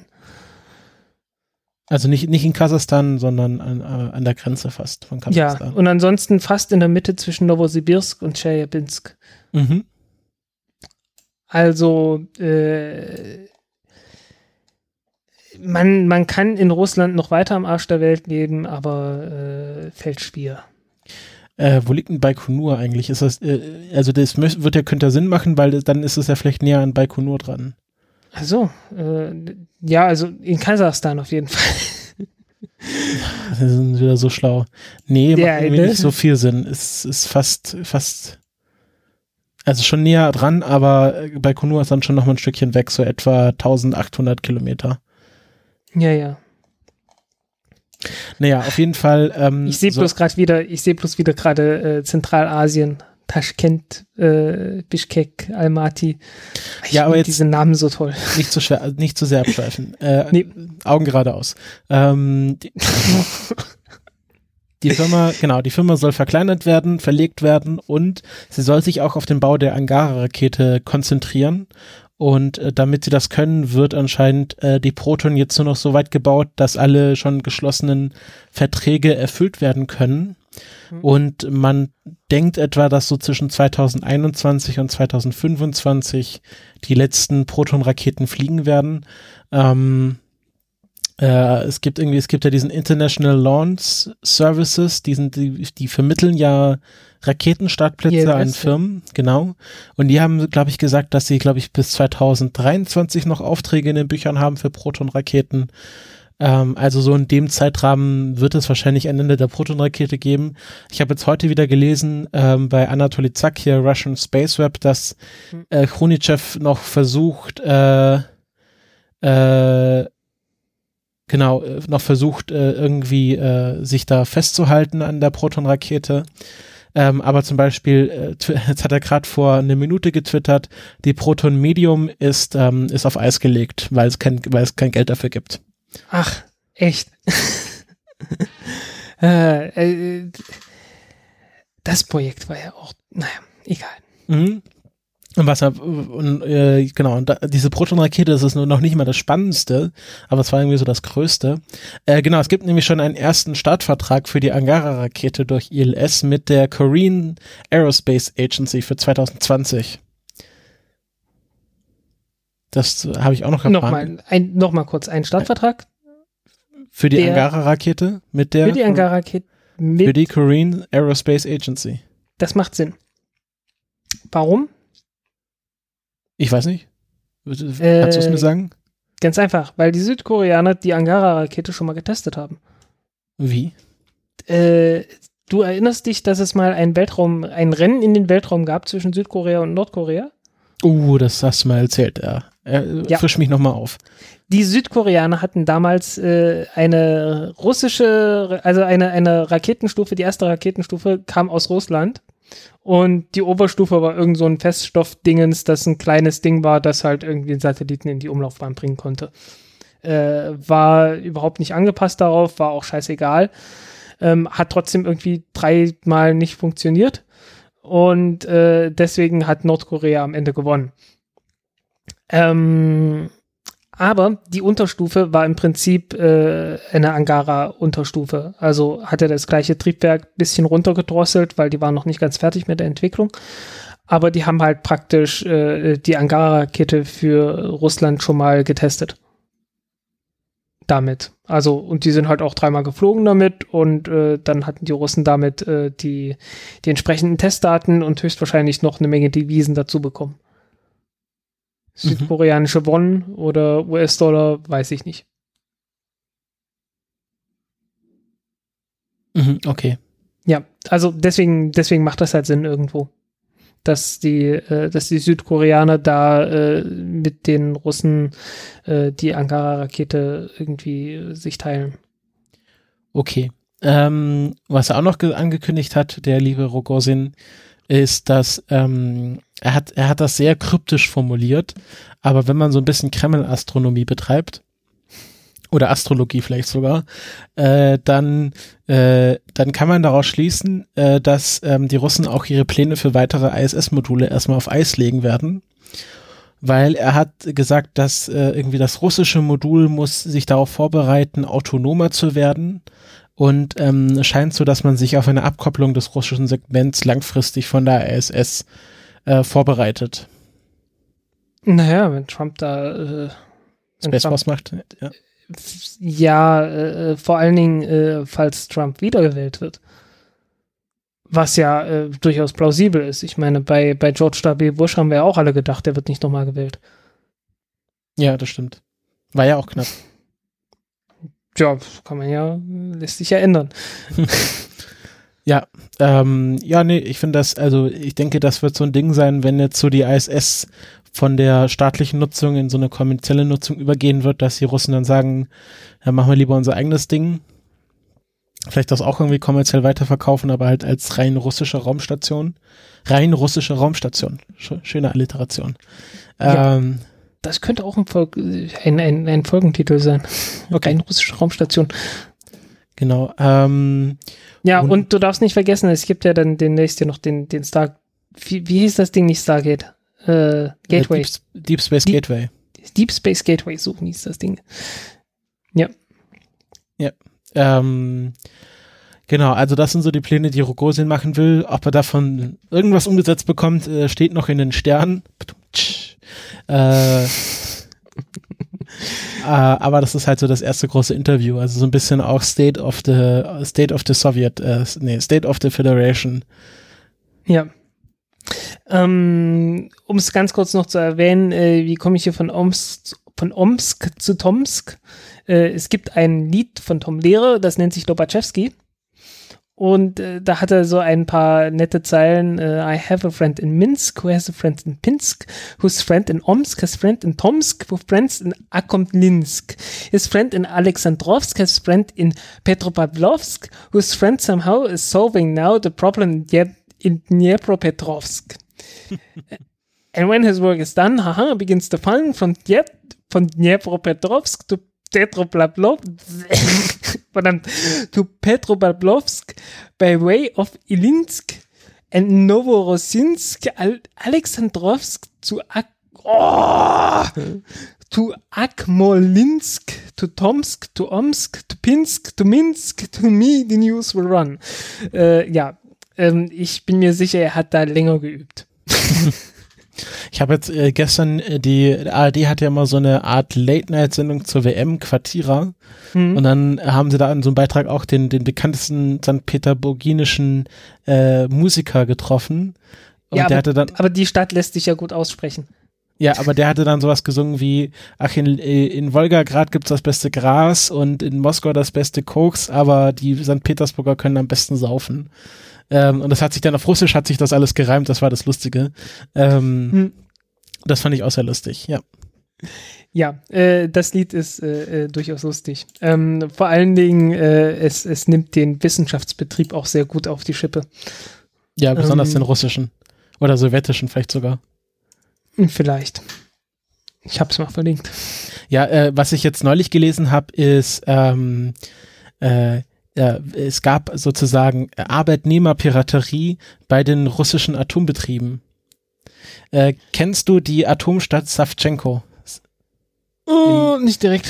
also nicht, nicht in Kasachstan, sondern an, äh, an der Grenze fast von Ja, Kasachstan. und ansonsten fast in der Mitte zwischen Novosibirsk und Chelyabinsk. Mhm. Also äh, man, man kann in Russland noch weiter am Arsch der Welt leben, aber äh, fällt schwer. Äh, wo liegt denn Baikonur eigentlich? Ist das, äh, also das wird ja, könnte ja Sinn machen, weil dann ist es ja vielleicht näher an Baikonur dran. Also, äh, ja, also in Kasachstan auf jeden Fall. Das sind wieder so schlau. Nee, macht Ja, irgendwie ne? nicht so viel Sinn. Es ist fast, fast, also schon näher dran, aber äh, Baikonur ist dann schon noch mal ein Stückchen weg, so etwa 1800 Kilometer. ja, ja. Naja, auf jeden Fall. Ähm, Ich sehe so- bloß gerade wieder, ich sehe bloß wieder gerade äh, Zentralasien, Taschkent, äh, Bishkek, Almaty. Ich Ja, aber jetzt- diese Namen so toll. nicht zu schwer, nicht zu sehr abschweifen. Äh, Nee. Augen geradeaus. Ähm, die, Firma, genau, die Firma soll verkleinert werden, verlegt werden und sie soll sich auch auf den Bau der Angara-Rakete konzentrieren. Und äh, damit sie das können, wird anscheinend äh, die Proton jetzt nur noch so weit gebaut, dass alle schon geschlossenen Verträge erfüllt werden können. Mhm. Und man denkt etwa, dass so zwischen 2021 und 2025 die letzten Proton-Raketen fliegen werden. Ähm, äh, es gibt irgendwie, es gibt ja diesen International Launch Services, diesen, die, die vermitteln ja Raketenstartplätze ILS, an ja. Firmen, genau. Und die haben, glaube ich, gesagt, dass sie, glaube ich, bis 2023 noch Aufträge in den Büchern haben für Proton-Raketen. Ähm, also so in dem Zeitrahmen wird es wahrscheinlich ein Ende der Proton-Rakete geben. Ich habe jetzt heute wieder gelesen ähm, bei Anatoly Zak hier, Russian Space Web, dass Hm. äh, Chronichev noch versucht, äh, äh, genau, äh, noch versucht, äh, irgendwie äh, sich da festzuhalten an der Proton-Rakete. Ähm, aber zum Beispiel, äh, jetzt hat er gerade vor einer Minute getwittert, die Proton Medium ist, ähm, ist auf Eis gelegt, weil es kein, weil es kein Geld dafür gibt. Ach, echt. äh, äh, das Projekt war ja auch, naja, egal. Mhm. Und was er, und, äh, genau, und da, diese Proton-Rakete, das ist nur noch nicht mal das Spannendste, aber es war irgendwie so das Größte. Äh, genau, es gibt nämlich schon einen ersten Startvertrag für die Angara-Rakete durch ILS mit der Korean Aerospace Agency für 2020. Das habe ich auch noch erfahren. Nochmal, ein, noch mal kurz, ein Startvertrag Für die Angara-Rakete mit der für die Angara-Rakete für die Korean Aerospace Agency. das macht Sinn. Warum? Ich weiß nicht. Kannst du es Äh, mir sagen? Ganz einfach, weil die Südkoreaner die Angara-Rakete schon mal getestet haben. Wie? Äh, du erinnerst dich, dass es mal ein Weltraum, ein Rennen in den Weltraum gab zwischen Südkorea und Nordkorea? Uh, das hast du mal erzählt, ja. Äh, Ja. Frisch mich nochmal auf. Die Südkoreaner hatten damals äh, eine russische, also eine, eine Raketenstufe, die erste Raketenstufe kam aus Russland. Und die Oberstufe war irgend so ein Feststoffdingens, das ein kleines Ding war, das halt irgendwie einen Satelliten in die Umlaufbahn bringen konnte. Äh, war überhaupt nicht angepasst darauf, war auch scheißegal. Ähm, hat trotzdem irgendwie dreimal nicht funktioniert. Und äh, deswegen hat Nordkorea am Ende gewonnen. Ähm, aber die Unterstufe war im Prinzip äh, eine Angara-Unterstufe. Also hatte das gleiche Triebwerk bisschen runtergedrosselt, weil die waren noch nicht ganz fertig mit der Entwicklung. Aber die haben halt praktisch äh, die Angara-Rakete für Russland schon mal getestet. Damit. Also, und die sind halt auch dreimal geflogen damit und äh, dann hatten die Russen damit äh, die, die entsprechenden Testdaten und höchstwahrscheinlich noch eine Menge Devisen dazu bekommen. Südkoreanische Won oder US-Dollar, weiß ich nicht. Mhm, okay. Ja, also deswegen, deswegen macht das halt Sinn irgendwo. Dass die, äh, dass die Südkoreaner da äh, mit den Russen äh, die Ankara-Rakete irgendwie sich teilen. Okay. Ähm, was er auch noch angekündigt hat, der liebe Rogozin, ist, dass ähm, er hat, er hat das sehr kryptisch formuliert, aber wenn man so ein bisschen Kreml-Astronomie betreibt, oder Astrologie vielleicht sogar, äh, dann, äh, dann kann man daraus schließen, äh, dass ähm, die Russen auch ihre Pläne für weitere ISS-Module erstmal auf Eis legen werden. Weil er hat gesagt, dass äh, irgendwie das russische Modul muss sich darauf vorbereiten, autonomer zu werden. Und ähm, scheint so, dass man sich auf eine Abkopplung des russischen Segments langfristig von der ISS äh, vorbereitet. Naja, wenn Trump da äh, Space Force macht. Ja ja, äh, vor allen Dingen, äh, falls Trump wiedergewählt wird. Was ja äh, durchaus plausibel ist. Ich meine, bei, bei George W. Bush haben wir auch alle gedacht, der wird nicht nochmal gewählt. Ja, das stimmt. War ja auch knapp. Ja, kann man ja, lässt sich ja ändern. ja, ähm, ja, nee, ich finde das, also ich denke, das wird so ein Ding sein, wenn jetzt so die ISS von der staatlichen Nutzung in so eine kommerzielle Nutzung übergehen wird, dass die Russen dann sagen, ja, machen wir lieber unser eigenes Ding. Vielleicht das auch irgendwie kommerziell weiterverkaufen, aber halt als rein russische Raumstation. Rein russische Raumstation. Schöne Alliteration. Ja, ähm, das könnte auch ein, Volk, ein, ein, ein Folgentitel sein. Okay. Rein russische Raumstation. Genau. Ähm, ja, und, und, du darfst nicht vergessen, es gibt ja dann demnächst ja noch den, den Star. Wie, wie hieß das Ding nicht Stargate? äh, Gateway. Deep, Deep, Space Deep, Gateway. Deep Space Gateway, so hieß das Ding. Ja. Ja. Ähm, genau, also das sind so die Pläne, die Rogozin machen will. Ob er davon irgendwas umgesetzt bekommt, äh, steht noch in den Sternen. Äh, äh, aber das ist halt so das erste große Interview, also so ein bisschen auch State of the State of the Soviet, äh, nee, State of the Federation. Ja. Ähm, um es ganz kurz noch zu erwähnen, äh, wie komme ich hier von Omsk, von Omsk zu Tomsk? Äh, es gibt ein Lied von Tom Lehre, das nennt sich Lobachevsky. Und äh, da hat er so ein paar nette Zeilen. Uh, I have a friend in Minsk who has a friend in Pinsk, whose friend in Omsk has friend in Tomsk, who friends in Akomlinsk. His friend in Alexandrovsk has friend in Petropavlovsk, whose friend somehow is solving now the problem in Dnepropetrovsk. and when his work is done, haha, begins to fun from, Dnep from Dnepropetrovsk to Petropavlovsk, to Petropavlovsk by way of Ilinsk and Novorossiysk, Alexandrovsk to Ak oh, to Akmolinsk, to Tomsk, to Omsk, to Pinsk, to Minsk, to me, the news will run. Äh, ja, ähm, ich bin mir sicher, er hat da länger geübt. Ich habe jetzt äh, gestern, äh, die ARD hat ja mal so eine Art Late-Night-Sendung zur WM, Quartierer. Mhm. Und dann haben sie da in so einem Beitrag auch den, den bekanntesten St. Peterburginischen äh, Musiker getroffen. Und ja, der aber, hatte dann, aber die Stadt lässt sich ja gut aussprechen. Ja, aber der hatte dann sowas gesungen wie, ach, in, in Wolgograd gibt's das beste Gras und in Moskau das beste Koks, aber die St. Petersburger können am besten saufen. Ähm, und das hat sich dann auf Russisch hat sich das alles gereimt, das war das Lustige. Ähm, hm. Das fand ich auch sehr lustig, ja. Ja, äh, das Lied ist äh, äh, durchaus lustig. Ähm, vor allen Dingen, äh, es, es nimmt den Wissenschaftsbetrieb auch sehr gut auf die Schippe. Ja, besonders ähm, den russischen. Oder sowjetischen vielleicht sogar. Vielleicht. Ich hab's mal verlinkt. Ja, äh, was ich jetzt neulich gelesen habe, ist, ähm, äh, äh, es gab sozusagen Arbeitnehmerpiraterie bei den russischen Atombetrieben. Äh, kennst du die Atomstadt Savchenko? Oh, nicht direkt.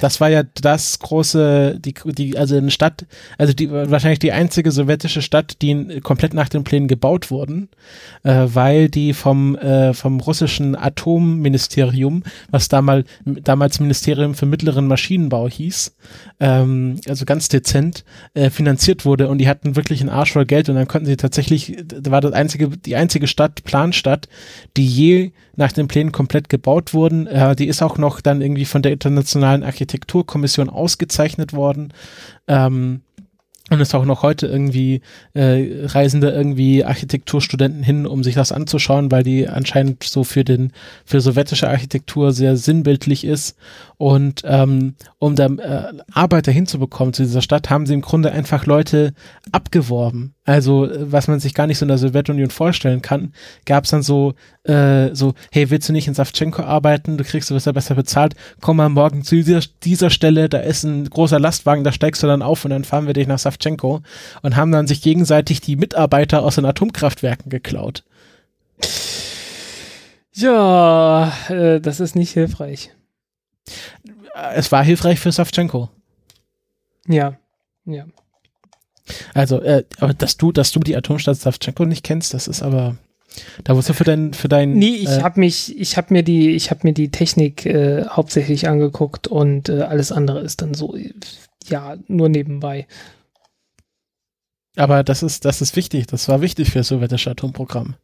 Das war ja das große, die, die, also eine Stadt, also die, wahrscheinlich die einzige sowjetische Stadt, die komplett nach den Plänen gebaut wurden, äh, weil die vom, äh, vom russischen Atomministerium, was damals, damals Ministerium für mittleren Maschinenbau hieß, ähm, also ganz dezent, äh, finanziert wurde und die hatten wirklich einen Arsch voll Geld und dann konnten sie tatsächlich, da war das einzige, die einzige Stadt, Planstadt, die je nach den Plänen komplett gebaut wurden. Äh, die ist auch noch dann irgendwie von der Internationalen Architekturkommission ausgezeichnet worden. Ähm, und ist auch noch heute irgendwie äh, reisen da irgendwie Architekturstudenten hin, um sich das anzuschauen, weil die anscheinend so für den für sowjetische Architektur sehr sinnbildlich ist. Und ähm, um da äh, Arbeiter hinzubekommen zu dieser Stadt, haben sie im Grunde einfach Leute abgeworben. Also äh, was man sich gar nicht so in der Sowjetunion vorstellen kann, gab es dann so äh, so, hey, willst du nicht in Savchenko arbeiten? Du kriegst du besser besser bezahlt. Komm mal morgen zu dieser, dieser Stelle, da ist ein großer Lastwagen, da steigst du dann auf und dann fahren wir dich nach Savchenko und haben dann sich gegenseitig die Mitarbeiter aus den Atomkraftwerken geklaut. Ja, äh, das ist nicht hilfreich. Es war hilfreich für Savchenko. Ja, ja. Also, äh, aber dass du, dass du die Atomstadt Savchenko nicht kennst, das ist aber, da musst du für dein, für dein. Nee, ich äh, habe mich, ich habe mir die, ich habe mir die Technik äh, hauptsächlich angeguckt und äh, alles andere ist dann so, ja, nur nebenbei. Aber das ist, das ist wichtig. Das war wichtig für das sowjetische Atomprogramm.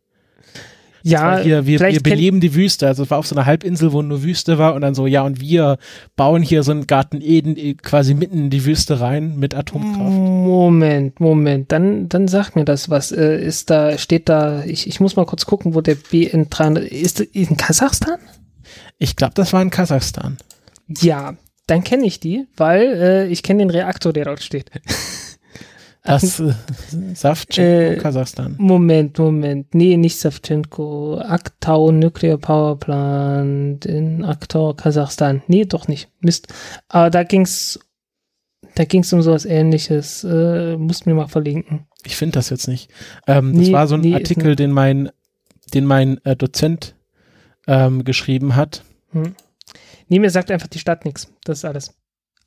Ja, hier, wir, wir beleben die Wüste. Also es war auf so einer Halbinsel, wo nur Wüste war und dann so, ja, und wir bauen hier so einen Garten Eden äh, quasi mitten in die Wüste rein mit Atomkraft. Moment, Moment, dann, dann sag mir das was. Äh, ist da, steht da, ich, ich muss mal kurz gucken, wo der BN 300 ist, in Kasachstan? Ich glaube, das war in Kasachstan. Ja, dann kenne ich die, weil äh, ich kenne den Reaktor, der dort steht. Das äh, Savchenko, äh, Kasachstan. Moment, Moment. Nee, nicht Savchenko. Aktau Nuclear Power Plant in Aktau, Kasachstan. Nee, doch nicht. Mist. Aber da ging's, da ging's um sowas ähnliches. Äh, musst mir mal verlinken. Ich finde das jetzt nicht. Ähm, nee, das war so ein nee, Artikel, den mein, den mein äh, Dozent ähm, geschrieben hat. Hm. Nee, mir sagt einfach die Stadt nichts. Das ist alles.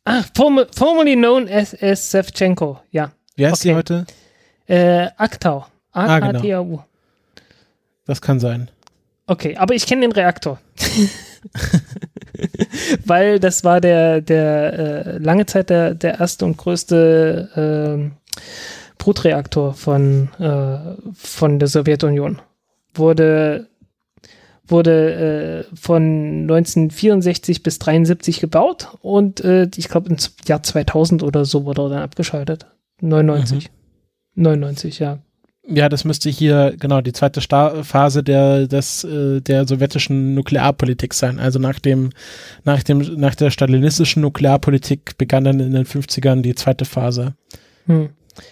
Ah, formerly known as, as Savchenko. Ja, wie heißt okay. die heute? Äh, Aktau. A-K-T-A-U. Ah, genau. Das kann sein. Okay, aber ich kenne den Reaktor. Weil das war der, der äh, lange Zeit der, der erste und größte äh, Brutreaktor von, äh, von der Sowjetunion. Wurde, wurde äh, von 1964 bis 1973 gebaut und äh, ich glaube im Jahr 2000 oder so wurde er dann abgeschaltet. 99. Mhm. 99, ja. Ja, das müsste hier genau die zweite Star Phase der des äh, der sowjetischen Nuklearpolitik sein. Also nach dem nach dem nach der stalinistischen Nuklearpolitik begann dann in den 50ern die zweite Phase. Hm.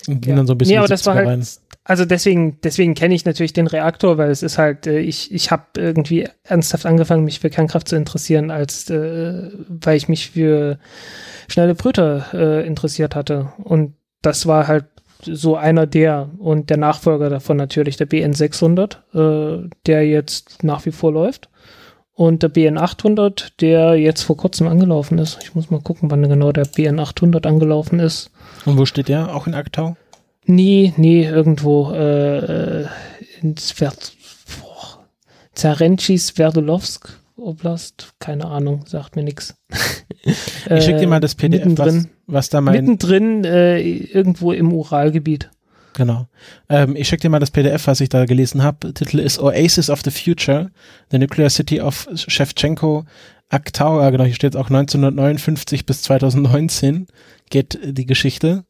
Und ging ja. dann so ein bisschen nee, aber das war halt, rein. Also deswegen deswegen kenne ich natürlich den Reaktor, weil es ist halt äh, ich ich habe irgendwie ernsthaft angefangen mich für Kernkraft zu interessieren, als äh, weil ich mich für schnelle Brüter äh, interessiert hatte und das war halt so einer der und der Nachfolger davon natürlich der BN 600, äh, der jetzt nach wie vor läuft. Und der BN 800, der jetzt vor kurzem angelaufen ist. Ich muss mal gucken, wann genau der BN 800 angelaufen ist. Und wo steht der? Auch in Aktau? Nee, nee, irgendwo äh, in Svert, Zarenci Sverdlovsk Oblast. Keine Ahnung, sagt mir nichts. Ich schicke dir mal das PDF, was, was da mein... Mittendrin äh, irgendwo im Uralgebiet. Genau. Ähm, ich schicke dir mal das PDF, was ich da gelesen habe. Titel ist Oasis of the Future, The Nuclear City of Shevchenko, Aktau, ja, genau, hier steht auch 1959 bis 2019 geht die Geschichte.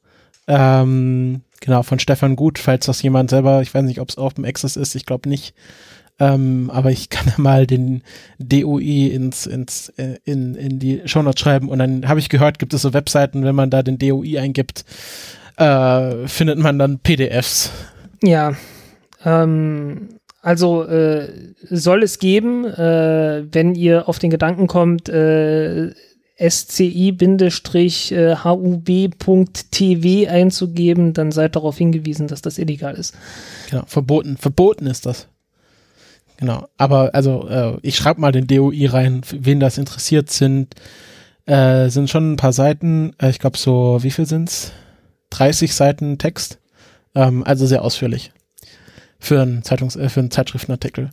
Ähm, genau, von Stefan Gut, falls das jemand selber, ich weiß nicht, ob es Open Access ist, ich glaube nicht, ähm, aber ich kann ja mal den DOI ins, ins, äh, in, in die Shownotes schreiben und dann habe ich gehört, gibt es so Webseiten, wenn man da den DOI eingibt, äh, findet man dann PDFs. Ja, ähm, also äh, soll es geben, äh, wenn ihr auf den Gedanken kommt, äh, sci-hub.tw einzugeben, dann seid darauf hingewiesen, dass das illegal ist. Genau, verboten. Verboten ist das. Genau. Aber also äh, ich schreibe mal den DOI rein, wen das interessiert sind. Äh, sind schon ein paar Seiten. Äh, ich glaube so, wie viel sind's? 30 Seiten Text. Ähm, also sehr ausführlich für einen Zeitungs äh, für einen Zeitschriftenartikel.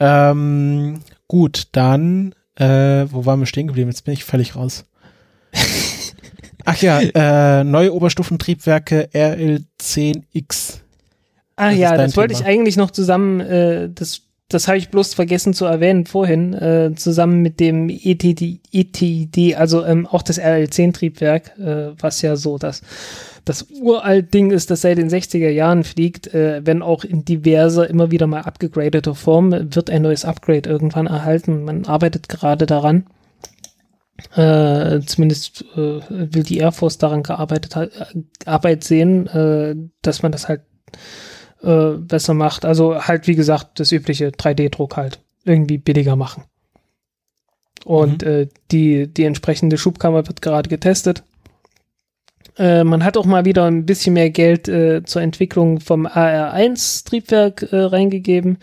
Ähm, gut, dann äh, wo waren wir stehen geblieben? Jetzt bin ich völlig raus. Ach ja, äh, neue Oberstufentriebwerke RL10X. Ah Das ja, das wollte ich Thema. eigentlich noch zusammen, äh, das, das habe ich bloß vergessen zu erwähnen vorhin, äh, zusammen mit dem ETD, ETD also ähm, auch das RL10-Triebwerk, äh, was ja so das, das uralt Ding ist, das seit den 60er Jahren fliegt, äh, wenn auch in diverser, immer wieder mal abgegradeter Form, wird ein neues Upgrade irgendwann erhalten. Man arbeitet gerade daran. Äh, zumindest äh, will die Air Force daran gearbeitet ha- äh, Arbeit sehen, äh, dass man das halt äh, besser macht. Also halt, wie gesagt, das übliche 3D-Druck halt irgendwie billiger machen. Und äh, die, die entsprechende Schubkammer wird gerade getestet. Äh, man hat auch mal wieder ein bisschen mehr Geld äh, zur Entwicklung vom AR-1-Triebwerk äh, reingegeben,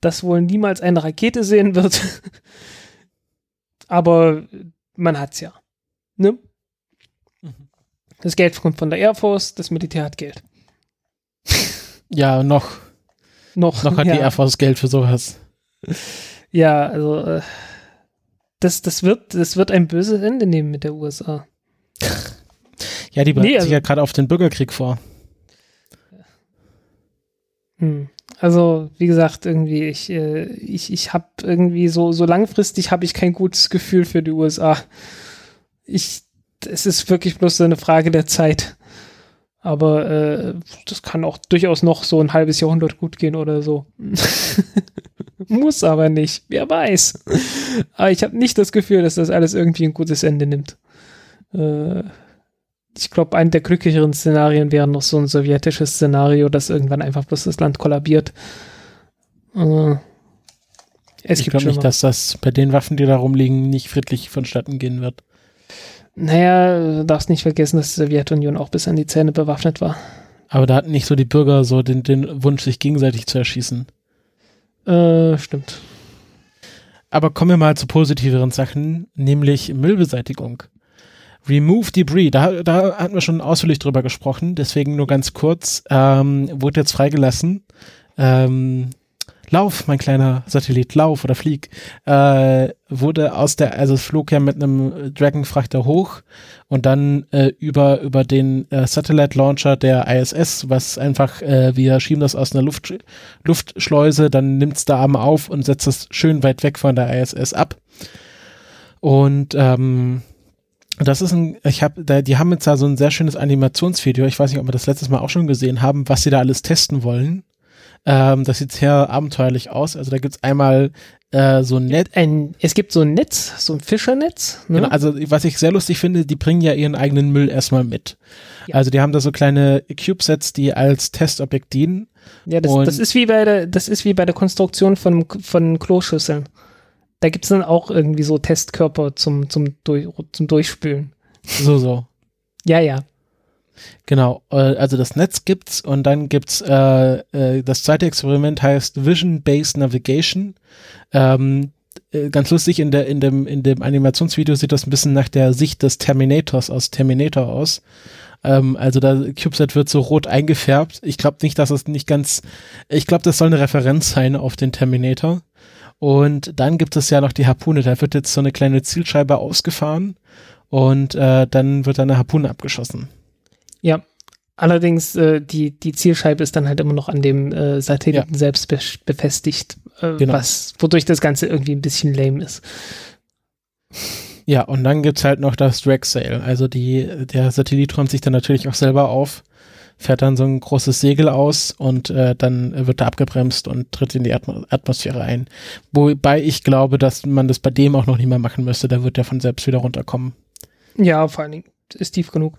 das wohl niemals eine Rakete sehen wird. Aber man hat's ja. Ne? Mhm. Das Geld kommt von der Air Force, das Militär hat Geld. Ja, noch, Noch, noch hat ja. die Air Force Geld für sowas. Ja, also äh, das, das, wird, das wird ein böses Ende nehmen mit der USA. Ja, die bereiten Nee, sich also- ja gerade auf den Bürgerkrieg vor. Hm. Also, wie gesagt, irgendwie, ich, äh, ich, ich habe irgendwie so, so langfristig habe ich kein gutes Gefühl für die USA. Ich, es ist wirklich bloß so eine Frage der Zeit. Aber äh, das kann auch durchaus noch so ein halbes Jahrhundert gut gehen oder so. Muss aber nicht, wer weiß. Aber ich habe nicht das Gefühl, dass das alles irgendwie ein gutes Ende nimmt. Äh, ich glaube, ein der glücklicheren Szenarien wäre noch so ein sowjetisches Szenario, dass irgendwann einfach bloß das Land kollabiert. Äh, es ich glaube nicht, dass das bei den Waffen, die da rumliegen, nicht friedlich vonstatten gehen wird. Naja, du darfst nicht vergessen, dass die Sowjetunion auch bis an die Zähne bewaffnet war. Aber da hatten nicht so die Bürger so den, den Wunsch, sich gegenseitig zu erschießen. Äh, stimmt. Aber kommen wir mal zu positiveren Sachen, nämlich Müllbeseitigung. Remove Debris, da, da hatten wir schon ausführlich drüber gesprochen, deswegen nur ganz kurz, ähm, wurde jetzt freigelassen. Ähm, Lauf, mein kleiner Satellit, lauf oder flieg, äh, wurde aus der, also es flog ja mit einem Dragon-Frachter hoch und dann äh, über, über den äh, Satellite Launcher der ISS, was einfach, äh, wir schieben das aus einer Luft, Luftschleuse, dann nimmt's da Arm auf und setzt es schön weit weg von der ISS ab. Und ähm, das ist ein, ich habe, die haben jetzt da so ein sehr schönes Animationsvideo. Ich weiß nicht, ob wir das letztes Mal auch schon gesehen haben, was sie da alles testen wollen. Ähm, das sieht sehr abenteuerlich aus. Also da gibt's einmal äh, so ein Netz. Ein, es gibt so ein Netz, so ein Fischernetz. Ne? Genau, also was ich sehr lustig finde, die bringen ja ihren eigenen Müll erstmal mit. Ja. Also die haben da so kleine CubeSets, die als Testobjekt dienen. Ja, das, das ist wie bei der, das ist wie bei der Konstruktion von, von Kloschüsseln. Da gibt's dann auch irgendwie so Testkörper zum, zum, durch, zum Durchspülen. So, so. Ja, ja. Genau, äh, also das Netz gibt's und dann gibt's äh, äh, das zweite Experiment heißt Vision Based Navigation. Ähm, äh, ganz lustig in der in dem in dem Animationsvideo sieht das ein bisschen nach der Sicht des Terminators aus Terminator aus. Ähm, also da CubeSat wird so rot eingefärbt. Ich glaube nicht, dass es nicht ganz. Ich glaube, das soll eine Referenz sein auf den Terminator. Und dann gibt es ja noch die Harpune. Da wird jetzt so eine kleine Zielscheibe ausgefahren und äh, dann wird eine Harpune abgeschossen. Ja. Allerdings, äh, die, die Zielscheibe ist dann halt immer noch an dem äh, Satelliten selbst be befestigt, äh, Genau. was, wodurch das Ganze irgendwie ein bisschen lame ist. Ja, und dann gibt's halt noch das Drag Sail. Also die, der Satellit räumt sich dann natürlich auch selber auf, fährt dann so ein großes Segel aus und äh, dann wird er abgebremst und tritt in die Atmo Atmosphäre ein. Wobei ich glaube, dass man das bei dem auch noch nicht mehr machen müsste. Da wird der von selbst wieder runterkommen. Ja, vor allen Dingen ist tief genug.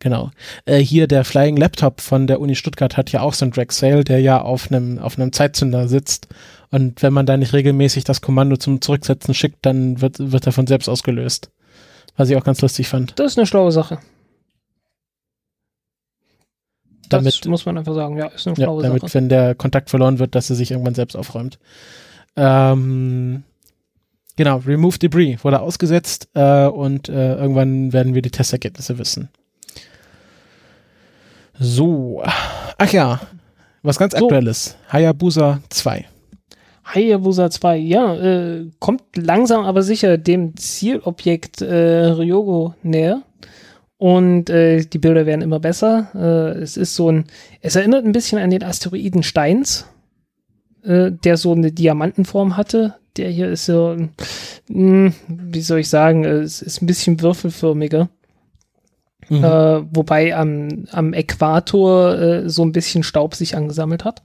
Genau. Äh, hier der Flying Laptop von der Uni Stuttgart hat ja auch so ein Drag Sail, der ja auf einem auf einem Zeitzünder sitzt. Und wenn man da nicht regelmäßig das Kommando zum Zurücksetzen schickt, dann wird, wird er von selbst ausgelöst. Was ich auch ganz lustig fand. Das ist eine schlaue Sache. damit, das muss man einfach sagen, ja, ist eine ja, schlaue damit, Sache. wenn der Kontakt verloren wird, dass er sich irgendwann selbst aufräumt. Ähm, genau, Remove Debris wurde ausgesetzt äh, und äh, irgendwann werden wir die Testergebnisse wissen. So, ach ja, was ganz So. aktuelles. Hayabusa 2. Hayabusa 2, ja, äh, kommt langsam aber sicher dem Zielobjekt äh, Ryogo näher. Und äh, die Bilder werden immer besser. Äh, es ist so ein, es erinnert ein bisschen an den Asteroiden Steins, äh, der so eine Diamantenform hatte. Der hier ist so, mh, wie soll ich sagen, äh, es ist ein bisschen würfelförmiger. Mhm. Äh, wobei am, am Äquator äh, so ein bisschen Staub sich angesammelt hat.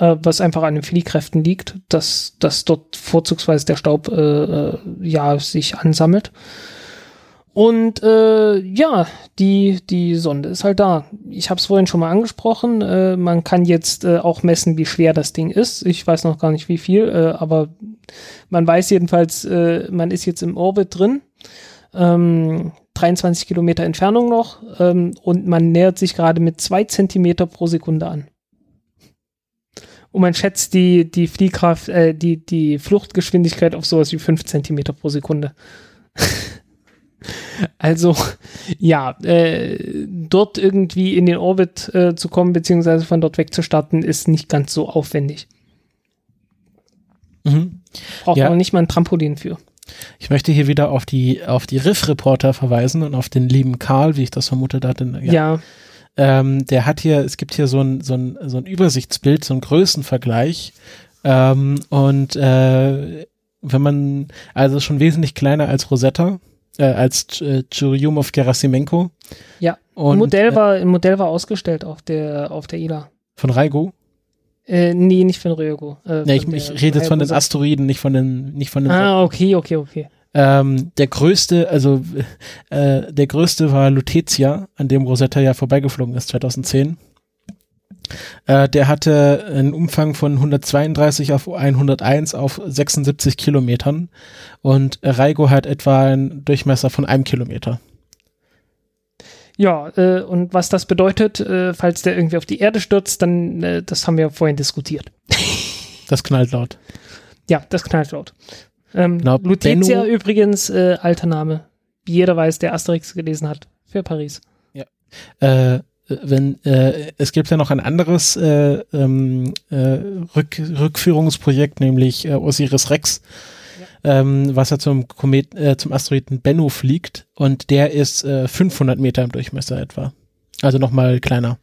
Äh, was einfach an den Fliehkräften liegt, dass, dass dort vorzugsweise der Staub äh, äh, ja, sich ansammelt. Und äh, ja, die, die Sonde ist halt da. Ich habe es vorhin schon mal angesprochen. Man kann jetzt auch messen, wie schwer das Ding ist. Ich weiß noch gar nicht, wie viel, aber man weiß jedenfalls, man ist jetzt im Orbit drin. Ähm, 23 Kilometer Entfernung noch ähm, und man nähert sich gerade mit zwei Zentimeter pro Sekunde an. Und man schätzt die, die Fliehkraft, äh, die, die Fluchtgeschwindigkeit auf sowas wie fünf Zentimeter pro Sekunde. also, ja, äh, dort irgendwie in den Orbit äh, zu kommen, beziehungsweise von dort weg zu starten, ist nicht ganz so aufwendig. Mhm. Braucht Ja. man nicht mal ein Trampolin für. Ich möchte hier wieder auf die, auf die Riff-Reporter verweisen und auf den lieben Karl, wie ich das vermutet hatte. Ja, Ähm, der hat hier, es gibt hier so ein, so ein, so ein Übersichtsbild, so ein Größenvergleich. Ähm, und äh, wenn man, also schon wesentlich kleiner als Rosetta, äh, als äh, Churyumov Gerasimenko. Ja. Und, ein, Modell äh, war, ein Modell war ausgestellt auf der, auf der ILA. von Raigo. Äh, nee, nicht von Ryogo. Äh, Nee, ich, ich rede jetzt von den. Asteroiden, nicht von den, nicht von den. Ah, okay, okay, okay. Ähm, der größte, also äh, der größte war Lutetia, an dem Rosetta ja vorbeigeflogen ist 2010. Äh, der hatte einen Umfang von 132 auf 101 auf 76 Kilometern und Raigo hat etwa einen Durchmesser von einem Kilometer. Ja, äh, und was das bedeutet, äh, falls der irgendwie auf die Erde stürzt, dann, äh, das haben wir vorhin diskutiert. Das knallt laut. Ja, das knallt laut. Ähm, Genau, Lutetia Benno- übrigens, äh, alter Name. Wie jeder weiß, der Asterix gelesen hat. Für Paris. Äh, wenn äh, es gibt ja noch ein anderes äh, ähm, äh, Rück, Rückführungsprojekt, nämlich äh, Osiris Rex, ähm, was ja zum Komet, äh, zum Asteroiden Bennu fliegt und der ist äh, 500 Meter im Durchmesser etwa. Also nochmal kleiner.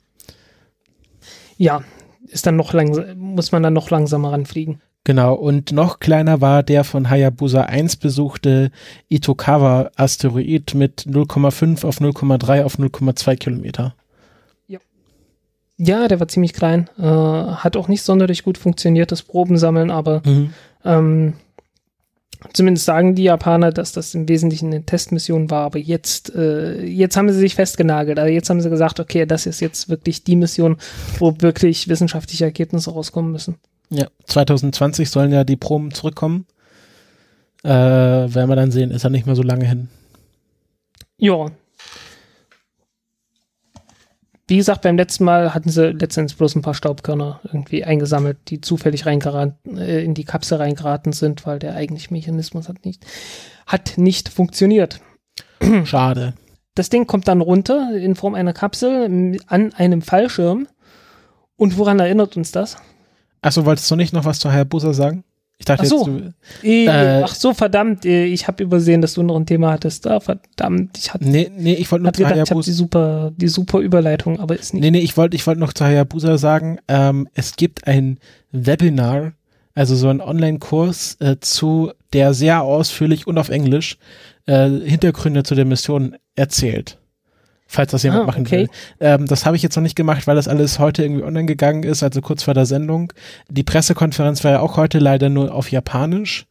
Ja, ist dann noch langsam, muss man dann noch langsamer ranfliegen. Genau, und noch kleiner war der von Hayabusa 1 besuchte Itokawa-Asteroid mit 0,5 auf 0,3 auf 0,2 Kilometer. Ja, der war ziemlich klein. Äh, hat auch nicht sonderlich gut funktioniert, das Probensammeln, aber Mhm. ähm, zumindest sagen die Japaner, dass das im Wesentlichen eine Testmission war, aber jetzt, äh, jetzt haben sie sich festgenagelt. Also jetzt haben sie gesagt, okay, das ist jetzt wirklich die Mission, wo wirklich wissenschaftliche Ergebnisse rauskommen müssen. Ja, 2020 sollen ja die Proben zurückkommen. Äh, werden wir dann sehen, ist ja nicht mehr so lange hin. Ja. Wie gesagt, beim letzten Mal hatten sie letztendlich bloß ein paar Staubkörner irgendwie eingesammelt, die zufällig reingeraten, äh, in die Kapsel reingeraten sind, weil der eigentliche Mechanismus hat nicht, hat nicht funktioniert. Schade. Das Ding kommt dann runter in Form einer Kapsel an einem Fallschirm. Und woran erinnert uns das? Achso, wolltest du nicht noch was zu Hayabusa sagen? Ich dachte Ach so. jetzt, du, Äh, Äh, ach so, verdammt, äh, ich habe übersehen, dass du noch ein Thema hattest. Ah, verdammt, ich hatte nee, nee, ich wollte nur zu gedacht, ich habe die Hayabusa. super, die super Überleitung, aber ist nicht. Nee, nee, ich wollte ich wollte noch zu Hayabusa sagen, ähm, es gibt ein Webinar, also so ein Online-Kurs äh, zu, der sehr ausführlich und auf Englisch äh, Hintergründe zu der Mission erzählt. Falls das jemand Ah, machen okay. will. Ähm, das habe ich jetzt noch nicht gemacht, weil das alles heute irgendwie online gegangen ist, also kurz vor der Sendung. Die Pressekonferenz war ja auch heute leider nur auf Japanisch.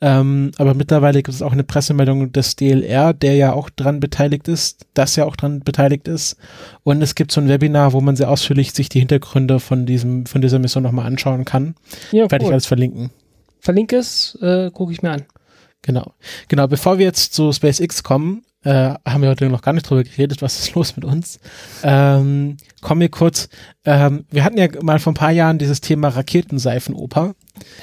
Ähm, aber mittlerweile gibt es auch eine Pressemeldung des DLR, der ja auch dran beteiligt ist, das ja auch dran beteiligt ist. Und es gibt so ein Webinar, wo man sehr ausführlich sich die Hintergründe von diesem, von dieser Mission nochmal anschauen kann. Ja, Werde ich cool. alles verlinken. Verlinke es, äh, gucke ich mir an. Genau. Genau, bevor wir jetzt zu SpaceX kommen, äh, haben wir heute noch gar nicht drüber geredet, was ist los mit uns. Ähm, kommen wir kurz, ähm, wir hatten ja mal vor ein paar Jahren dieses Thema Raketenseifenoper.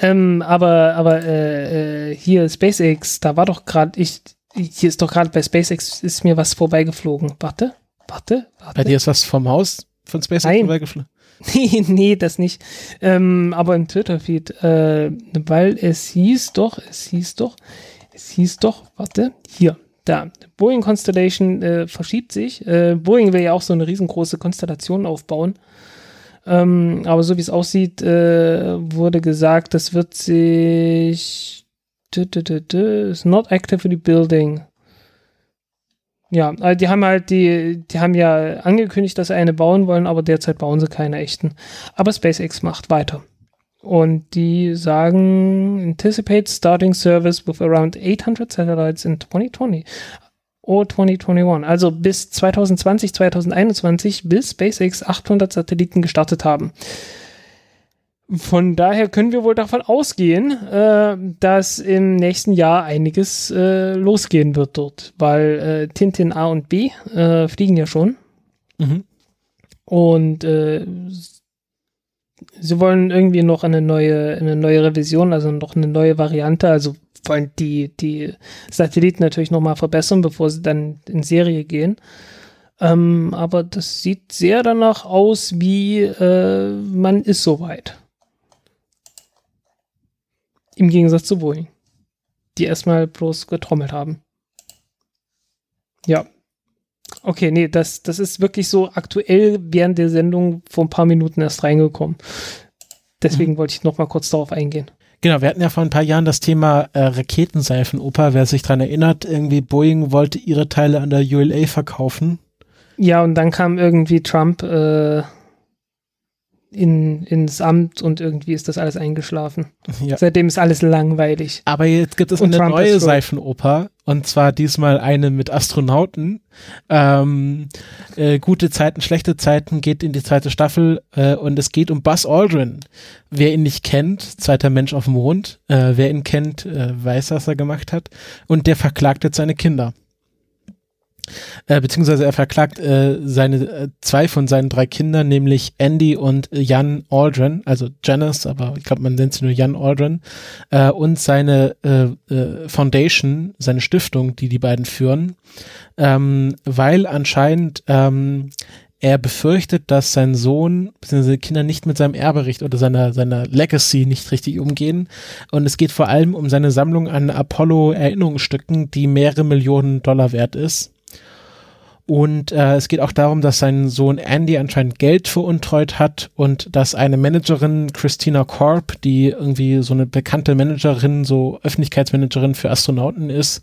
Ähm, aber aber äh, äh, hier SpaceX, da war doch gerade, ich, hier ist doch gerade bei SpaceX ist mir was vorbeigeflogen. Warte, warte, warte. Bei dir ist was vom Haus von SpaceX Nein. vorbeigeflogen? nee, nee, das nicht. Ähm, aber im Twitter-Feed, äh, weil es hieß doch, es hieß doch, es hieß doch, warte, hier, da, Boeing Constellation äh, verschiebt sich. Äh, Boeing will ja auch so eine riesengroße Konstellation aufbauen. Ähm, aber so wie es aussieht, äh, wurde gesagt, das wird sich is not actively building. Ja, also die haben halt die, die haben ja angekündigt, dass sie eine bauen wollen, aber derzeit bauen sie keine echten. Aber SpaceX macht weiter. Und die sagen, anticipate starting service with around 800 satellites in 2020 or 2021. Also bis 2020, 2021 will SpaceX 800 Satelliten gestartet haben. Von daher können wir wohl davon ausgehen, äh, dass im nächsten Jahr einiges äh, losgehen wird dort, weil äh, Tintin A und B äh, fliegen ja schon. Mhm. Und äh, sie wollen irgendwie noch eine neue, eine neue Revision, also noch eine neue Variante, also wollen die, die Satelliten natürlich nochmal verbessern, bevor sie dann in Serie gehen. Ähm, aber das sieht sehr danach aus, wie äh, man ist soweit. Im Gegensatz zu Boeing, die erstmal bloß getrommelt haben. Ja. Okay, nee, das, das ist wirklich so aktuell während der Sendung vor ein paar Minuten erst reingekommen. Deswegen Mhm. wollte ich noch mal kurz darauf eingehen. Genau, wir hatten ja vor ein paar Jahren das Thema äh, Raketenseifenoper. Wer sich dran erinnert, irgendwie Boeing wollte ihre Teile an der ULA verkaufen. Ja, und dann kam irgendwie Trump äh, in, ins Amt und irgendwie ist das alles eingeschlafen. Ja. Seitdem ist alles langweilig. Aber jetzt gibt es Und eine Trump neue. Seifenoper und zwar diesmal eine mit Astronauten. Ähm, äh, gute Zeiten, schlechte Zeiten geht in die zweite Staffel äh, und es geht um Buzz Aldrin. Wer ihn nicht kennt, zweiter Mensch auf dem Mond, äh, wer ihn kennt, äh, weiß, was er gemacht hat und der verklagt jetzt seine Kinder. Äh, beziehungsweise er verklagt äh, seine äh, zwei von seinen drei Kindern, nämlich Andy und Jan Aldrin, also Janice, aber ich glaube, man nennt sie nur Jan Aldrin, äh, und seine äh, äh, Foundation, seine Stiftung, die die beiden führen, ähm, weil anscheinend ähm, er befürchtet, dass sein Sohn bzw. Kinder nicht mit seinem Erbericht oder seiner, seiner Legacy nicht richtig umgehen. Und es geht vor allem um seine Sammlung an Apollo-Erinnerungsstücken, die mehrere Millionen Dollar wert ist. Und äh, es geht auch darum, dass sein Sohn Andy anscheinend Geld veruntreut hat und dass eine Managerin, Christina Korb, die irgendwie so eine bekannte Managerin, so Öffentlichkeitsmanagerin für Astronauten ist,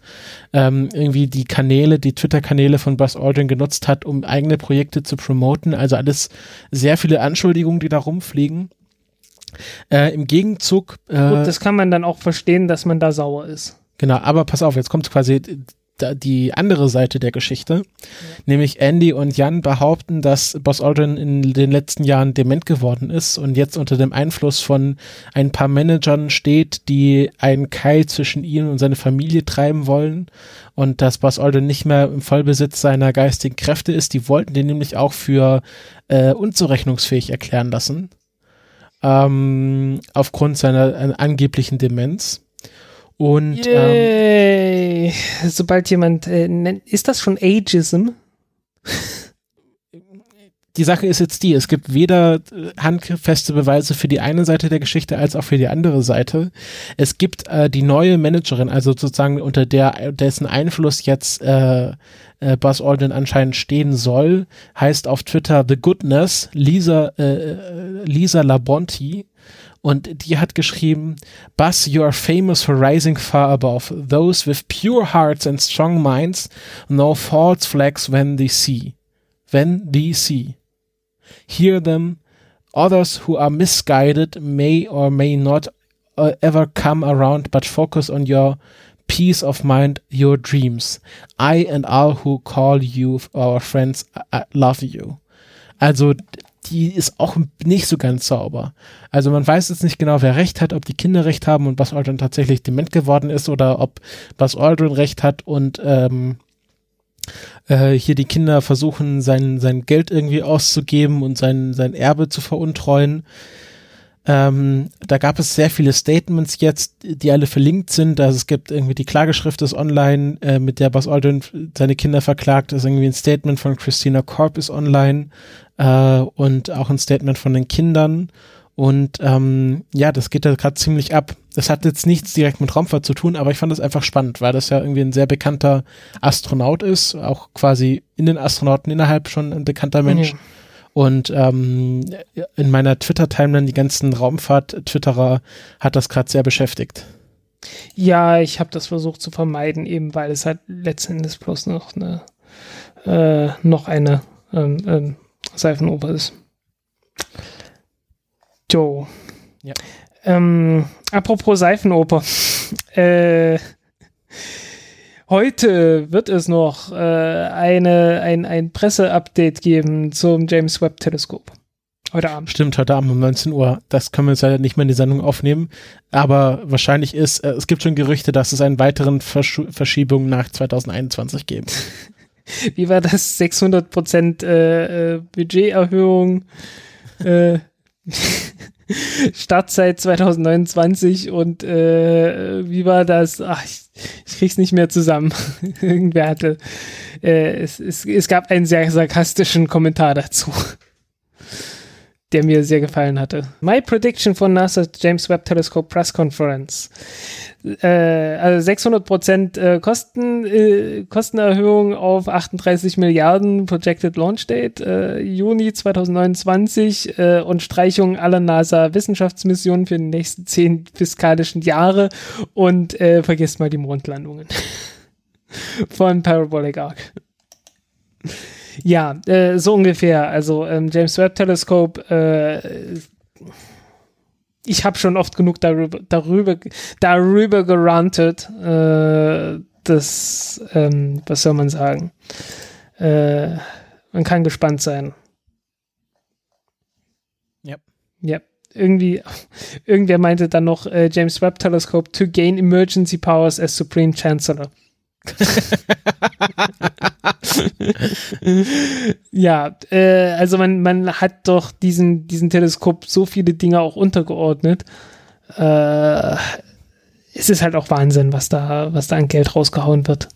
ähm, irgendwie die Kanäle, die Twitter-Kanäle von Buzz Aldrin genutzt hat, um eigene Projekte zu promoten. Also alles sehr viele Anschuldigungen, die da rumfliegen. Äh, Im Gegenzug. Äh, Gut, das kann man dann auch verstehen, dass man da sauer ist. Genau, aber pass auf, jetzt kommt quasi die andere Seite der Geschichte, nämlich Andy und Jan behaupten, dass Boss Aldrin in den letzten Jahren dement geworden ist und jetzt unter dem Einfluss von ein paar Managern steht, die einen Keil zwischen ihn und seine Familie treiben wollen und dass Boss Aldrin nicht mehr im Vollbesitz seiner geistigen Kräfte ist. Die wollten den nämlich auch für äh, unzurechnungsfähig erklären lassen, ähm, aufgrund seiner äh, angeblichen Demenz. Und ähm! Sobald jemand äh, nennt, ist das schon Ageism? die Sache ist jetzt die, es gibt weder äh, handfeste Beweise für die eine Seite der Geschichte als auch für die andere Seite. Es gibt äh, die neue Managerin, also sozusagen unter der dessen Einfluss jetzt äh, äh, Buzz Aldrin anscheinend stehen soll, heißt auf Twitter The Goodness, Lisa, äh, äh, Lisa Labonte. Und die hat geschrieben, Buzz, you are famous for rising far above. Those with pure hearts and strong minds know false flags when they see. When they see. Hear them. Others who are misguided may or may not uh, ever come around, but focus on your peace of mind, your dreams. I and all who call you our friends uh, love you. Also die ist auch nicht so ganz sauber. Also man weiß jetzt nicht genau, wer recht hat, ob die Kinder recht haben und Buzz Aldrin tatsächlich dement geworden ist oder ob Buzz Aldrin recht hat und ähm, äh, hier die Kinder versuchen, sein, sein Geld irgendwie auszugeben und sein, sein Erbe zu veruntreuen. Ähm, da gab es sehr viele Statements jetzt, die alle verlinkt sind. Also es gibt irgendwie die Klageschrift ist online, äh, mit der Buzz Aldrin seine Kinder verklagt. Das ist irgendwie ein Statement von Christina Korb ist online äh, und auch ein Statement von den Kindern. Und ähm, ja, das geht da gerade ziemlich ab. Das hat jetzt nichts direkt mit Raumfahrt zu tun, aber ich fand das einfach spannend, weil das ja irgendwie ein sehr bekannter Astronaut ist, auch quasi in den Astronauten innerhalb schon ein bekannter Mensch. Mhm. Und ähm, in meiner Twitter-Timeline, die ganzen Raumfahrt-Twitterer, hat das gerade sehr beschäftigt. Ja, ich habe das versucht zu vermeiden, eben weil es halt letztendlich bloß noch eine, äh, noch eine ähm, ähm, Seifenoper ist. Joe. Ja. Ähm, apropos Seifenoper. äh, heute wird es noch äh, eine, ein, ein Presseupdate geben zum James Webb Teleskop. Heute Abend. Stimmt, heute Abend um 19 Uhr. Das können wir jetzt leider nicht mehr in die Sendung aufnehmen. Aber wahrscheinlich ist, äh, es gibt schon Gerüchte, dass es einen weiteren Versch Verschiebung nach 2021 geben. Wie war das? 600 Prozent äh, äh, Budgeterhöhung. äh, Startzeit 2029 und äh, wie war das? Ach, ich, ich krieg's nicht mehr zusammen. Irgendwer hatte, äh, es, es, es gab einen sehr sarkastischen Kommentar dazu der mir sehr gefallen hatte. My Prediction von NASA James Webb Telescope Press Conference. Äh, also 600 Prozent äh, Kosten, äh, Kostenerhöhung auf 38 Milliarden Projected Launch Date äh, Juni 2029 äh, und Streichung aller NASA Wissenschaftsmissionen für die nächsten zehn fiskalischen Jahre und äh, vergesst mal die Mondlandungen von Parabolic Arc. Ja, äh, so ungefähr. Also ähm, James Webb Telescope, äh, ich habe schon oft genug darüber, darüber, darüber gerantet. Äh, das, ähm, was soll man sagen? Äh, man kann gespannt sein. Ja. Ja. Irgendwie, irgendwer meinte dann noch äh, James Webb Telescope to gain emergency powers as Supreme Chancellor. ja, äh, also man, man hat doch diesen, diesen Teleskop so viele Dinge auch untergeordnet. Äh, es ist halt auch Wahnsinn, was da, was da an Geld rausgehauen wird.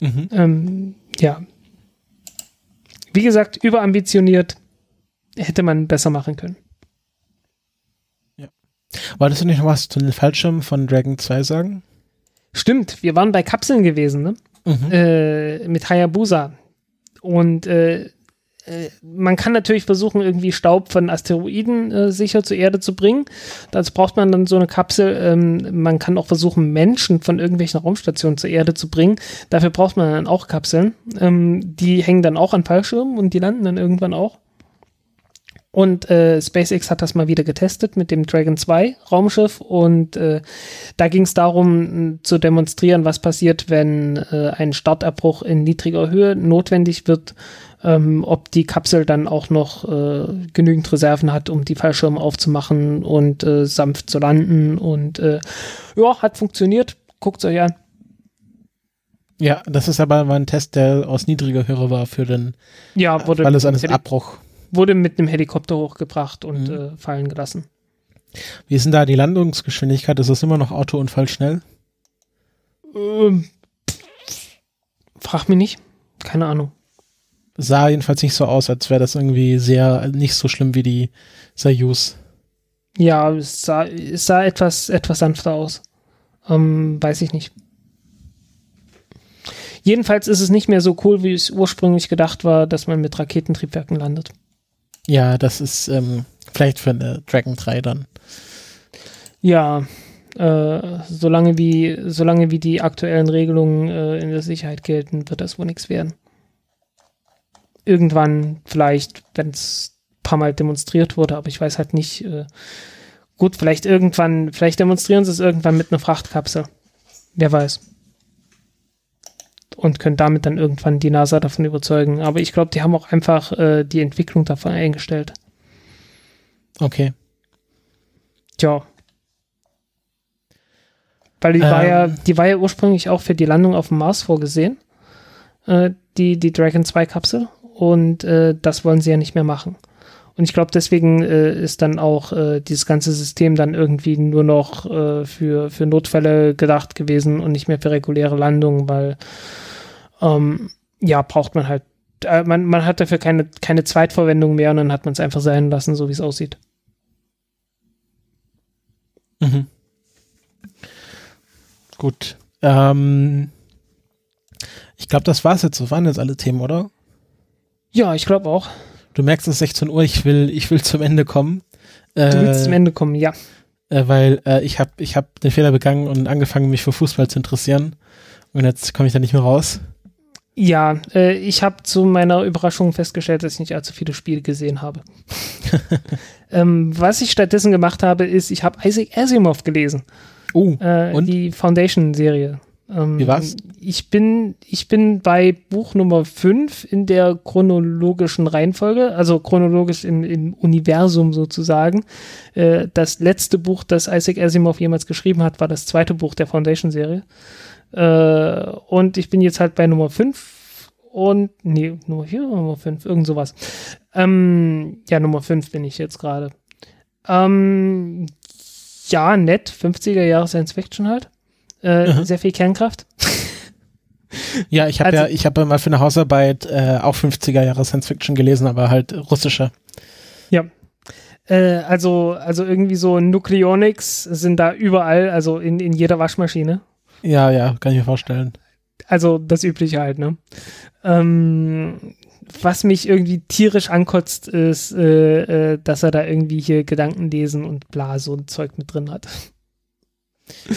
Mhm. Ähm, ja. Wie gesagt, überambitioniert hätte man besser machen können. Ja. Wolltest du nicht noch was zu den Fallschirmen von Dragon 2 sagen? Stimmt, wir waren bei Kapseln gewesen, ne? Mhm. Äh, mit Hayabusa. Und äh, äh, man kann natürlich versuchen, irgendwie Staub von Asteroiden äh, sicher zur Erde zu bringen. Dazu braucht man dann so eine Kapsel. Ähm, man kann auch versuchen, Menschen von irgendwelchen Raumstationen zur Erde zu bringen. Dafür braucht man dann auch Kapseln. Ähm, die hängen dann auch an Fallschirmen und die landen dann irgendwann auch. Und äh, SpaceX hat das mal wieder getestet mit dem Dragon 2 Raumschiff und äh, da ging es darum zu demonstrieren, was passiert, wenn äh, ein Startabbruch in niedriger Höhe notwendig wird, ähm, ob die Kapsel dann auch noch äh, genügend Reserven hat, um die Fallschirme aufzumachen und äh, sanft zu landen. Und äh, ja, hat funktioniert. Guckt euch an. Ja, das ist aber ein Test, der aus niedriger Höhe war für den ja, wurde alles eines Abbruch wurde mit einem Helikopter hochgebracht und mhm. äh, fallen gelassen. Wie ist denn da die Landungsgeschwindigkeit? Ist das immer noch Autounfall schnell? Ähm, frag mich nicht. Keine Ahnung. Sah jedenfalls nicht so aus, als wäre das irgendwie sehr nicht so schlimm wie die Soyuz. Ja, es sah, es sah etwas, etwas sanfter aus. Ähm, weiß ich nicht. Jedenfalls ist es nicht mehr so cool, wie es ursprünglich gedacht war, dass man mit Raketentriebwerken landet. Ja, das ist ähm, vielleicht für eine Dragon 3 dann. Ja, äh, solange wie, solange wie die aktuellen Regelungen äh, in der Sicherheit gelten, wird das wohl nichts werden. Irgendwann vielleicht, wenn es ein paar Mal demonstriert wurde, aber ich weiß halt nicht. Äh, gut, vielleicht irgendwann, vielleicht demonstrieren sie es irgendwann mit einer Frachtkapsel. Wer weiß und können damit dann irgendwann die NASA davon überzeugen. Aber ich glaube, die haben auch einfach äh, die Entwicklung davon eingestellt. Okay. Tja. Weil die ähm. war ja, die war ja ursprünglich auch für die Landung auf dem Mars vorgesehen. Äh, die, die Dragon 2 Kapsel und äh, das wollen sie ja nicht mehr machen. Und ich glaube, deswegen äh, ist dann auch äh, dieses ganze System dann irgendwie nur noch äh, für, für Notfälle gedacht gewesen und nicht mehr für reguläre Landungen, weil ähm, ja, braucht man halt, äh, man, man hat dafür keine, keine Zweitverwendung mehr und dann hat man es einfach sein lassen, so wie es aussieht. Mhm. Gut. Ähm, ich glaube, das war's jetzt. So waren jetzt alle Themen, oder? Ja, ich glaube auch. Du merkst, es ist 16 Uhr. Ich will, ich will zum Ende kommen. Äh, du willst zum Ende kommen, ja. Äh, weil äh, ich habe ich hab den Fehler begangen und angefangen, mich für Fußball zu interessieren. Und jetzt komme ich da nicht mehr raus. Ja, äh, ich habe zu meiner Überraschung festgestellt, dass ich nicht allzu viele Spiele gesehen habe. ähm, was ich stattdessen gemacht habe, ist, ich habe Isaac Asimov gelesen. Oh, äh, und? Die Foundation-Serie. Ähm, Wie war's? Ich bin, ich bin bei Buch Nummer 5 in der chronologischen Reihenfolge, also chronologisch im, im Universum sozusagen. Äh, das letzte Buch, das Isaac Asimov jemals geschrieben hat, war das zweite Buch der Foundation-Serie. Äh, und ich bin jetzt halt bei Nummer 5 und, nee, Nummer 4 oder Nummer 5, irgend sowas. Ähm, ja, Nummer 5 bin ich jetzt gerade. Ähm, ja, nett, 50er Jahre Science Fiction halt. Äh, Mhm. Sehr viel Kernkraft. Ja, ich habe Also- ja, ich habe mal für eine Hausarbeit äh, auch 50er Jahre Science Fiction gelesen, aber halt russische. Äh, also, also irgendwie so Nucleonics sind da überall, also in, in jeder Waschmaschine. Ja, ja, kann ich mir vorstellen. Also das Übliche halt, ne? Ähm, was mich irgendwie tierisch ankotzt, ist, äh, äh, dass er da irgendwie hier Gedanken lesen und bla, so ein Zeug mit drin hat.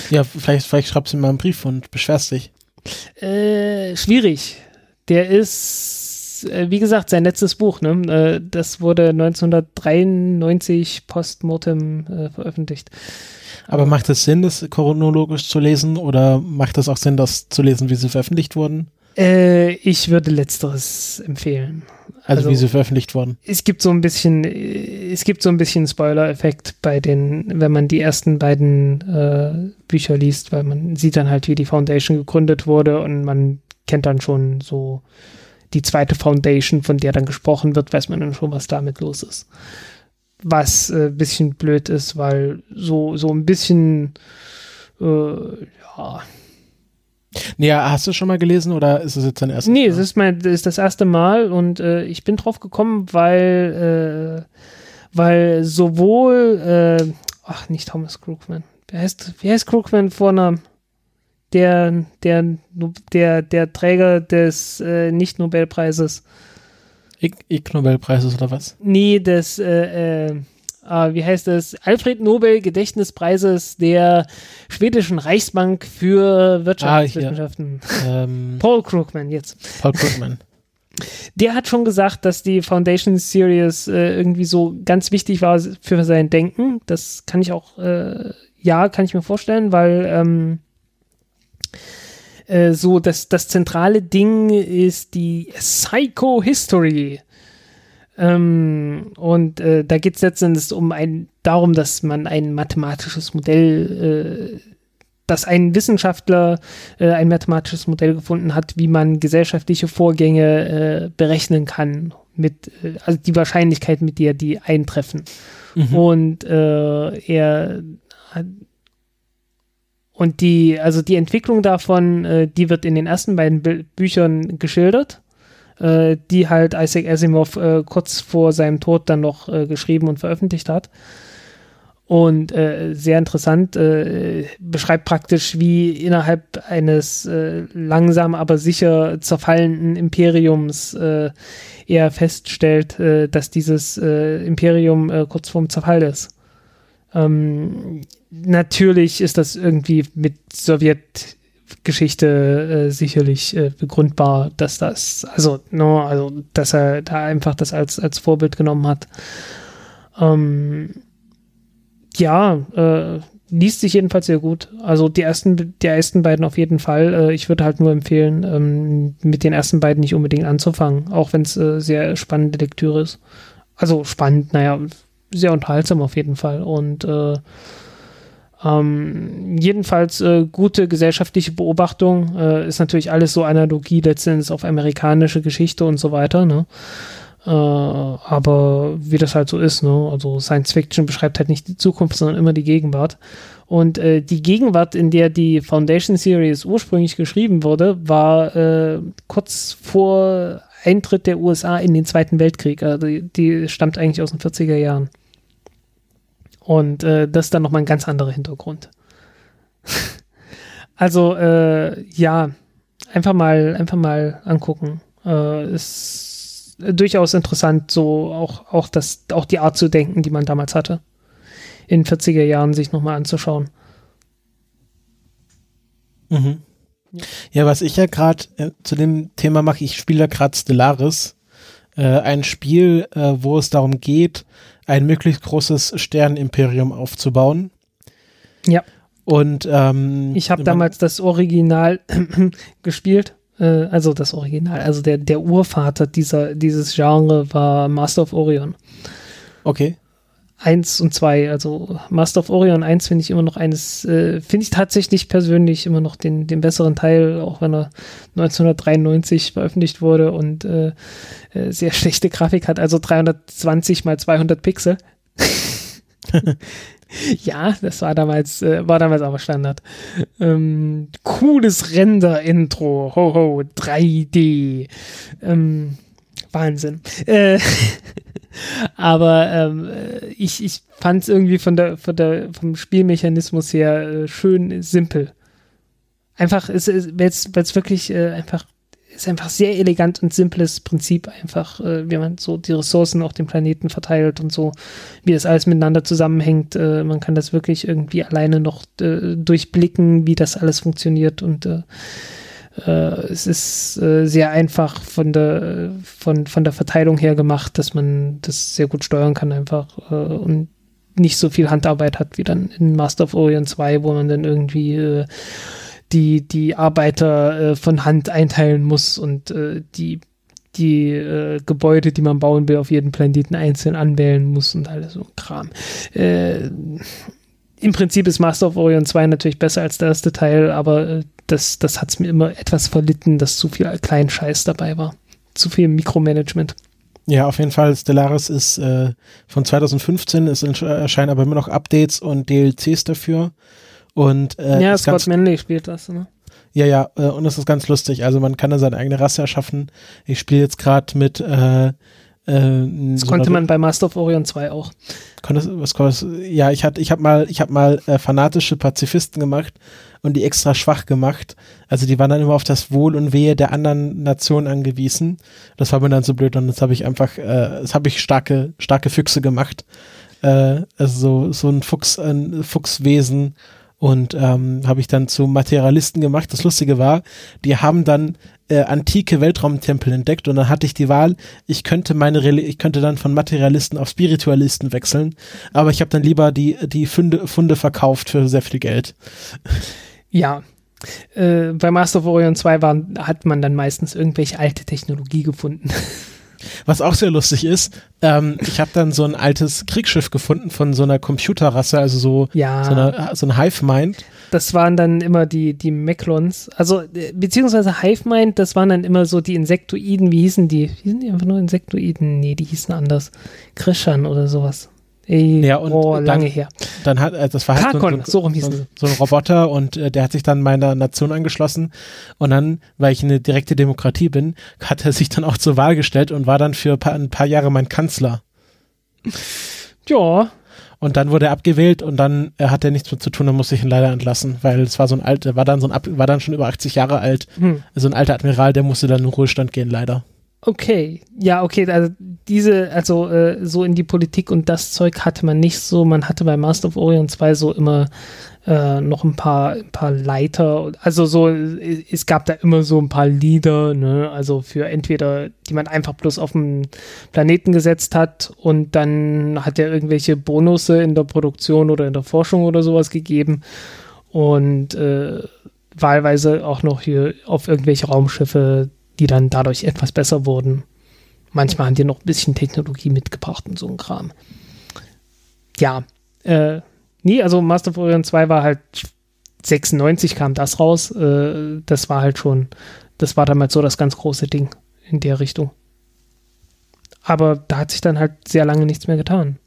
Ja, vielleicht, vielleicht schreibst du ihm mal einen Brief und beschwerst dich. Äh, schwierig. Der ist, äh, wie gesagt, sein letztes Buch, ne? Äh, das wurde 1993 postmortem äh, veröffentlicht. Aber macht es Sinn, das chronologisch zu lesen oder macht es auch Sinn, das zu lesen, wie sie veröffentlicht wurden? Äh, ich würde letzteres empfehlen. Also, Also- wie sie veröffentlicht wurden. es gibt so ein bisschen, äh, es gibt so ein bisschen Spoiler-Effekt bei den, wenn man die ersten beiden äh, Bücher liest, weil man sieht dann halt, wie die Foundation gegründet wurde und man kennt dann schon so die zweite Foundation, von der dann gesprochen wird, weiß man dann schon, was damit los ist. Was ein äh, bisschen blöd ist, weil so, so ein bisschen, äh, ja, Nee, hast du schon mal gelesen oder ist es jetzt dein erstes Nee, Mal? es ist mein, das ist das erste Mal und äh, ich bin drauf gekommen, weil, äh, weil sowohl, äh, ach, nicht Thomas Krugman. Wer heißt, wie heißt Krugman Vornamen? Der, der, der, der Träger des äh, Nicht-Nobelpreises. Ig Ig Nobelpreises oder was? Nee, des, äh, äh, ah, wie heißt es? Alfred Nobel Gedächtnispreises der schwedischen Reichsbank für Wirtschaftswissenschaften. Ähm, Paul Krugman, jetzt. Paul Krugman. der hat schon gesagt, dass die Foundation Series äh, irgendwie so ganz wichtig war für sein Denken. Das kann ich auch, äh, ja, kann ich mir vorstellen, weil ähm, äh, so das, das zentrale Ding ist die Psychohistory. Ähm, und äh, da geht es letztendlich um ein, darum, dass man ein mathematisches Modell äh, dass ein Wissenschaftler äh, ein mathematisches Modell gefunden hat, wie man gesellschaftliche Vorgänge äh, berechnen kann, mit, äh, also die Wahrscheinlichkeit, mit der die eintreffen. Mhm. Und äh, er hat und die, also die Entwicklung davon, die wird in den ersten beiden Bü Büchern geschildert, äh, die halt Isaac Asimov äh, kurz vor seinem Tod dann noch äh, geschrieben und veröffentlicht hat. Und äh, sehr interessant, äh, beschreibt praktisch, wie innerhalb eines langsam aber sicher zerfallenden Imperiums er feststellt, dass dieses Imperium kurz vorm Zerfall ist. Ähm, natürlich ist das irgendwie mit Sowjetgeschichte äh, sicherlich äh, begründbar, dass das, also, no, also, dass er da einfach das als, als Vorbild genommen hat. Ähm, ja, äh, liest sich jedenfalls sehr gut. Also die ersten, die ersten beiden auf jeden Fall. Äh, ich würde halt nur empfehlen, ähm, mit den ersten beiden nicht unbedingt anzufangen, auch wenn es äh, sehr spannende Lektüre ist. Also spannend, naja, sehr unterhaltsam auf jeden Fall. Und äh, Ähm, jedenfalls äh, gute gesellschaftliche Beobachtung äh, ist natürlich alles so Analogie letztendlich auf amerikanische Geschichte und so weiter. Ne? Äh, aber wie das halt so ist, ne? also Science Fiction beschreibt halt nicht die Zukunft, sondern immer die Gegenwart. Und äh, die Gegenwart, in der die Foundation Series ursprünglich geschrieben wurde, war äh, kurz vor Eintritt der USA in den Zweiten Weltkrieg. Also die, die stammt eigentlich aus den 40er Jahren. Und äh, das ist dann nochmal ein ganz anderer Hintergrund. also, äh, ja, einfach mal, einfach mal angucken. Äh, ist durchaus interessant, so auch, auch, das, auch die Art zu denken, die man damals hatte. In 40er Jahren sich nochmal anzuschauen. Mhm. Ja. was ich ja gerade äh, zu dem Thema mache, ich spiele ja gerade Stellaris, äh, ein Spiel, äh, wo es darum geht, ein möglichst großes Sternenimperium aufzubauen. Ja. Und ähm, ich habe damals das Original gespielt, äh, also das Original, also der, der Urvater dieser, dieses Genre war Master of Orion. Okay. 1 und 2, also Master of Orion 1 finde ich immer noch eines, äh, finde ich tatsächlich persönlich immer noch den, den besseren Teil, auch wenn er 1993 veröffentlicht wurde und äh, äh, sehr schlechte Grafik hat, also 320 mal 200 Pixel. ja, das war damals, äh, war damals aber Standard. Ähm, cooles Render-Intro, ho ho, 3D. Ähm, Wahnsinn. Äh, aber ähm, ich, ich fand es irgendwie von der, von der, vom Spielmechanismus her äh, schön simpel. Einfach, es, weil es wirklich äh, einfach ist einfach sehr elegant und simples Prinzip einfach, äh, wie man so die Ressourcen auf dem Planeten verteilt und so, wie das alles miteinander zusammenhängt. Äh, man kann das wirklich irgendwie alleine noch äh, durchblicken, wie das alles funktioniert und äh, äh, es ist äh, sehr einfach von der, von, von der Verteilung her gemacht, dass man das sehr gut steuern kann einfach äh, und nicht so viel Handarbeit hat wie dann in Master of Orion 2, wo man dann irgendwie äh, die, die Arbeiter äh, von Hand einteilen muss und äh, die die äh, Gebäude, die man bauen will, auf jeden Planeten einzeln anwählen muss und alles so Kram. Im Prinzip ist Master of Orion 2 natürlich besser als der erste Teil, aber äh, das, das hat es mir immer etwas verlitten, dass zu viel Kleinscheiß dabei war. Zu viel Mikromanagement. Ja, auf jeden Fall. Stellaris ist äh, von 2015, es erscheinen aber immer noch Updates und DLCs dafür. Und, äh, ja, Scott Manley spielt das, ne? Ja, ja, äh, und es ist ganz lustig. Also man kann da seine eigene Rasse erschaffen. Ich spiele jetzt gerade mit äh, äh, das so konnte man bei Master of Orion 2 auch. Konnte, was konnte, ja, ich hatte, ich habe mal, ich habe mal äh, fanatische Pazifisten gemacht und die extra schwach gemacht. Also die waren dann immer auf das Wohl und Wehe der anderen Nationen angewiesen. Das war mir dann so blöd und das habe ich einfach, äh, das habe ich starke, starke Füchse gemacht. Äh, also so, so ein Fuchs, ein Fuchswesen und ähm, habe ich dann zu Materialisten gemacht. Das Lustige war, die haben dann äh, antike Weltraumtempel entdeckt und dann hatte ich die Wahl, ich könnte meine Reli ich könnte dann von Materialisten auf Spiritualisten wechseln, aber ich habe dann lieber die die Funde, Funde verkauft für sehr viel Geld. Ja, äh, bei Master of Orion 2 waren, hat man dann meistens irgendwelche alte Technologie gefunden. Was auch sehr lustig ist, ähm, ich habe dann so ein altes Kriegsschiff gefunden von so einer Computerrasse, also so, ja. so, eine, so ein Hive-Mind. Das waren dann immer die, die Meklons, also äh, beziehungsweise Hive-Mind, das waren dann immer so die Insektoiden, wie hießen die? Hießen die einfach nur Insektoiden? Nee, die hießen anders. Krischern oder sowas. Ey, ja, und oh, lange her. Dann hat, äh, das war halt Karkon, so, so, so, so, ein Roboter und äh, der hat sich dann meiner Nation angeschlossen und dann, weil ich eine direkte Demokratie bin, hat er sich dann auch zur Wahl gestellt und war dann für ein paar, ein paar Jahre mein Kanzler. Ja. Und dann wurde er abgewählt und dann äh, hat er nichts mehr zu tun, dann musste ich ihn leider entlassen, weil es war so ein alter, war dann so ein, war dann schon über 80 Jahre alt, hm. so ein alter Admiral, der musste dann in Ruhestand gehen, leider. Okay, ja, okay, also diese, also äh, so in die Politik und das Zeug hatte man nicht so. Man hatte bei Master of Orion 2 so immer äh, noch ein paar, ein paar Leiter. Also so, es gab da immer so ein paar Leader, ne, also für entweder, die man einfach bloß auf den Planeten gesetzt hat und dann hat er irgendwelche Bonusse in der Produktion oder in der Forschung oder sowas gegeben. Und äh, wahlweise auch noch hier auf irgendwelche Raumschiffe die dann dadurch etwas besser wurden. Manchmal haben die noch ein bisschen Technologie mitgebracht und so ein Kram. Ja, äh, Nee, also Master of Orion 2 war halt 96 kam das raus. Äh, das war halt schon, das war damals so das ganz große Ding in der Richtung. Aber da hat sich dann halt sehr lange nichts mehr getan.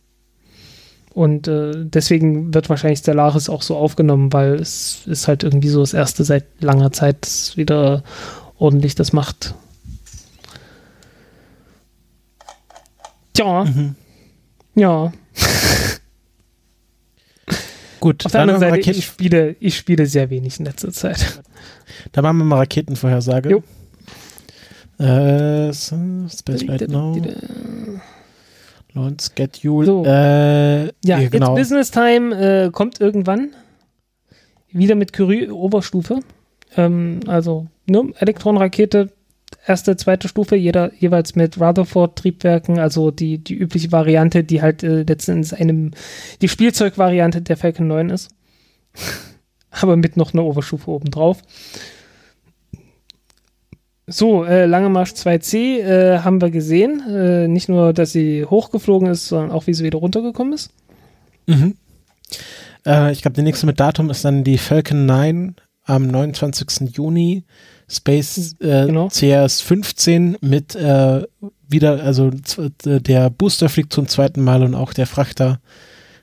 Und äh, deswegen wird wahrscheinlich Stellaris auch so aufgenommen, weil es ist halt irgendwie so das erste seit langer Zeit wieder ordentlich das macht. Tja. Mhm. Ja. Gut, Auf der anderen Seite, Raketen, ich spiele, ich spiele sehr wenig in letzter Zeit. da machen wir mal Raketenvorhersage. Jo. Äh, so, Space Right Now. Launch Schedule. So. Äh, Ja, genau. It's Business Time äh, kommt irgendwann. Wieder mit Curie Oberstufe. Ähm, also ne, Elektronenrakete, erste, zweite Stufe, jeder jeweils mit Rutherford-Triebwerken, also die, die übliche Variante, die halt äh, letztendlich einem, die Spielzeugvariante der Falcon 9 ist. Aber mit noch einer Oberstufe obendrauf. So, äh, Lange Marsch 2C äh, haben wir gesehen. Äh, nicht nur, dass sie hochgeflogen ist, sondern auch, wie sie wieder runtergekommen ist. Mhm. Äh, ich glaube, die nächste mit Datum ist dann die Falcon 9 am 29. Juni. Space äh, Genau. CS 15 mit äh, wieder, also äh, der Booster fliegt zum zweiten Mal und auch der Frachter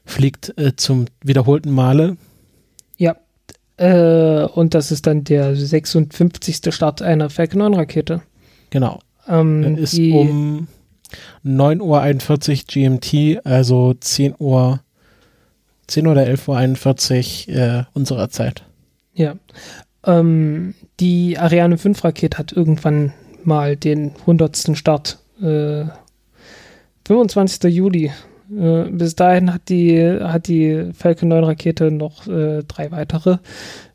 fliegt äh, zum wiederholten Male. Ja. Äh, und das ist dann der 56. Start einer Falcon 9 Rakete. Genau. Ähm, ist um 9.41 Uhr GMT, also 10 Uhr, 10 oder 11.41 Uhr äh, unserer Zeit. Ja. Ähm, die Ariane 5 Rakete hat irgendwann mal den 100. Start. Äh, 25. Juli. Äh, bis dahin hat die, hat die Falcon 9 Rakete noch äh, drei weitere.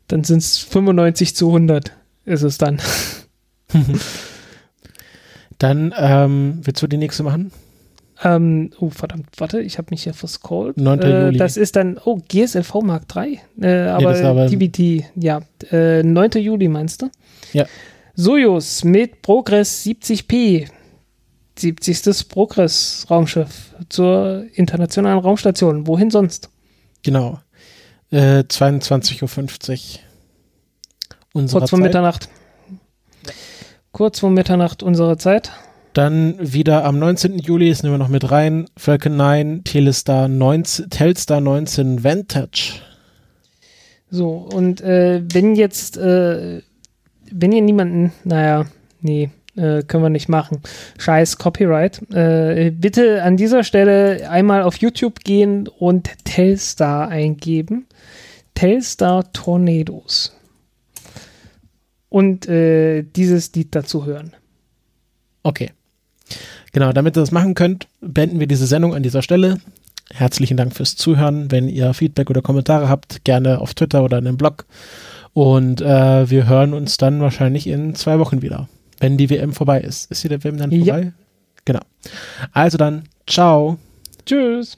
Dann sind es 95 zu 100 ist es dann. Dann ähm, willst du die nächste machen? Ähm, oh, verdammt, warte, ich habe mich hier verscrollt. 9. Äh, Juli. das ist dann, oh, GSLV Mark 3. Äh, aber, ist aber- DBT, ja. Äh, 9. Juli meinst du? Ja. Sojus mit Progress 70P. 70. Progress-Raumschiff zur internationalen Raumstation. Wohin sonst? Genau. Äh, 22.50 Uhr. Unserer Kurz vor Zeit. Mitternacht. Kurz vor Mitternacht unserer Zeit. Dann wieder am 19. Juli, das nehmen wir noch mit rein, Falcon 9, Telestar 19, Telstar 19 Vantage. So, und äh, wenn jetzt, äh, wenn ihr niemanden, naja, nee, äh, können wir nicht machen. Scheiß Copyright. Äh, bitte an dieser Stelle einmal auf YouTube gehen und Telstar eingeben. Telstar Tornadoes. Und äh, dieses Lied dazu hören. Okay. Genau, damit ihr das machen könnt, beenden wir diese Sendung an dieser Stelle. Herzlichen Dank fürs Zuhören. Wenn ihr Feedback oder Kommentare habt, gerne auf Twitter oder in dem Blog. Und äh, wir hören uns dann wahrscheinlich in zwei Wochen wieder, wenn die WM vorbei ist. Ist die WM dann Ja. vorbei? Genau. Also dann, ciao. Tschüss.